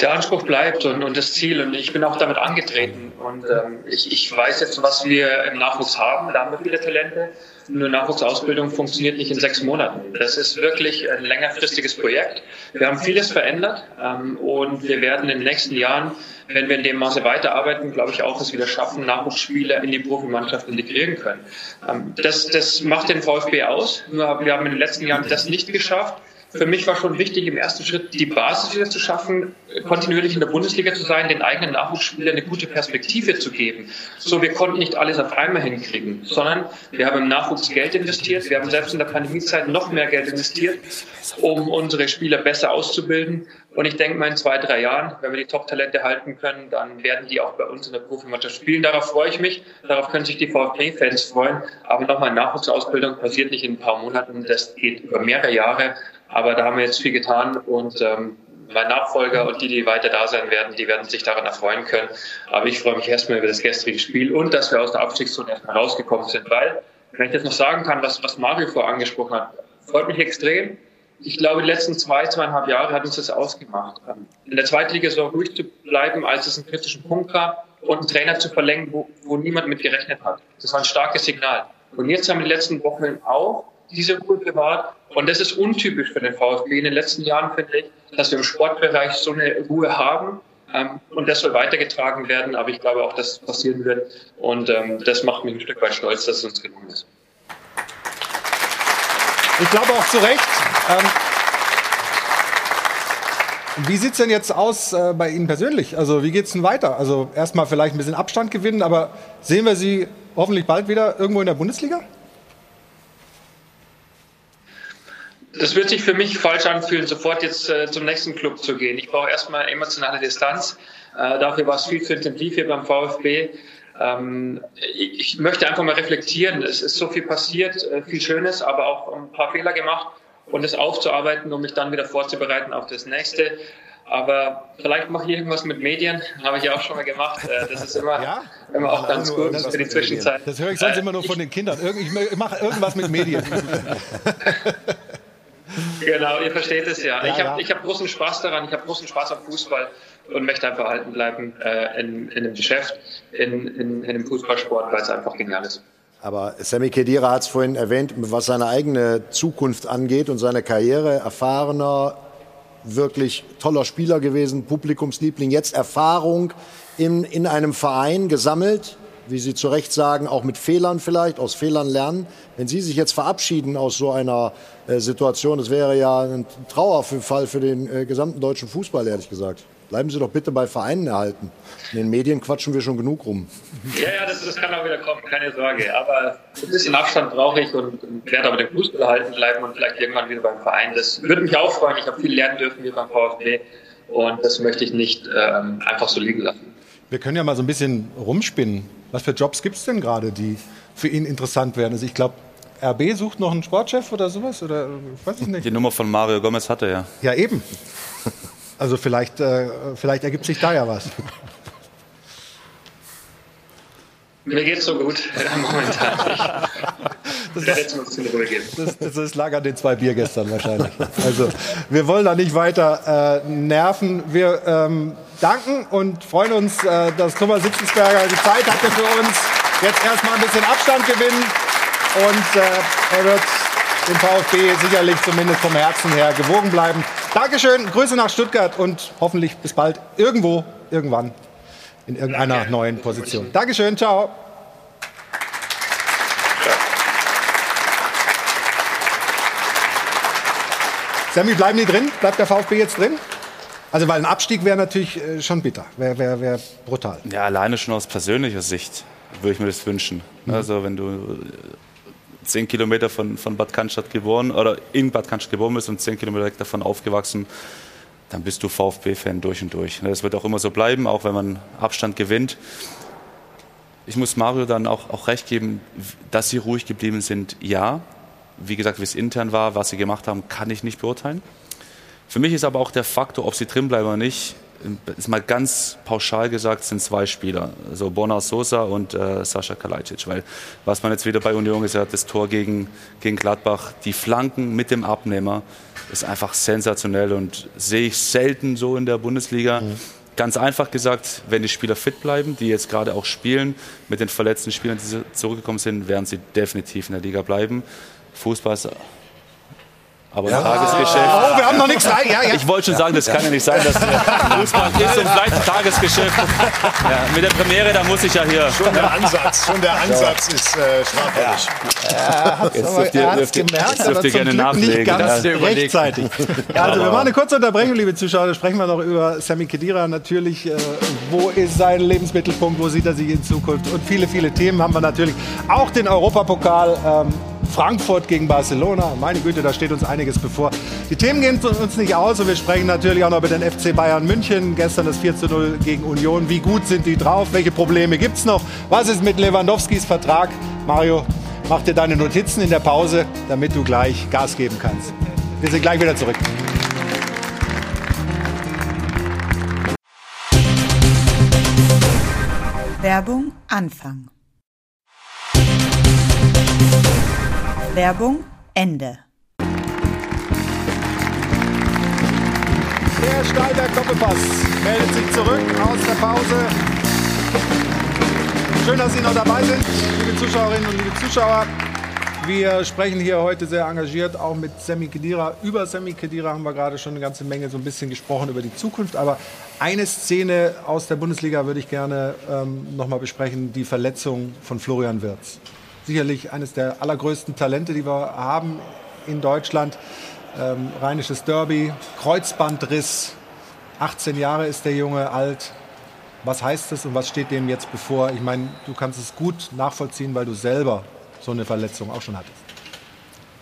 der Anspruch bleibt und, und das Ziel. Und ich bin auch damit angetreten. Und ähm, ich, ich weiß jetzt, was wir im Nachwuchs haben. Da haben wir viele Talente. Eine Nachwuchsausbildung funktioniert nicht in sechs Monaten. Das ist wirklich ein längerfristiges Projekt. Wir haben vieles verändert ähm, und wir werden in den nächsten Jahren, wenn wir in dem Maße weiterarbeiten, glaube ich auch es wieder schaffen, Nachwuchsspieler in die Profimannschaft integrieren können. Ähm, das, das macht den VfB aus. Nur wir haben in den letzten Jahren das nicht geschafft für mich war schon wichtig, im ersten Schritt die Basis wieder zu schaffen, kontinuierlich in der Bundesliga zu sein, den eigenen Nachwuchsspielern eine gute Perspektive zu geben. So, wir konnten nicht alles auf einmal hinkriegen, sondern wir haben im Nachwuchs Geld investiert. Wir haben selbst in der Pandemiezeit noch mehr Geld investiert, um unsere Spieler besser auszubilden. Und ich denke mal, in zwei, drei Jahren, wenn wir die Top-Talente halten können, dann werden die auch bei uns in der Profimannschaft spielen. Darauf freue ich mich. Darauf können sich die VfB-Fans freuen. Aber nochmal, Nachwuchsausbildung passiert nicht in ein paar Monaten. Das geht über mehrere Jahre. Aber da haben wir jetzt viel getan und ähm, mein Nachfolger und die, die weiter da sein werden, die werden sich daran erfreuen können. Aber ich freue mich erstmal über das gestrige Spiel und dass wir aus der Abstiegszone erstmal rausgekommen sind, weil, wenn ich das noch sagen kann, was, was Mario vorher angesprochen hat, freut mich extrem. Ich glaube, die letzten zwei, zweieinhalb Jahre hat uns das ausgemacht. Ähm, in der Zweitligasaison ruhig zu bleiben, als es einen kritischen Punkt gab und einen Trainer zu verlängern, wo, wo niemand mit gerechnet hat. Das war ein starkes Signal. Und jetzt haben wir die letzten Wochen auch diese Ruhe bewahrt. Und das ist untypisch für den VfB in den letzten Jahren, finde ich, dass wir im Sportbereich so eine Ruhe haben. Ähm, und das soll weitergetragen werden, aber ich glaube auch, dass es passieren wird. Und ähm, das macht mich ein Stück weit stolz, dass es uns gelungen ist. Ich glaube auch zu Recht. Ähm, wie sieht es denn jetzt aus äh, bei Ihnen persönlich? Also wie geht es denn weiter? Also erstmal vielleicht ein bisschen Abstand gewinnen, aber sehen wir Sie hoffentlich bald wieder irgendwo in der Bundesliga? Das wird sich für mich falsch anfühlen, sofort jetzt äh, zum nächsten Club zu gehen. Ich brauche erstmal emotionale Distanz. Äh, dafür war es viel zu intensiv hier beim VfB. Ähm, ich, möchte einfach mal reflektieren. Es ist so viel passiert, äh, viel Schönes, aber auch ein paar Fehler gemacht und es aufzuarbeiten, um mich dann wieder vorzubereiten auf das nächste. Aber vielleicht mache ich irgendwas mit Medien, habe ich ja auch schon mal gemacht. Äh, das ist immer, ja? immer auch ganz gut für die Zwischenzeit. Das höre ich sonst äh, immer nur von den Kindern. Ich mache irgendwas mit Medien. genau, ihr versteht es ja. ja ich habe ja. hab großen Spaß daran, ich habe großen Spaß am Fußball und möchte einfach erhalten bleiben äh, in, in dem Geschäft, in, in, in dem Fußballsport, weil es einfach genial ist. Aber Sammy Kedira hat es vorhin erwähnt, was seine eigene Zukunft angeht und seine Karriere. Erfahrener, wirklich toller Spieler gewesen, Publikumsliebling, jetzt Erfahrung in, in einem Verein gesammelt, wie Sie zu Recht sagen, auch mit Fehlern vielleicht, aus Fehlern lernen. Wenn Sie sich jetzt verabschieden aus so einer äh, Situation, das wäre ja ein Trauerfall für den äh, gesamten deutschen Fußball, ehrlich gesagt. Bleiben Sie doch bitte bei Vereinen erhalten. In den Medien quatschen wir schon genug rum. Ja, ja, das, das kann auch wieder kommen, keine Sorge. Aber ein bisschen Abstand brauche ich und, und werde aber den Fußball erhalten bleiben und vielleicht irgendwann wieder beim Verein. Das würde mich auch freuen. Ich habe viel lernen dürfen hier beim VfB und das möchte ich nicht ähm, einfach so liegen lassen. Wir können ja mal so ein bisschen rumspinnen. Was für Jobs gibt es denn gerade, die für ihn interessant wären? Also ich glaube, RB sucht noch einen Sportchef oder sowas? Oder weiß ich nicht. Die Nummer von Mario Gomez hatte er. Ja, eben. Also vielleicht, äh, vielleicht ergibt sich da ja was. Mir geht's so gut momentan. Das, ist, das, das, das lag an den zwei Bier gestern wahrscheinlich. Also wir wollen da nicht weiter äh, nerven. Wir ähm, danken und freuen uns, äh, dass Thomas Sitzensberger die Zeit hatte für uns. Jetzt erstmal ein bisschen Abstand gewinnen und äh, er wird dem VfB sicherlich zumindest vom Herzen her gewogen bleiben. Dankeschön, Grüße nach Stuttgart und hoffentlich bis bald irgendwo, irgendwann in irgendeiner neuen Position. Dankeschön, ciao. Sammy, bleiben die drin? Bleibt der VfB jetzt drin? Also, weil ein Abstieg wäre natürlich äh, schon bitter, wäre wär, wär brutal. Ja, alleine schon aus persönlicher Sicht würde ich mir das wünschen. Mhm. Also, wenn du zehn Kilometer von, von Bad Cannstatt geboren oder in Bad Cannstatt geboren bist und zehn Kilometer weg davon aufgewachsen, dann bist du VfB-Fan durch und durch. Das wird auch immer so bleiben, auch wenn man Abstand gewinnt. Ich muss Mario dann auch, auch recht geben, dass sie ruhig geblieben sind, ja. Wie gesagt, wie es intern war, was sie gemacht haben, kann ich nicht beurteilen. Für mich ist aber auch der Faktor, ob sie drin bleiben oder nicht, ist mal ganz pauschal gesagt, sind zwei Spieler, also Bona Sosa und äh, Sascha Kalajdzic. Weil was man jetzt wieder bei Union gesagt hat, das Tor gegen, gegen Gladbach, die Flanken mit dem Abnehmer, ist einfach sensationell und sehe ich selten so in der Bundesliga. Mhm. Ganz einfach gesagt, wenn die Spieler fit bleiben, die jetzt gerade auch spielen, mit den verletzten Spielern, die zurückgekommen sind, werden sie definitiv in der Liga bleiben. Fußball ist aber ja. Tagesgeschäft. Oh, wir haben noch nichts rein. Ja, ja. Ich wollte schon sagen, das kann ja nicht sein, dass Fußball ist und bleibt ein Tagesgeschäft. Ja, mit der Premiere, da muss ich ja hier. Schon der Ansatz, schon der Ansatz ist äh, straffällig. Er hat es gemerkt, aber zum gerne Glück nicht ganz rechtzeitig. Also, wir machen eine kurze Unterbrechung, liebe Zuschauer. Da sprechen wir noch über Sammy Kedira natürlich. Äh, wo ist sein Lebensmittelpunkt? Wo sieht er sich in Zukunft? Und viele, viele Themen haben wir natürlich. Auch den Europapokal. Ähm, Frankfurt gegen Barcelona. Meine Güte, da steht uns einiges bevor. Die Themen gehen uns nicht aus und wir sprechen natürlich auch noch über den FC Bayern München. Gestern das 4 zu 0 gegen Union. Wie gut sind die drauf? Welche Probleme gibt es noch? Was ist mit Lewandowskis Vertrag? Mario, mach dir deine Notizen in der Pause, damit du gleich Gas geben kannst. Wir sind gleich wieder zurück. Werbung Anfang. Werbung Ende. Der Stahlberg Doppelpass meldet sich zurück aus der Pause. Schön, dass Sie noch dabei sind, liebe Zuschauerinnen und liebe Zuschauer. Wir sprechen hier heute sehr engagiert auch mit Sammy Kedira. Über Sammy Kedira haben wir gerade schon eine ganze Menge so ein bisschen gesprochen über die Zukunft. Aber eine Szene aus der Bundesliga würde ich gerne ähm, noch mal besprechen: die Verletzung von Florian Wirtz sicherlich eines der allergrößten Talente, die wir haben in Deutschland. Ähm, Rheinisches Derby, Kreuzbandriss. 18 Jahre ist der Junge alt. Was heißt das und was steht dem jetzt bevor? Ich meine, du kannst es gut nachvollziehen, weil du selber so eine Verletzung auch schon hattest.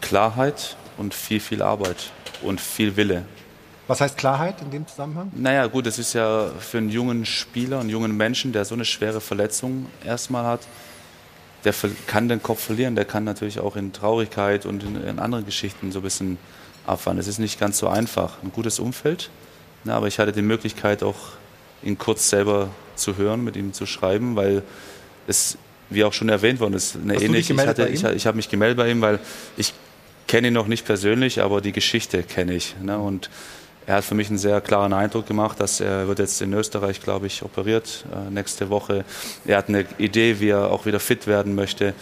Klarheit und viel, viel Arbeit und viel Wille. Was heißt Klarheit in dem Zusammenhang? Naja, gut, es ist ja für einen jungen Spieler, einen jungen Menschen, der so eine schwere Verletzung erstmal hat, der kann den Kopf verlieren, der kann natürlich auch in Traurigkeit und in, in anderen Geschichten so ein bisschen abfahren. Es ist nicht ganz so einfach. Ein gutes Umfeld, na, aber ich hatte die Möglichkeit auch ihn kurz selber zu hören, mit ihm zu schreiben, weil es, wie auch schon erwähnt worden ist, eine ähnliche. Ich, hatte, ich, ich habe mich gemeldet bei ihm, weil ich kenne ihn noch nicht persönlich, aber die Geschichte kenne ich. Ne? Und er hat für mich einen sehr klaren Eindruck gemacht, dass er wird jetzt in Österreich, glaube ich, operiert äh, nächste Woche. Er hat eine Idee, wie er auch wieder fit werden möchte.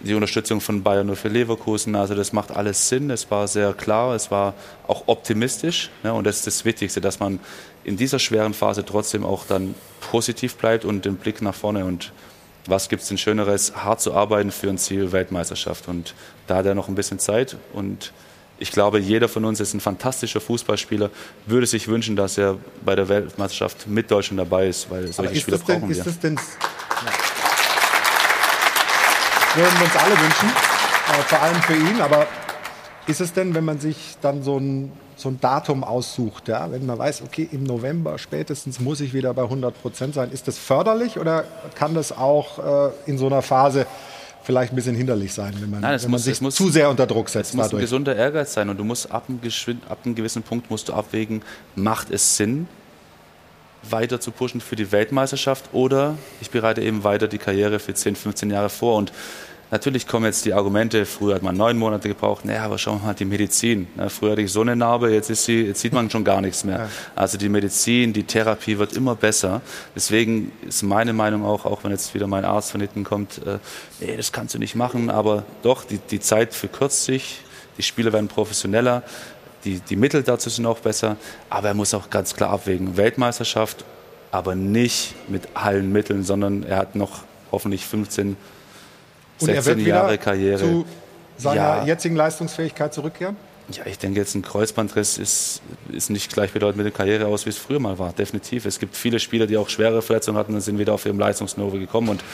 Die Unterstützung von Bayern für Leverkusen, also das macht alles Sinn. Es war sehr klar, es war auch optimistisch. Ne? Und das ist das Wichtigste, dass man in dieser schweren Phase trotzdem auch dann positiv bleibt und den Blick nach vorne. Und was gibt es denn Schöneres, hart zu arbeiten für ein Ziel Weltmeisterschaft. Und da hat er noch ein bisschen Zeit. Und ich glaube, jeder von uns ist ein fantastischer Fußballspieler, würde sich wünschen, dass er bei der Weltmeisterschaft mit Deutschland dabei ist, weil solche ist Spieler denn, brauchen ist wir. Das denn, ja. Würden wir uns alle wünschen, äh, vor allem für ihn. Aber ist es denn, wenn man sich dann so ein so ein Datum aussucht, ja, wenn man weiß, okay, im November spätestens muss ich wieder bei 100 Prozent sein, ist das förderlich oder kann das auch äh, in so einer Phase vielleicht ein bisschen hinderlich sein, wenn man, Nein, wenn man muss, sich muss, zu sehr unter Druck setzt Es muss dadurch? ein gesunder Ehrgeiz sein und du musst ab einem, ab einem gewissen Punkt musst du abwägen, macht es Sinn, weiter zu pushen für die Weltmeisterschaft oder ich bereite eben weiter die Karriere für 10, 15 Jahre vor und Natürlich kommen jetzt die Argumente, früher hat man neun Monate gebraucht, naja, aber schauen wir mal die Medizin. früher hatte ich so eine Narbe, jetzt, ist sie, jetzt sieht man schon gar nichts mehr. Also die Medizin, die Therapie wird immer besser. Deswegen ist meine Meinung auch, auch wenn jetzt wieder mein Arzt von hinten kommt, äh, nee, das kannst du nicht machen, aber doch, die, die Zeit verkürzt sich, die Spieler werden professioneller, die, die Mittel dazu sind auch besser, aber er muss auch ganz klar abwägen, Weltmeisterschaft, aber nicht mit allen Mitteln, sondern er hat noch hoffentlich 15 Und er 16 wird Jahre Karriere. zu seiner Ja. jetzigen Leistungsfähigkeit zurückkehren? Ja, ich denke jetzt ein Kreuzbandriss ist, ist nicht gleichbedeutend mit der Karriere aus, wie es früher mal war. Definitiv. Es gibt viele Spieler, die auch schwere Verletzungen hatten und sind wieder auf ihrem Leistungsniveau gekommen. Und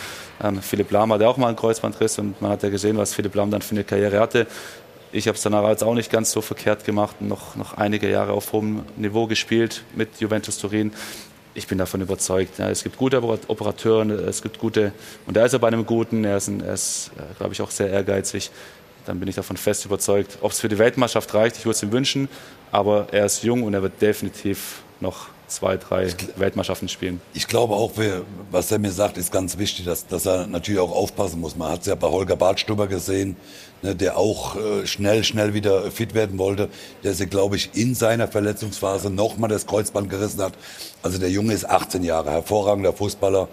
ähm, Philipp Lahm hatte auch mal einen Kreuzbandriss und man hat ja gesehen, was Philipp Lahm dann für eine Karriere hatte. Ich habe es danach jetzt auch nicht ganz so verkehrt gemacht und noch, noch einige Jahre auf hohem Niveau gespielt mit Juventus Turin. Ich bin davon überzeugt. Ja, es gibt gute Operateure, es gibt gute, und da ist er bei einem guten, er ist, ein- er ist äh, glaube ich, auch sehr ehrgeizig. Dann bin ich davon fest überzeugt. Ob es für die Weltmeisterschaft reicht, ich würde es ihm wünschen, aber er ist jung und er wird definitiv noch zwei, drei Weltmeisterschaften spielen. Ich glaube auch, was er mir sagt, ist ganz wichtig, dass, dass er natürlich auch aufpassen muss. Man hat es ja bei Holger Bartstuber gesehen, ne, der auch äh, schnell, schnell wieder fit werden wollte, der sich, glaube ich, in seiner Verletzungsphase nochmal das Kreuzband gerissen hat. Also der Junge ist 18 Jahre, hervorragender Fußballer.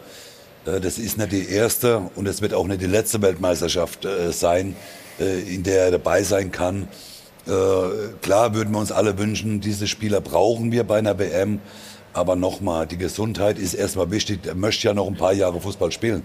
Äh, Das ist nicht die erste und es wird auch nicht die letzte Weltmeisterschaft äh, sein, äh, in der er dabei sein kann. Äh, klar würden wir uns alle wünschen, diese Spieler brauchen wir bei einer WM. Aber nochmal, die Gesundheit ist erstmal wichtig. Er möchte ja noch ein paar Jahre Fußball spielen.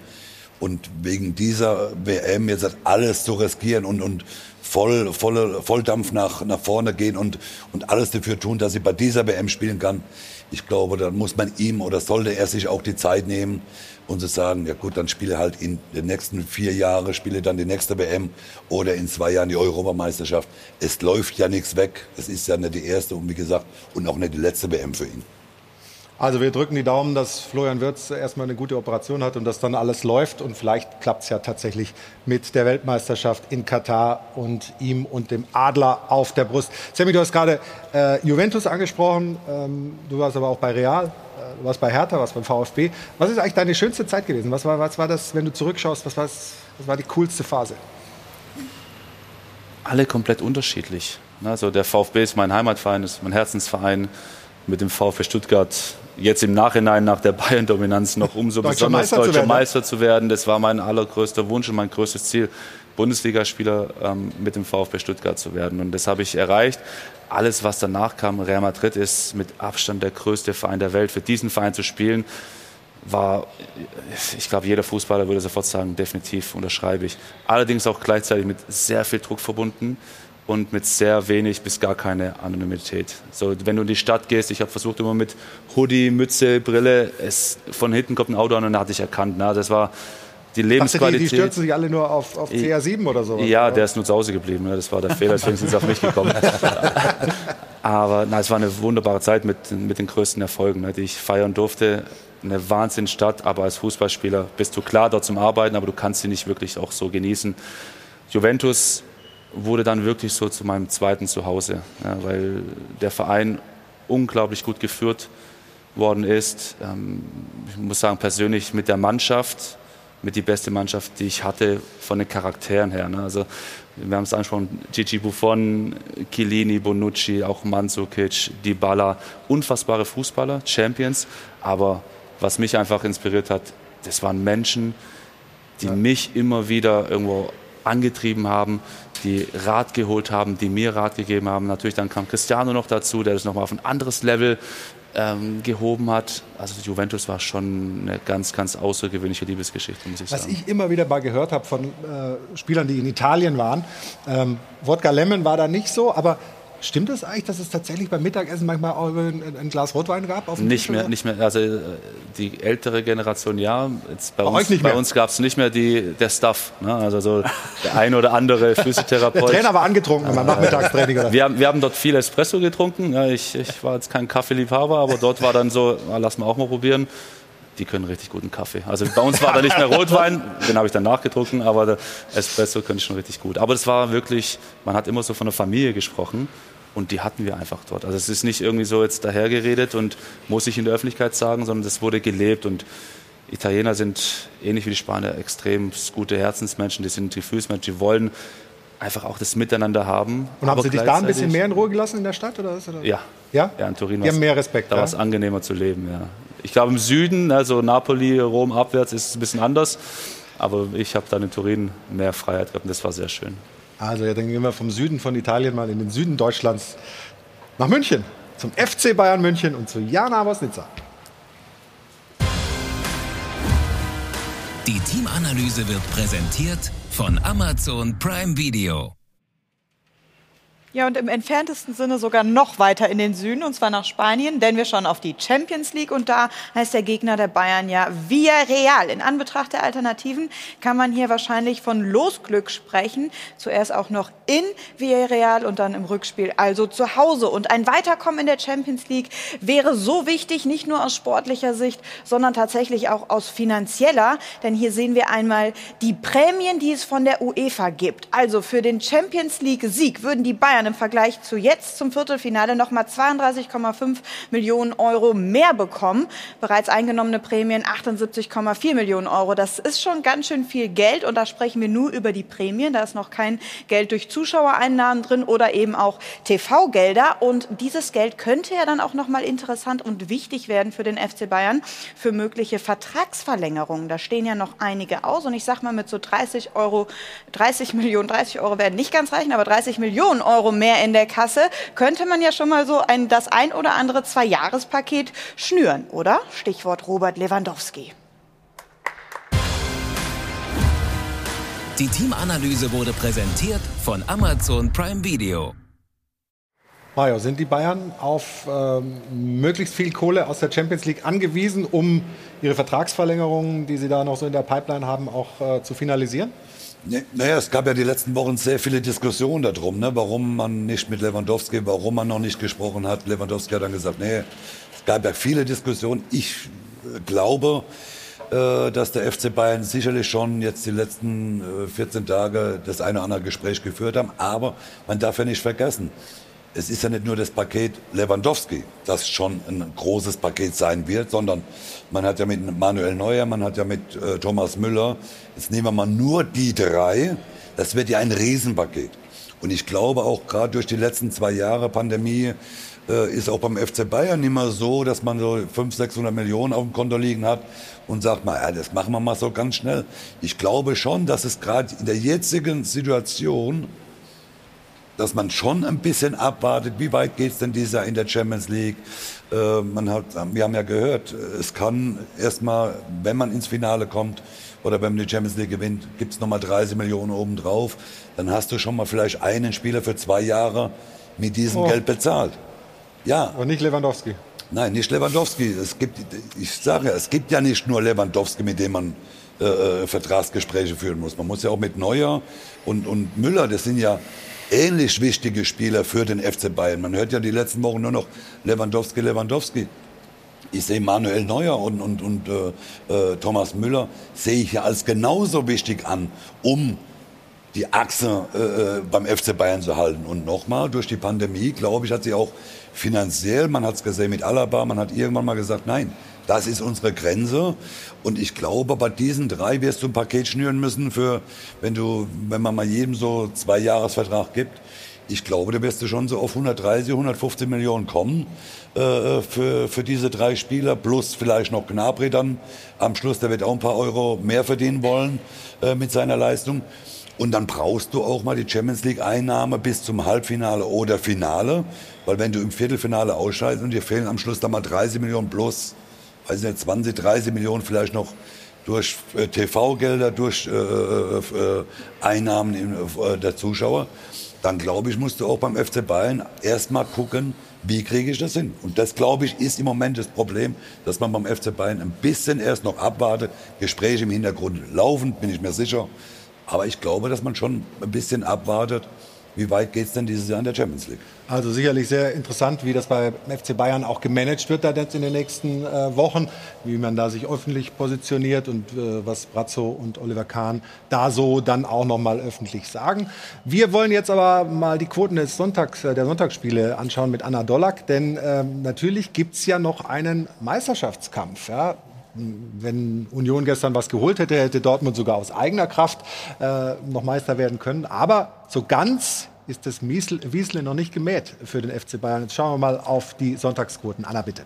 Und wegen dieser WM jetzt alles zu riskieren und, und voll, volle, Volldampf nach, nach vorne gehen und, und alles dafür tun, dass sie bei dieser WM spielen kann. Ich glaube, dann muss man ihm oder sollte er sich auch die Zeit nehmen und zu sagen, ja gut, dann spiele halt in den nächsten vier Jahren, spiele dann die nächste WM oder in zwei Jahren die Europameisterschaft. Es läuft ja nichts weg. Es ist ja nicht die erste und wie gesagt, und auch nicht die letzte WM für ihn. Also wir drücken die Daumen, dass Florian Wirtz erstmal eine gute Operation hat und dass dann alles läuft. Und vielleicht klappt es ja tatsächlich mit der Weltmeisterschaft in Katar und ihm und dem Adler auf der Brust. Sammy, du hast gerade äh, Juventus angesprochen. Ähm, du warst aber auch bei Real. Äh, Du warst bei Hertha, warst beim VfB. Was ist eigentlich deine schönste Zeit gewesen? Was war, was war das, wenn du zurückschaust, was, war's- was war die coolste Phase? alle komplett unterschiedlich. Also der VfB ist mein Heimatverein, ist mein Herzensverein. Mit dem VfB Stuttgart jetzt im Nachhinein nach der Bayern-Dominanz noch umso besonders Meister zu deutscher werden, ne? Meister zu werden. Das war mein allergrößter Wunsch und mein größtes Ziel, Bundesligaspieler ähm, mit dem VfB Stuttgart zu werden. Und das habe ich erreicht. Alles, was danach kam, Real Madrid ist mit Abstand der größte Verein der Welt. Für diesen Verein zu spielen, war, ich glaube, jeder Fußballer würde sofort sagen, definitiv unterschreibe ich. Allerdings auch gleichzeitig mit sehr viel Druck verbunden. Und mit sehr wenig bis gar keine Anonymität. So, wenn du in die Stadt gehst, ich habe versucht immer mit Hoodie, Mütze, Brille, es, von hinten kommt ein Auto an und dann hatte ich erkannt. Na, das war die Lebensqualität. Die, die stürzen sich alle nur auf, auf CR7 oder so. Ja, oder? der ist nur zu Hause geblieben. Ne? Das war der Fehler, deswegen sind sie auf mich gekommen. Aber na, es war eine wunderbare Zeit mit, mit den größten Erfolgen, ne, die ich feiern durfte. Eine Wahnsinnsstadt, aber als Fußballspieler bist du klar dort zum Arbeiten, aber du kannst sie nicht wirklich auch so genießen. Juventus wurde dann wirklich so zu meinem zweiten Zuhause, ja, weil der Verein unglaublich gut geführt worden ist. Ähm, ich muss sagen, persönlich mit der Mannschaft, mit die beste Mannschaft, die ich hatte, von den Charakteren her. Ne? Also, wir haben es angesprochen, Gigi Buffon, Chiellini, Bonucci, auch Mandzukic, Dybala, unfassbare Fußballer, Champions. Aber was mich einfach inspiriert hat, das waren Menschen, die ja. mich immer wieder irgendwo angetrieben haben, die Rat geholt haben, die mir Rat gegeben haben. Natürlich dann kam Cristiano noch dazu, der das nochmal auf ein anderes Level ähm, gehoben hat. Also Juventus war schon eine ganz, ganz außergewöhnliche Liebesgeschichte, muss ich Was sagen. Was ich immer wieder mal gehört habe von äh, Spielern, die in Italien waren, ähm, Wodka Lemon war da nicht so, aber Stimmt das eigentlich, dass es tatsächlich beim Mittagessen manchmal auch ein, ein Glas Rotwein gab? nicht Tisch, mehr, oder? nicht mehr. Also äh, die ältere Generation ja. Jetzt bei, bei uns, bei uns gab es nicht mehr die, der Stuff. Ne? Also so der ein oder andere Physiotherapeut. der Trainer war angetrunken beim Nachmittagstraining. Oder? Wir, haben, wir haben dort viel Espresso getrunken. Ich, ich war jetzt kein Kaffeeliebhaber, aber dort war dann so, na, lass mal auch mal probieren die können richtig guten Kaffee. Also bei uns war da nicht mehr Rotwein, den habe ich dann nachgetrunken, aber der Espresso könnte ich schon richtig gut. Aber es war wirklich, man hat immer so von der Familie gesprochen und die hatten wir einfach dort. Also es ist nicht irgendwie so jetzt dahergeredet und muss ich in der Öffentlichkeit sagen, sondern das wurde gelebt und Italiener sind ähnlich wie die Spanier extrem gute Herzensmenschen, die sind Gefühlsmenschen, die wollen einfach auch das Miteinander haben. Und haben Sie dich da ein bisschen mehr in Ruhe gelassen in der Stadt? Oder? Ja. Ja? Ja, in Turin war es mehr Respekt. Da war es angenehmer zu leben, ja. Ich glaube im Süden, also Napoli, Rom abwärts, ist es ein bisschen anders. Aber ich habe dann in Turin mehr Freiheit gehabt und das war sehr schön. Also ja, dann gehen wir vom Süden von Italien mal in den Süden Deutschlands nach München, zum FC Bayern München und zu Jana Wosnitzer. Die Teamanalyse wird präsentiert von Amazon Prime Video. Ja, und im entferntesten Sinne sogar noch weiter in den Süden, und zwar nach Spanien, denn wir schauen auf die Champions League und da heißt der Gegner der Bayern ja Villarreal. In Anbetracht der Alternativen kann man hier wahrscheinlich von Losglück sprechen. Zuerst auch noch in Villarreal und dann im Rückspiel, also zu Hause. Und ein Weiterkommen in der Champions League wäre so wichtig, nicht nur aus sportlicher Sicht, sondern tatsächlich auch aus finanzieller. Denn hier sehen wir einmal die Prämien, die es von der UEFA gibt. Also für den Champions League-Sieg würden die Bayern im Vergleich zu jetzt zum Viertelfinale noch mal 32,5 Millionen Euro mehr bekommen. Bereits eingenommene Prämien 78,4 Millionen Euro. Das ist schon ganz schön viel Geld und da sprechen wir nur über die Prämien. Da ist noch kein Geld durch Zuschauereinnahmen drin oder eben auch TV-Gelder. Und dieses Geld könnte ja dann auch noch mal interessant und wichtig werden für den FC Bayern für mögliche Vertragsverlängerungen. Da stehen ja noch einige aus und ich sag mal mit so 30 Euro, 30 Millionen, 30 Euro werden nicht ganz reichen, aber 30 Millionen Euro mehr in der Kasse, könnte man ja schon mal so ein, das ein oder andere Zwei-Jahres-Paket schnüren, oder? Stichwort Robert Lewandowski. Die Teamanalyse wurde präsentiert von Amazon Prime Video. Mario, sind die Bayern auf ähm, möglichst viel Kohle aus der Champions League angewiesen, um ihre Vertragsverlängerungen, die sie da noch so in der Pipeline haben, auch äh, zu finalisieren? Naja, es gab ja die letzten Wochen sehr viele Diskussionen darum, ne, warum man nicht mit Lewandowski, warum man noch nicht gesprochen hat. Lewandowski hat dann gesagt, nee, es gab ja viele Diskussionen. Ich äh, glaube, äh, dass der FC Bayern sicherlich schon jetzt die letzten äh, 14 Tage das eine oder andere Gespräch geführt haben. Aber man darf ja nicht vergessen, es ist ja nicht nur das Paket Lewandowski, das schon ein großes Paket sein wird, sondern man hat ja mit Manuel Neuer, man hat ja mit äh, Thomas Müller, jetzt nehmen wir mal nur die drei, das wird ja ein Riesenpaket. Und ich glaube auch gerade durch die letzten zwei Jahre Pandemie äh, ist auch beim FC Bayern immer so, dass man so 500, 600 Millionen auf dem Konto liegen hat und sagt mal, ja, das machen wir mal so ganz schnell. Ich glaube schon, dass es gerade in der jetzigen Situation dass man schon ein bisschen abwartet, wie weit geht es denn dieses Jahr in der Champions League. Äh, man hat, wir haben ja gehört, es kann erstmal, wenn man ins Finale kommt oder wenn man die Champions League gewinnt, gibt es nochmal 30 Millionen obendrauf. Dann hast du schon mal vielleicht einen Spieler für zwei Jahre mit diesem Oh. Geld bezahlt. Ja. Und nicht Lewandowski. Nein, nicht Lewandowski. Es gibt, ich sage ja, es gibt ja nicht nur Lewandowski, mit dem man äh, äh, Vertragsgespräche führen muss. Man muss ja auch mit Neuer und, und Müller, das sind ja ähnlich wichtige Spieler für den FC Bayern. Man hört ja die letzten Wochen nur noch Lewandowski, Lewandowski. Ich sehe Manuel Neuer und, und, und äh, äh, Thomas Müller sehe ich ja als genauso wichtig an, um die Achse äh, äh, beim FC Bayern zu halten. Und nochmal, durch die Pandemie, glaube ich, hat sie auch finanziell, man hat es gesehen mit Alaba, man hat irgendwann mal gesagt, nein, das ist unsere Grenze. Und ich glaube, bei diesen drei wirst du ein Paket schnüren müssen für, wenn du, wenn man mal jedem so zwei Jahresvertrag gibt. Ich glaube, da wirst du schon so auf 130, 150 Millionen kommen äh, für, für diese drei Spieler, plus vielleicht noch Gnabry dann am Schluss, der wird auch ein paar Euro mehr verdienen wollen äh, mit seiner Leistung. Und dann brauchst du auch mal die Champions League Einnahme bis zum Halbfinale oder Finale, weil wenn du im Viertelfinale ausscheidest und dir fehlen am Schluss dann mal 30 Millionen plus, weiß nicht, 20, 30 Millionen vielleicht noch durch äh, TV-Gelder, durch äh, äh, äh, Einnahmen im, äh, der Zuschauer, dann glaube ich, musst du auch beim FC Bayern erstmal gucken, wie kriege ich das hin? Und das, glaube ich, ist im Moment das Problem, dass man beim FC Bayern ein bisschen erst noch abwartet. Gespräche im Hintergrund laufen, bin ich mir sicher. Aber ich glaube, dass man schon ein bisschen abwartet, wie weit geht es denn dieses Jahr in der Champions League. Also sicherlich sehr interessant, wie das bei FC Bayern auch gemanagt wird da jetzt in den nächsten äh, Wochen, wie man da sich öffentlich positioniert und äh, was Brazzo und Oliver Kahn da so dann auch noch mal öffentlich sagen. Wir wollen jetzt aber mal die Quoten des Sonntags, äh, der Sonntagsspiele anschauen mit Anna Dollack, denn ähm, natürlich gibt's ja noch einen Meisterschaftskampf. Ja? Wenn Union gestern was geholt hätte, hätte Dortmund sogar aus eigener Kraft äh, noch Meister werden können. Aber so ganz ist das Wiesle noch nicht gemäht für den FC Bayern. Jetzt schauen wir mal auf die Sonntagsquoten. Anna, bitte.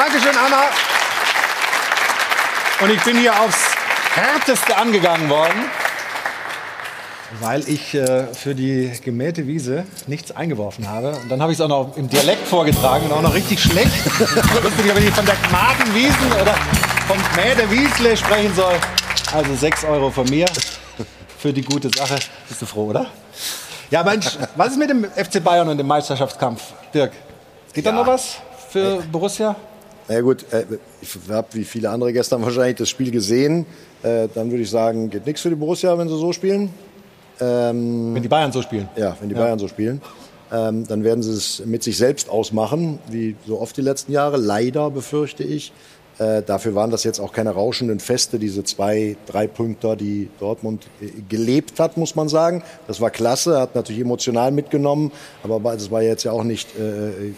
Dankeschön, Anna. Und ich bin hier aufs Härteste angegangen worden, weil ich äh, für die gemähte Wiese nichts eingeworfen habe. Und dann habe ich es auch noch im Dialekt vorgetragen und auch noch richtig schlecht. Lustig, wenn ich von der gmaten Wiesen oder vom Mähte Wiesle sprechen soll. Also 6 Euro von mir für die gute Sache. Bist du froh, oder? Ja, Mensch, was ist mit dem FC Bayern und dem Meisterschaftskampf? Dirk, geht da noch was für Borussia? Na ja, gut, äh, ich habe wie viele andere gestern wahrscheinlich das Spiel gesehen. Äh, dann würde ich sagen, geht nichts für die Borussia, wenn sie so spielen. Ähm, wenn die Bayern so spielen? Ja, wenn die Ja. Bayern so spielen. Ähm, dann werden sie es mit sich selbst ausmachen, wie so oft die letzten Jahre. Leider befürchte ich. Äh, dafür waren das jetzt auch keine rauschenden Feste, diese zwei, drei Punkter, die Dortmund äh, gelebt hat, muss man sagen. Das war klasse, hat natürlich emotional mitgenommen, aber das war jetzt ja auch nicht äh,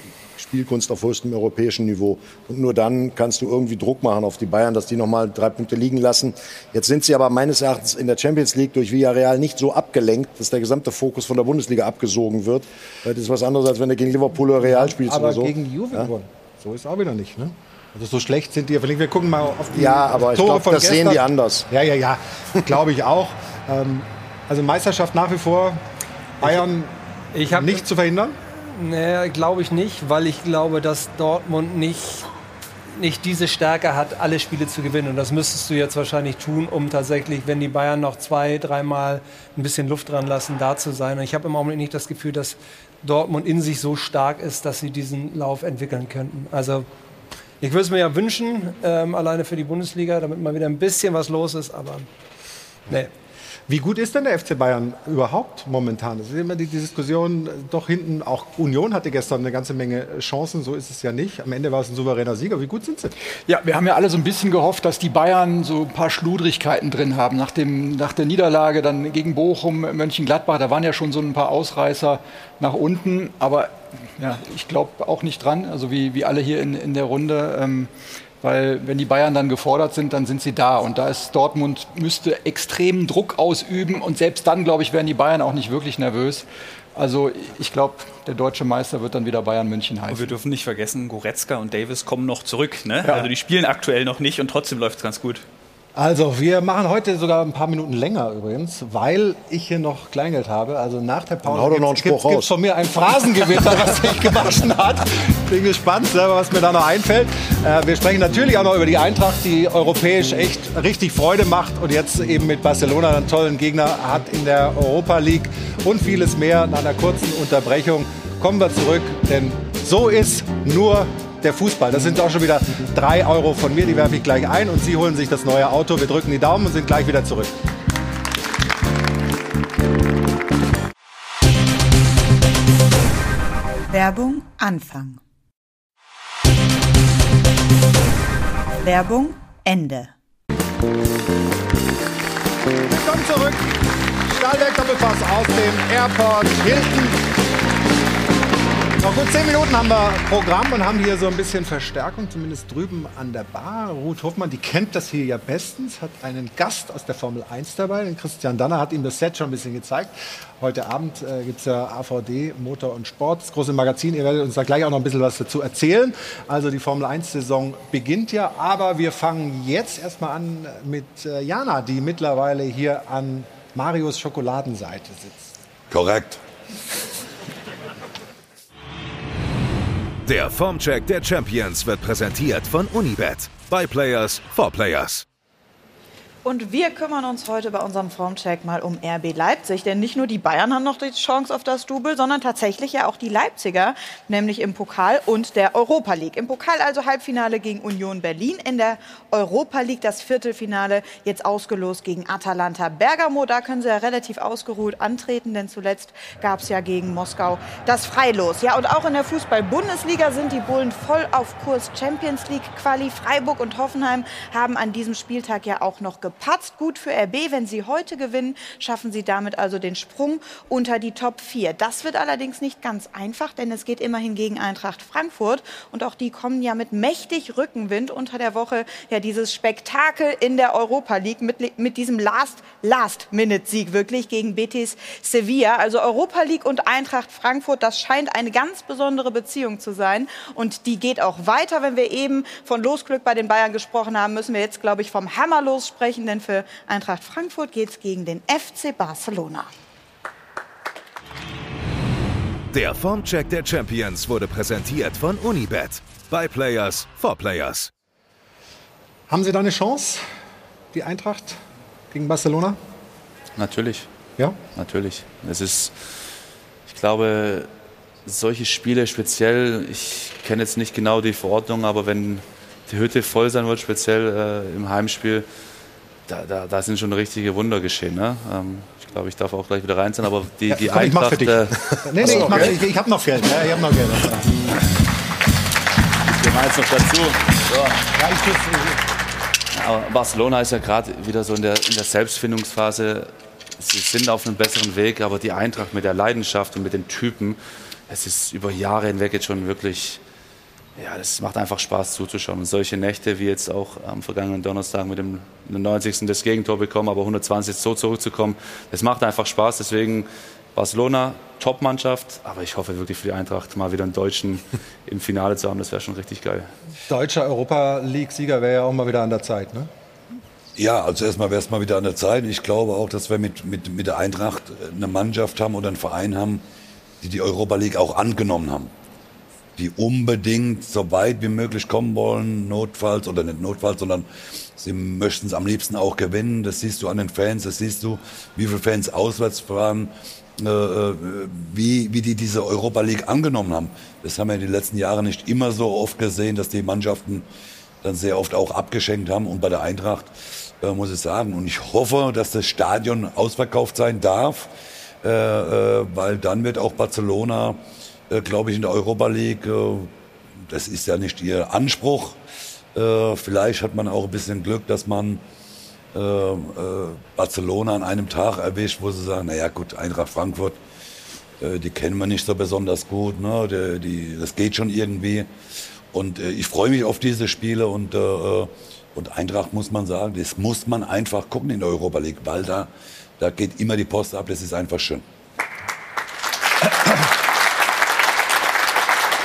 Spielkunst auf höchstem europäischen Niveau. Und nur dann kannst du irgendwie Druck machen auf die Bayern, dass die nochmal drei Punkte liegen lassen. Jetzt sind sie aber meines Erachtens in der Champions League durch Villarreal nicht so abgelenkt, dass der gesamte Fokus von der Bundesliga abgesogen wird. Das ist was anderes, als wenn du gegen Liverpool oder Real spielst aber oder so. gegen Juve Ja? gewonnen. So ist auch wieder nicht, ne? Also so schlecht sind die. Wir gucken mal auf die Ja, aber ich Tore glaub, von das sehen gestern. die anders. Ja, ja, ja. Glaube ich auch. Ähm, also Meisterschaft nach wie vor. Bayern Ich hab- nicht zu verhindern. Nee, glaube ich nicht, weil ich glaube, dass Dortmund nicht, nicht diese Stärke hat, alle Spiele zu gewinnen. Und das müsstest du jetzt wahrscheinlich tun, um tatsächlich, wenn die Bayern noch zwei, dreimal ein bisschen Luft dran lassen, da zu sein. Und ich habe im Augenblick nicht das Gefühl, dass Dortmund in sich so stark ist, dass sie diesen Lauf entwickeln könnten. Also ich würde es mir ja wünschen, ähm, alleine für die Bundesliga, damit mal wieder ein bisschen was los ist, aber nee. Wie gut ist denn der FC Bayern überhaupt momentan? Das ist immer die, Diskussion, doch hinten, auch Union hatte gestern eine ganze Menge Chancen, so ist es ja nicht. Am Ende war es ein souveräner Sieger. Wie gut sind sie? Ja, wir haben ja alle so ein bisschen gehofft, dass die Bayern so ein paar Schludrigkeiten drin haben. Nach, dem, nach der Niederlage dann gegen Bochum, Mönchengladbach, da waren ja schon so ein paar Ausreißer nach unten. Aber ja, ich glaube auch nicht dran, also wie, wie alle hier in, in der Runde. Ähm, weil wenn die Bayern dann gefordert sind, dann sind sie da. Und da ist Dortmund, müsste extremen Druck ausüben. Und selbst dann, glaube ich, wären die Bayern auch nicht wirklich nervös. Also ich glaube, der deutsche Meister wird dann wieder Bayern München Und wir heißen. dürfen nicht vergessen, Goretzka und Davis kommen noch zurück. Ne? Ja. Also die spielen aktuell noch nicht und trotzdem läuft es ganz gut. Also, wir machen heute sogar ein paar Minuten länger übrigens, weil ich hier noch Kleingeld habe. Also nach der Pause gibt's- gibt's- gibt's raus. von mir ein Phrasengewitter, was sich gewaschen hat. Bin gespannt, was mir da noch einfällt. Äh, wir sprechen natürlich auch noch über die Eintracht, die europäisch echt richtig Freude macht und jetzt eben mit Barcelona einen tollen Gegner hat in der Europa League und vieles mehr. Nach einer kurzen Unterbrechung kommen wir zurück, denn so ist nur der Fußball. Das sind auch schon wieder drei Euro von mir, die werfe ich gleich ein und Sie holen sich das neue Auto. Wir drücken die Daumen und sind gleich wieder zurück. Werbung Anfang. Werbung Ende. Willkommen zurück. Stahlwerk Doppelpass aus dem Airport Hilton. Noch gut zehn Minuten haben wir Programm und haben hier so ein bisschen Verstärkung, zumindest drüben an der Bar. Ruth Hofmann, die kennt das hier ja bestens, hat einen Gast aus der Formel 1 dabei. Den Christian Danner hat ihm das Set schon ein bisschen gezeigt. Heute Abend äh, gibt es ja AVD, Motor und Sport, das große Magazin. Ihr werdet uns da gleich auch noch ein bisschen was dazu erzählen. Also die Formel 1-Saison beginnt ja, aber wir fangen jetzt erstmal an mit äh, Jana, die mittlerweile hier an Marios Schokoladenseite sitzt. Korrekt. Der Formcheck der Champions wird präsentiert von Unibet. By Players for Players. Und wir kümmern uns heute bei unserem Formcheck mal um RB Leipzig. Denn nicht nur die Bayern haben noch die Chance auf das Double, sondern tatsächlich ja auch die Leipziger, nämlich im Pokal und der Europa League. Im Pokal also Halbfinale gegen Union Berlin. In der Europa League das Viertelfinale jetzt ausgelost gegen Atalanta Bergamo. Da können sie ja relativ ausgeruht antreten, denn zuletzt gab es ja gegen Moskau das Freilos. Ja, und auch in der Fußball-Bundesliga sind die Bullen voll auf Kurs. Champions League Quali Freiburg und Hoffenheim haben an diesem Spieltag ja auch noch gepatzt. Gut für RB, wenn sie heute gewinnen, schaffen sie damit also den Sprung unter die Top 4. Das wird allerdings nicht ganz einfach, denn es geht immerhin gegen Eintracht Frankfurt und auch die kommen ja mit mächtig Rückenwind unter der Woche ja dieses Spektakel in der Europa League mit, mit diesem Last Last Minute Sieg wirklich gegen Betis Sevilla. Also Europa League und Eintracht Frankfurt, das scheint eine ganz besondere Beziehung zu sein und die geht auch weiter, wenn wir eben von Losglück bei den Bayern gesprochen haben, müssen wir jetzt glaube ich vom Hammerlos sprechen, denn für Eintracht Frankfurt geht es gegen den FC Barcelona. Der Formcheck der Champions wurde präsentiert von Unibet. By Players for Players. Haben Sie da eine Chance, die Eintracht gegen Barcelona? Natürlich. Ja? Natürlich. Es ist, ich glaube, solche Spiele speziell, ich kenne jetzt nicht genau die Verordnung, aber wenn die Hütte voll sein wird, speziell äh, im Heimspiel, da, da, da sind schon richtige Wunder geschehen. Ne? Ähm, ich glaube, ich darf auch gleich wieder rein sein, aber die, Ja, die komm, ich mach Eintracht. für dich. äh, Nee, nee, ich, mach, ich, ich habe noch Geld. Ja, ich habe noch Geld. Wir machen jetzt noch dazu. Ja, ich aber Barcelona ist ja gerade wieder so in der, in der Selbstfindungsphase. Sie sind auf einem besseren Weg, aber die Eintracht mit der Leidenschaft und mit den Typen, es ist über Jahre hinweg jetzt schon wirklich, ja, das macht einfach Spaß zuzuschauen. Und solche Nächte wie jetzt auch am vergangenen Donnerstag mit dem 90. das Gegentor bekommen, aber 120 so zurückzukommen, das macht einfach Spaß. Deswegen Barcelona, Top-Mannschaft, aber ich hoffe wirklich für die Eintracht mal wieder einen Deutschen im Finale zu haben. Das wäre schon richtig geil. Deutscher Europa League-Sieger wäre ja auch mal wieder an der Zeit, ne? Ja, also erstmal wäre es mal wieder an der Zeit. Ich glaube auch, dass wir mit, mit, mit der Eintracht eine Mannschaft haben oder einen Verein haben, die die Europa League auch angenommen haben. Die unbedingt so weit wie möglich kommen wollen, notfalls oder nicht notfalls, sondern sie möchten es am liebsten auch gewinnen. Das siehst du an den Fans, das siehst du, wie viele Fans auswärts fahren, äh, äh, wie, wie die diese Europa League angenommen haben. Das haben wir in den letzten Jahren nicht immer so oft gesehen, dass die Mannschaften dann sehr oft auch abgeschenkt haben. Und bei der Eintracht äh, muss ich sagen, und ich hoffe, dass das Stadion ausverkauft sein darf, äh, äh, weil dann wird auch Barcelona, glaube ich, in der Europa League, das ist ja nicht ihr Anspruch, vielleicht hat man auch ein bisschen Glück, dass man äh, äh, Barcelona an einem Tag erwischt, wo sie sagen, naja gut, Eintracht Frankfurt, äh, die kennen wir nicht so besonders gut, ne? Die, die, das geht schon irgendwie. Und äh, ich freue mich auf diese Spiele und, äh, äh, und Eintracht muss man sagen, das muss man einfach gucken in der Europa League, weil da, da geht immer die Post ab, das ist einfach schön.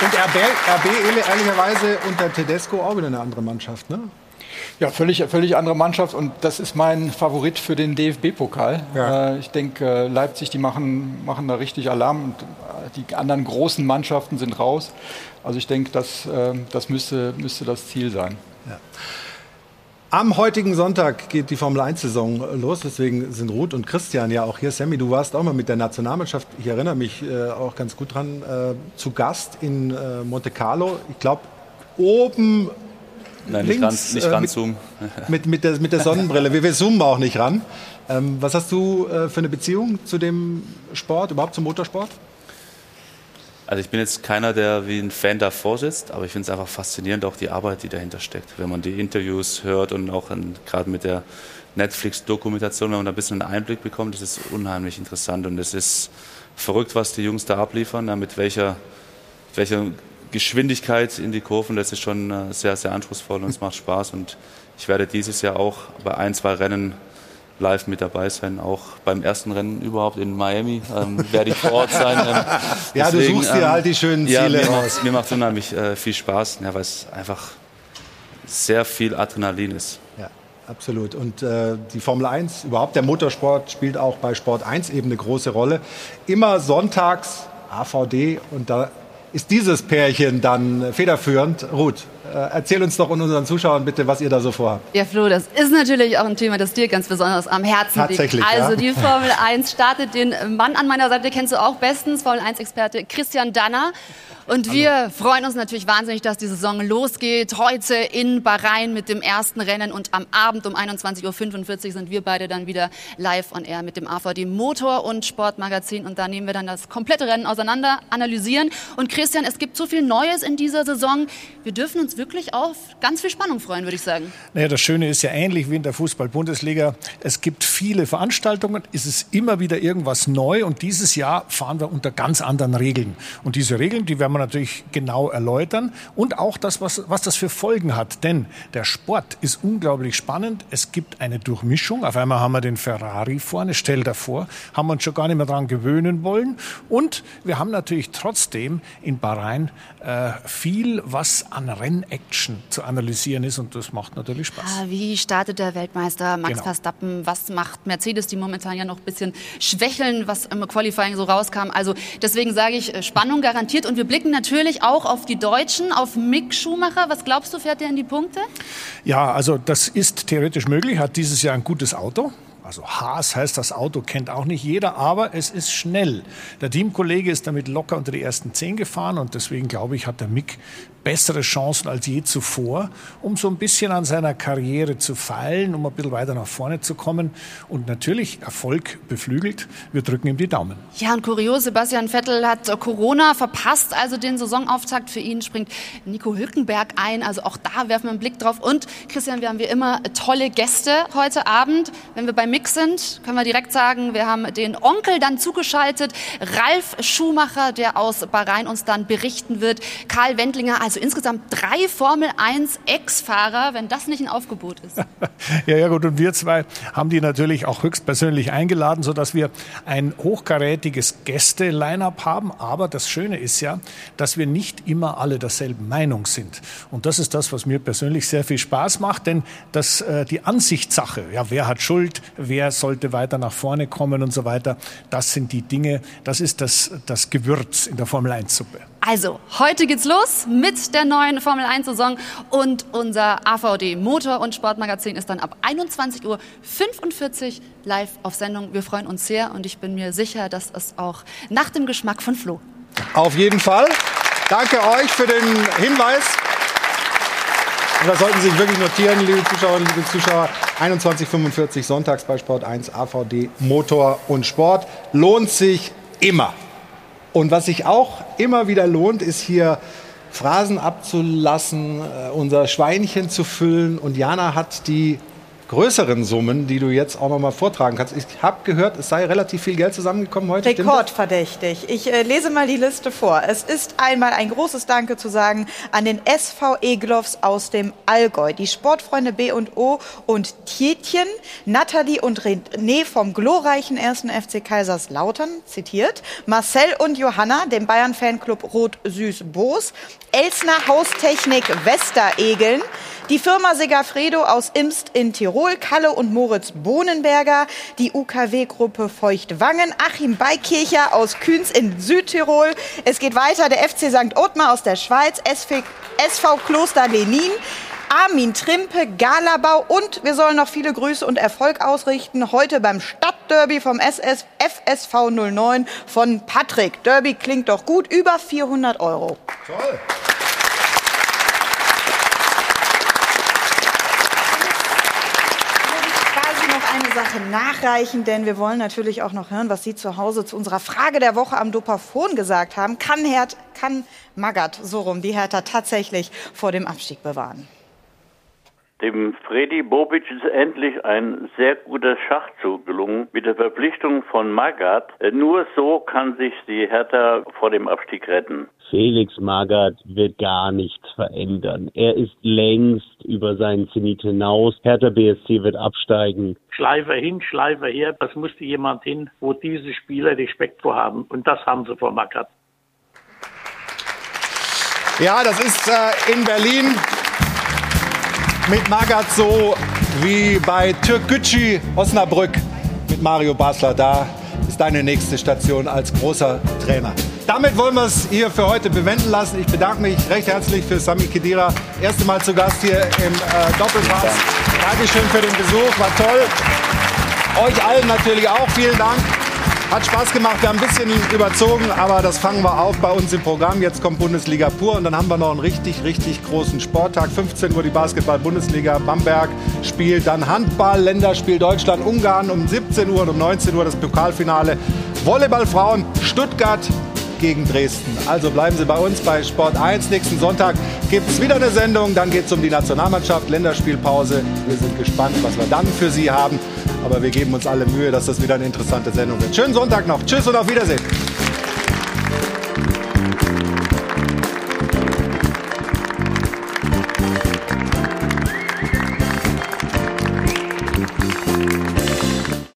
Und RB, RB ehrlicherweise unter Tedesco auch wieder eine andere Mannschaft, ne? Ja, völlig, völlig andere Mannschaft und das ist mein Favorit für den DFB-Pokal. Ja. Äh, ich denke, äh, Leipzig, die machen, machen da richtig Alarm und äh, die anderen großen Mannschaften sind raus. Also ich denke, das, das müsste, müsste das Ziel sein. Ja. Am heutigen Sonntag geht die Formel 1-Saison los, deswegen sind Ruth und Christian ja auch hier. Sammy, du warst auch mal mit der Nationalmannschaft, ich erinnere mich äh, auch ganz gut dran, äh, zu Gast in äh, Monte Carlo. Ich glaube, oben Nein, nicht links, ran, nicht ranzoomen. Äh, mit, mit, der, mit der Sonnenbrille. Wir, wir zoomen auch nicht ran. Ähm, was hast du äh, für eine Beziehung zu dem Sport, überhaupt zum Motorsport? Also ich bin jetzt keiner, der wie ein Fan davor sitzt, aber ich finde es einfach faszinierend, auch die Arbeit, die dahinter steckt. Wenn man die Interviews hört und auch gerade mit der Netflix-Dokumentation, wenn man da ein bisschen einen Einblick bekommt, das ist unheimlich interessant und es ist verrückt, was die Jungs da abliefern, mit welcher, welcher Geschwindigkeit in die Kurven, das ist schon äh, sehr, sehr anspruchsvoll und es macht Spaß. Und ich werde dieses Jahr auch bei ein, zwei Rennen live mit dabei sein. Auch beim ersten Rennen überhaupt in Miami ähm, werde ich vor Ort sein. Ähm, ja, deswegen, du suchst dir ähm, halt die schönen Ziele ja, mir raus. Macht, mir macht es unheimlich äh, viel Spaß, ja, weil es einfach sehr viel Adrenalin ist. Ja, absolut. Und äh, die Formel 1, überhaupt der Motorsport spielt auch bei Sport 1 eben eine große Rolle. Immer sonntags AVD und da ist dieses Pärchen dann federführend. Ruth, erzähl uns doch und unseren Zuschauern bitte, was ihr da so vorhabt. Ja, Flo, das ist natürlich auch ein Thema, das dir ganz besonders am Herzen liegt. Also ja. die Formel 1 startet den Mann an meiner Seite, kennst du auch bestens, Formel 1-Experte Christian Danner. Und wir Hallo. freuen uns natürlich wahnsinnig, dass die Saison losgeht. Heute in Bahrain mit dem ersten Rennen und am Abend um 21.45 Uhr sind wir beide dann wieder live on air mit dem AVD Motor- und Sportmagazin. Und da nehmen wir dann das komplette Rennen auseinander, analysieren. Und Christian, es gibt so viel Neues in dieser Saison. Wir dürfen uns wirklich auf ganz viel Spannung freuen, würde ich sagen. Naja, das Schöne ist ja ähnlich wie in der Fußball-Bundesliga. Es gibt viele Veranstaltungen, es ist immer wieder irgendwas neu. Und dieses Jahr fahren wir unter ganz anderen Regeln. Und diese Regeln, die werden wir natürlich genau erläutern und auch das, was, was das für Folgen hat. Denn der Sport ist unglaublich spannend. Es gibt eine Durchmischung. Auf einmal haben wir den Ferrari vorne, stell davor, haben wir uns schon gar nicht mehr daran gewöhnen wollen. Und wir haben natürlich trotzdem in Bahrain äh, viel, was an Rennaction zu analysieren ist und das macht natürlich Spaß. Ah, wie startet der Weltmeister Max Genau. Verstappen? Was macht Mercedes, die momentan ja noch ein bisschen schwächeln, was im Qualifying so rauskam? Also deswegen sage ich äh, Spannung garantiert und wir blicken natürlich auch auf die Deutschen, auf Mick Schumacher. Was glaubst du, fährt der in die Punkte? Ja, also das ist theoretisch möglich, hat dieses Jahr ein gutes Auto. Also Haas heißt das Auto, kennt auch nicht jeder, aber es ist schnell. Der Teamkollege ist damit locker unter die ersten zehn gefahren und deswegen glaube ich, hat der Mick bessere Chancen als je zuvor, um so ein bisschen an seiner Karriere zu feilen, um ein bisschen weiter nach vorne zu kommen. Und natürlich Erfolg beflügelt. Wir drücken ihm die Daumen. Ja, und kurios, Sebastian Vettel hat Corona verpasst, also den Saisonauftakt für ihn springt Nico Hülkenberg ein. Also auch da werfen wir einen Blick drauf. Und Christian, wir haben wie immer tolle Gäste heute Abend. Wenn wir beim Mix sind, können wir direkt sagen, wir haben den Onkel dann zugeschaltet, Ralf Schumacher, der aus Bahrain uns dann berichten wird, Karl Wendlinger, also insgesamt drei Formel 1 Ex-Fahrer, wenn das nicht ein Aufgebot ist. ja, ja gut, und wir zwei haben die natürlich auch höchstpersönlich eingeladen, sodass wir ein hochkarätiges Gäste-Line-Up haben. Aber das Schöne ist ja, dass wir nicht immer alle derselben Meinung sind. Und das ist das, was mir persönlich sehr viel Spaß macht, denn das, äh, die Ansichtssache, ja, wer hat Schuld, wer sollte weiter nach vorne kommen und so weiter, das sind die Dinge, das ist das, das Gewürz in der Formel 1-Suppe. Also, heute geht's los mit der neuen Formel 1 Saison und unser AVD Motor- und Sportmagazin ist dann ab 21.45 Uhr live auf Sendung. Wir freuen uns sehr und ich bin mir sicher, dass es auch nach dem Geschmack von Flo. Auf jeden Fall. Danke euch für den Hinweis. Und das sollten Sie sich wirklich notieren, liebe Zuschauerinnen, liebe Zuschauer. 21.45 sonntags bei Sport 1 AVD Motor und Sport. Lohnt sich immer. Und was sich auch immer wieder lohnt, ist hier Phrasen abzulassen, äh, unser Schweinchen zu füllen. Und Jana hat die größeren Summen, die du jetzt auch noch mal vortragen kannst. Ich habe gehört, es sei relativ viel Geld zusammengekommen heute. Rekordverdächtig. Ich äh, lese mal die Liste vor. Es ist einmal ein großes Danke zu sagen an den SV Egloffs aus dem Allgäu, die Sportfreunde B und O und Tietjen, Nathalie und René vom glorreichen 1. FC Kaiserslautern, zitiert, Marcel und Johanna, dem Bayern-Fanclub Rot-Süß-Boos, Elsner Haustechnik Westeregeln, die Firma Segafredo aus Imst in Tirol, Kalle und Moritz Bohnenberger, die UKW-Gruppe Feuchtwangen, Achim Beikircher aus Kühns in Südtirol. Es geht weiter, der FC St. Ottmar aus der Schweiz, SV, SV Kloster Lenin, Armin Trimpe, Galabau und wir sollen noch viele Grüße und Erfolg ausrichten. Heute beim Stadtderby vom SS, FSV 09 von Patrick. Derby klingt doch gut, über 400 Euro. Toll. Sache nachreichen, denn wir wollen natürlich auch noch hören, was Sie zu Hause zu unserer Frage der Woche am Dopafon gesagt haben. Kann, Hert, kann Magath, so rum, die Hertha tatsächlich vor dem Abstieg bewahren? Dem Freddy Bobic ist endlich ein sehr guter Schachzug gelungen mit der Verpflichtung von Magath. Nur so kann sich die Hertha vor dem Abstieg retten. Felix Magath wird gar nichts verändern. Er ist längst über seinen Zenit hinaus. Hertha BSC wird absteigen. Schleifer hin, Schleifer her. Das musste jemand hin, wo diese Spieler Respekt vor haben. Und das haben sie vor Magath. Ja, das ist äh, in Berlin mit Magath so wie bei Türkgücü Osnabrück mit Mario Basler. Da ist deine nächste Station als großer Trainer. Damit wollen wir es hier für heute bewenden lassen. Ich bedanke mich recht herzlich für Sami Kedira. Erste Mal zu Gast hier im äh, Doppelpass. Dankeschön für den Besuch, war toll. Euch allen natürlich auch vielen Dank. Hat Spaß gemacht, wir haben ein bisschen überzogen, aber das fangen wir auf bei uns im Programm. Jetzt kommt Bundesliga pur und dann haben wir noch einen richtig, richtig großen Sporttag. 15 Uhr die Basketball-Bundesliga, Bamberg spielt dann Handball, Länderspiel Deutschland, Ungarn um 17 Uhr und um 19 Uhr das Pokalfinale. Volleyballfrauen, Stuttgart gegen Dresden. Also bleiben Sie bei uns bei Sport 1. Nächsten Sonntag gibt es wieder eine Sendung. Dann geht es um die Nationalmannschaft, Länderspielpause. Wir sind gespannt, was wir dann für Sie haben. Aber wir geben uns alle Mühe, dass das wieder eine interessante Sendung wird. Schönen Sonntag noch. Tschüss und auf Wiedersehen.